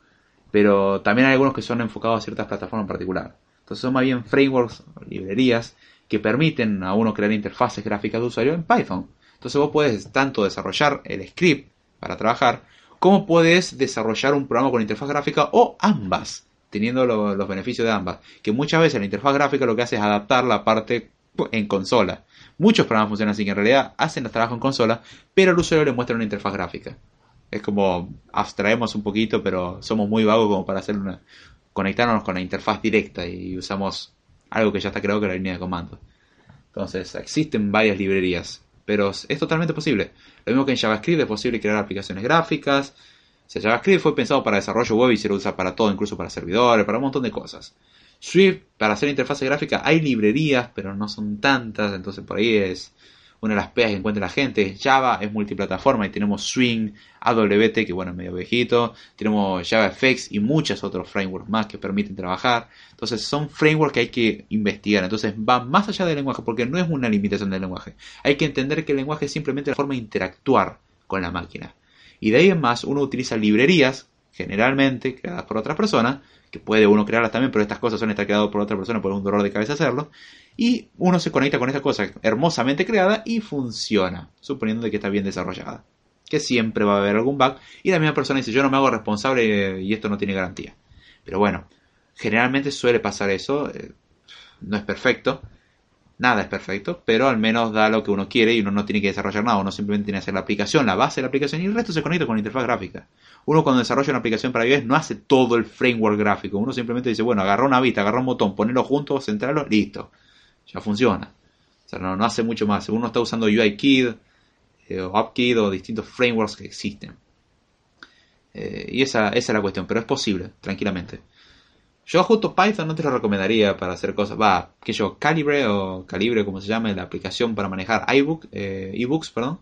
Pero también hay algunos que son enfocados a ciertas plataformas en particular. Entonces son más bien frameworks, librerías, que permiten a uno crear interfaces gráficas de usuario en Python. Entonces vos puedes tanto desarrollar el script para trabajar, cómo puedes desarrollar un programa con interfaz gráfica o ambas, teniendo los beneficios de ambas. Que muchas veces la interfaz gráfica lo que hace es adaptar la parte en consola. Muchos programas funcionan así, que en realidad hacen el trabajo en consola, pero al usuario le muestran una interfaz gráfica. Es como abstraemos un poquito, pero somos muy vagos como para hacer una conectarnos con la interfaz directa y usamos algo que ya está creado que es la línea de comando. Entonces, existen varias librerías pero es totalmente posible. Lo mismo que en JavaScript es posible crear aplicaciones gráficas. O JavaScript fue pensado para desarrollo web y se lo usa para todo, incluso para servidores, para un montón de cosas. Swift, para hacer interfaz gráfica, hay librerías, pero no son tantas, entonces por ahí es una de las pegas que encuentra la gente. Java es multiplataforma y tenemos Swing, AWT, que bueno, es medio viejito. Tenemos JavaFX y muchos otros frameworks más que permiten trabajar. Entonces son frameworks que hay que investigar. Entonces va más allá del lenguaje porque no es una limitación del lenguaje. Hay que entender que el lenguaje es simplemente la forma de interactuar con la máquina. Y de ahí en más uno utiliza librerías, generalmente creadas por otras personas, que puede uno crearlas también, pero estas cosas son estar creadas por otra persona, por un dolor de cabeza hacerlo y uno se conecta con esta cosa hermosamente creada y funciona, suponiendo de que está bien desarrollada. que siempre va a haber algún bug, y la misma persona dice yo no me hago responsable y esto no tiene garantía. Pero bueno, generalmente suele pasar eso, eh, no es perfecto, nada es perfecto, pero al menos da lo que uno quiere y uno no tiene que desarrollar nada, uno simplemente tiene que hacer la aplicación, la base de la aplicación y el resto se conecta con la interfaz gráfica. Uno cuando desarrolla una aplicación para iOS no hace todo el framework gráfico, uno simplemente dice, bueno, agarra una vista, agarra un botón, ponerlo juntos, centrarlo, listo, ya funciona. O sea, no, no hace mucho más. Uno está usando UIKit eh, o UpKit o distintos frameworks que existen. Eh, y esa, esa es la cuestión, pero es posible, tranquilamente. Yo justo Python no te lo recomendaría para hacer cosas. Va, que yo, Calibre o Calibre, como se llama, la aplicación para manejar iBook, eh, ebooks, perdón.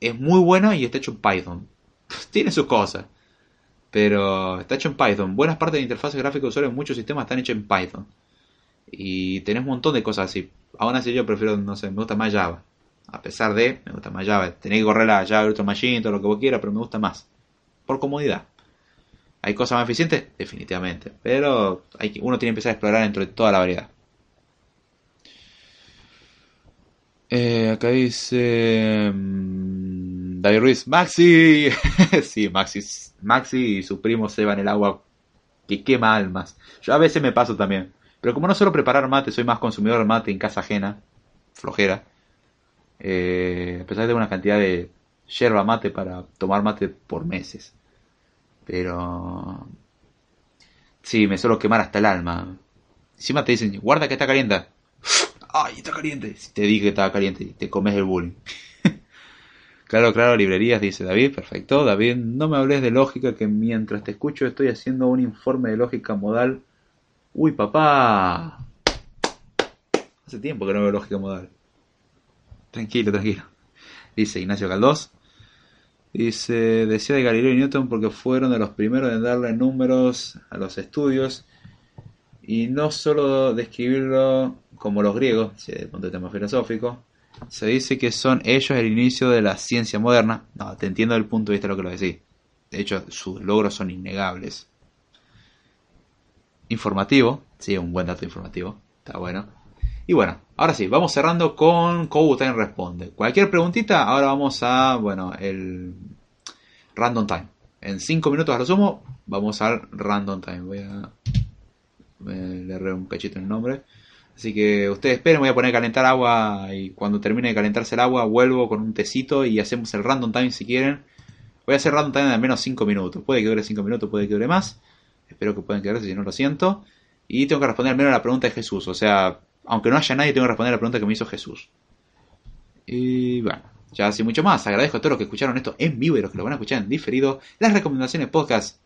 Es muy bueno y está hecho en Python. Tiene sus cosas. Pero está hecho en Python. Buenas partes de interfaces gráficas de usuario en muchos sistemas están hechos en Python. Y tenés un montón de cosas así. Aún así yo prefiero, no sé, me gusta más Java. A pesar de, me gusta más Java. Tenés que correr la Java Virtual Machine, todo lo que vos quieras, pero me gusta más. Por comodidad. ¿Hay cosas más eficientes? Definitivamente. Pero hay uno tiene que empezar a explorar dentro de toda la variedad. Eh, acá dice mm, David Ruiz, Maxi. sí, Maxi, Maxi y su primo se van el agua que quema almas. Yo a veces me paso también. Pero como no suelo preparar mate, soy más consumidor de mate en casa ajena, flojera. Eh, a pesar de una cantidad de yerba mate para tomar mate por meses. Pero... Sí, me suelo quemar hasta el alma. Encima te dicen, guarda que está caliente. ¡Ay, está caliente! Si te dije que estaba caliente, te comes el bullying. claro, claro, librerías, dice David. Perfecto. David, no me hables de lógica, que mientras te escucho estoy haciendo un informe de lógica modal. ¡Uy, papá! Hace tiempo que no veo lógica modal. Tranquilo, tranquilo. Dice Ignacio Caldós. Dice, decía de Galileo y Newton porque fueron de los primeros en darle números a los estudios y no solo describirlo como los griegos, desde el punto de tema filosófico, se dice que son ellos el inicio de la ciencia moderna. No, te entiendo el punto de vista de lo que lo decís. De hecho, sus logros son innegables. Informativo, sí, un buen dato informativo, está bueno. Y bueno, ahora sí, vamos cerrando con Time Responde. Cualquier preguntita, ahora vamos a, bueno, el Random Time. En 5 minutos a lo sumo, vamos al Random Time. Voy a leer un cachito el nombre. Así que ustedes esperen, voy a poner a calentar agua y cuando termine de calentarse el agua vuelvo con un tecito y hacemos el random time si quieren. Voy a hacer random time de al menos 5 minutos. Puede que dure 5 minutos, puede que dure más. Espero que puedan quedarse si no lo siento. Y tengo que responder al menos a la pregunta de Jesús. O sea, aunque no haya nadie, tengo que responder la pregunta que me hizo Jesús. Y bueno, ya sin mucho más. Agradezco a todos los que escucharon esto en vivo y los que lo van a escuchar en diferido. Las recomendaciones podcast,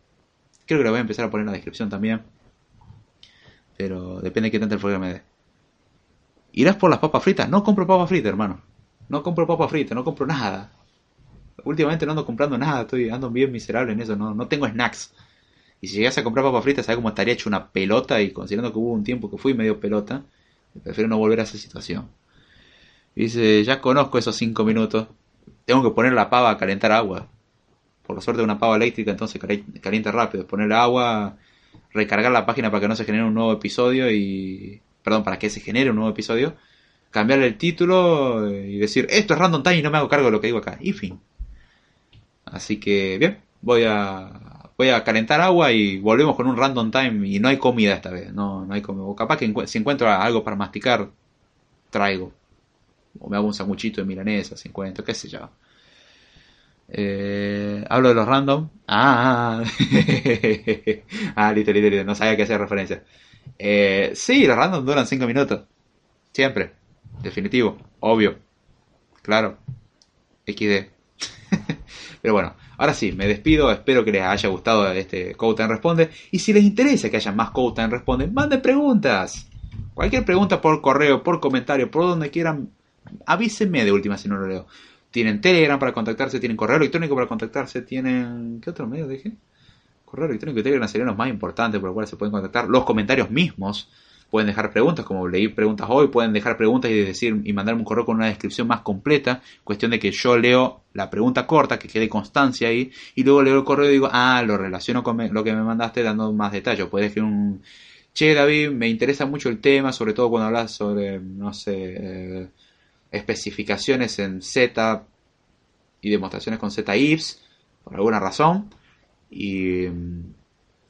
creo que lo voy a empezar a poner en la descripción también. Pero depende de qué tanto el me dé. ¿Irás por las papas fritas? No compro papas fritas, hermano. No compro papas fritas, no compro nada. Últimamente no ando comprando nada, estoy ando bien miserable en eso, no, no tengo snacks. Y si llegas a comprar papas fritas, ¿sabes cómo estaría hecho una pelota? Y considerando que hubo un tiempo que fui medio pelota, Prefiero no volver a esa situación. dice, ya conozco esos cinco minutos. Tengo que poner la pava a calentar agua. Por la suerte de una pava eléctrica, entonces calienta rápido. Poner agua, recargar la página para que no se genere un nuevo episodio y... Perdón, para que se genere un nuevo episodio. Cambiarle el título y decir, esto es random time y no me hago cargo de lo que digo acá. Y fin. Así que, bien, voy a voy a calentar agua y volvemos con un random time y no hay comida esta vez, no, no hay comida. O capaz que si encuentro algo para masticar, traigo. O me hago un sanguchito de milanesa, si encuentro, qué sé yo. Eh, hablo de los random. Ah, ah, listo, listo, listo. No sabía qué hacer referencia. Eh, sí, los random duran 5 minutos. Siempre. Definitivo. Obvio. Claro. XD. Pero bueno, Ahora sí, me despido, espero que les haya gustado este Code Responde. Y si les interesa que haya más Code Responde, manden preguntas. Cualquier pregunta por correo, por comentario, por donde quieran, avísenme de última si no lo leo. Tienen Telegram para contactarse, tienen correo electrónico para contactarse, tienen... ¿Qué otro medio dije? Correo electrónico y Telegram serían los más importantes por los cuales se pueden contactar. Los comentarios mismos pueden dejar preguntas, como leí preguntas hoy, pueden dejar preguntas y decir y mandarme un correo con una descripción más completa, cuestión de que yo leo la pregunta corta, que quede constancia ahí, y luego leo el correo y digo, ah, lo relaciono con lo que me mandaste dando más detalles. Puedes escribir un, che David, me interesa mucho el tema, sobre todo cuando hablas sobre, no sé, eh, especificaciones en Z, y demostraciones con Z-IFs, por alguna razón. Y,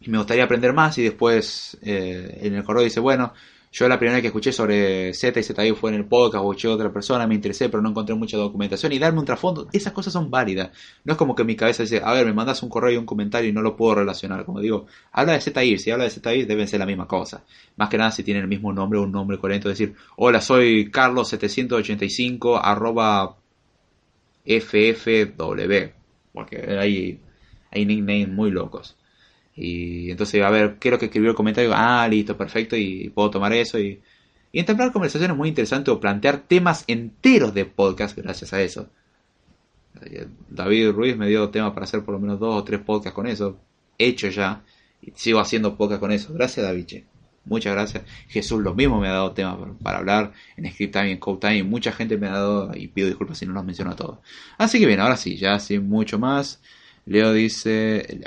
me gustaría aprender más y después eh, en el correo dice, bueno, yo la primera que escuché sobre Z y ZI fue en el podcast o escuché otra persona, me interesé, pero no encontré mucha documentación y darme un trasfondo. Esas cosas son válidas. No es como que mi cabeza dice, a ver, me mandas un correo y un comentario y no lo puedo relacionar. Como digo, habla de ZI, si habla de ZI deben ser la misma cosa. Más que nada si tienen el mismo nombre o un nombre coherente. Decir, hola, soy Carlos785 arroba FFW. Porque hay, hay nicknames muy locos. Y entonces, a ver, ¿qué es lo que escribió el comentario? Ah, listo, perfecto, y puedo tomar eso y, y entablar conversaciones muy interesantes o plantear temas enteros de podcast gracias a eso. David Ruiz me dio tema para hacer por lo menos dos o tres podcasts con eso, hecho ya, y sigo haciendo podcast con eso. Gracias, David. Muchas gracias. Jesús lo mismo me ha dado temas para, hablar en Script Time en Code Time. Mucha gente me ha dado, y pido disculpas si no los menciono a todos. Así que bien, ahora sí, ya sin mucho más. Leo dice,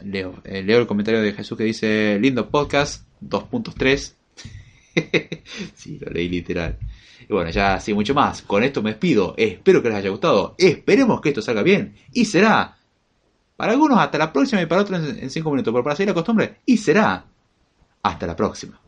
leo, eh, leo el comentario de Jesús que dice, lindo podcast, 2.3. sí, lo leí literal. Y bueno, ya sin mucho más. Con esto me despido. Espero que les haya gustado. Esperemos que esto salga bien. Y será. Para algunos hasta la próxima y para otros en 5 minutos. Pero para seguir la costumbre. Y será. Hasta la próxima.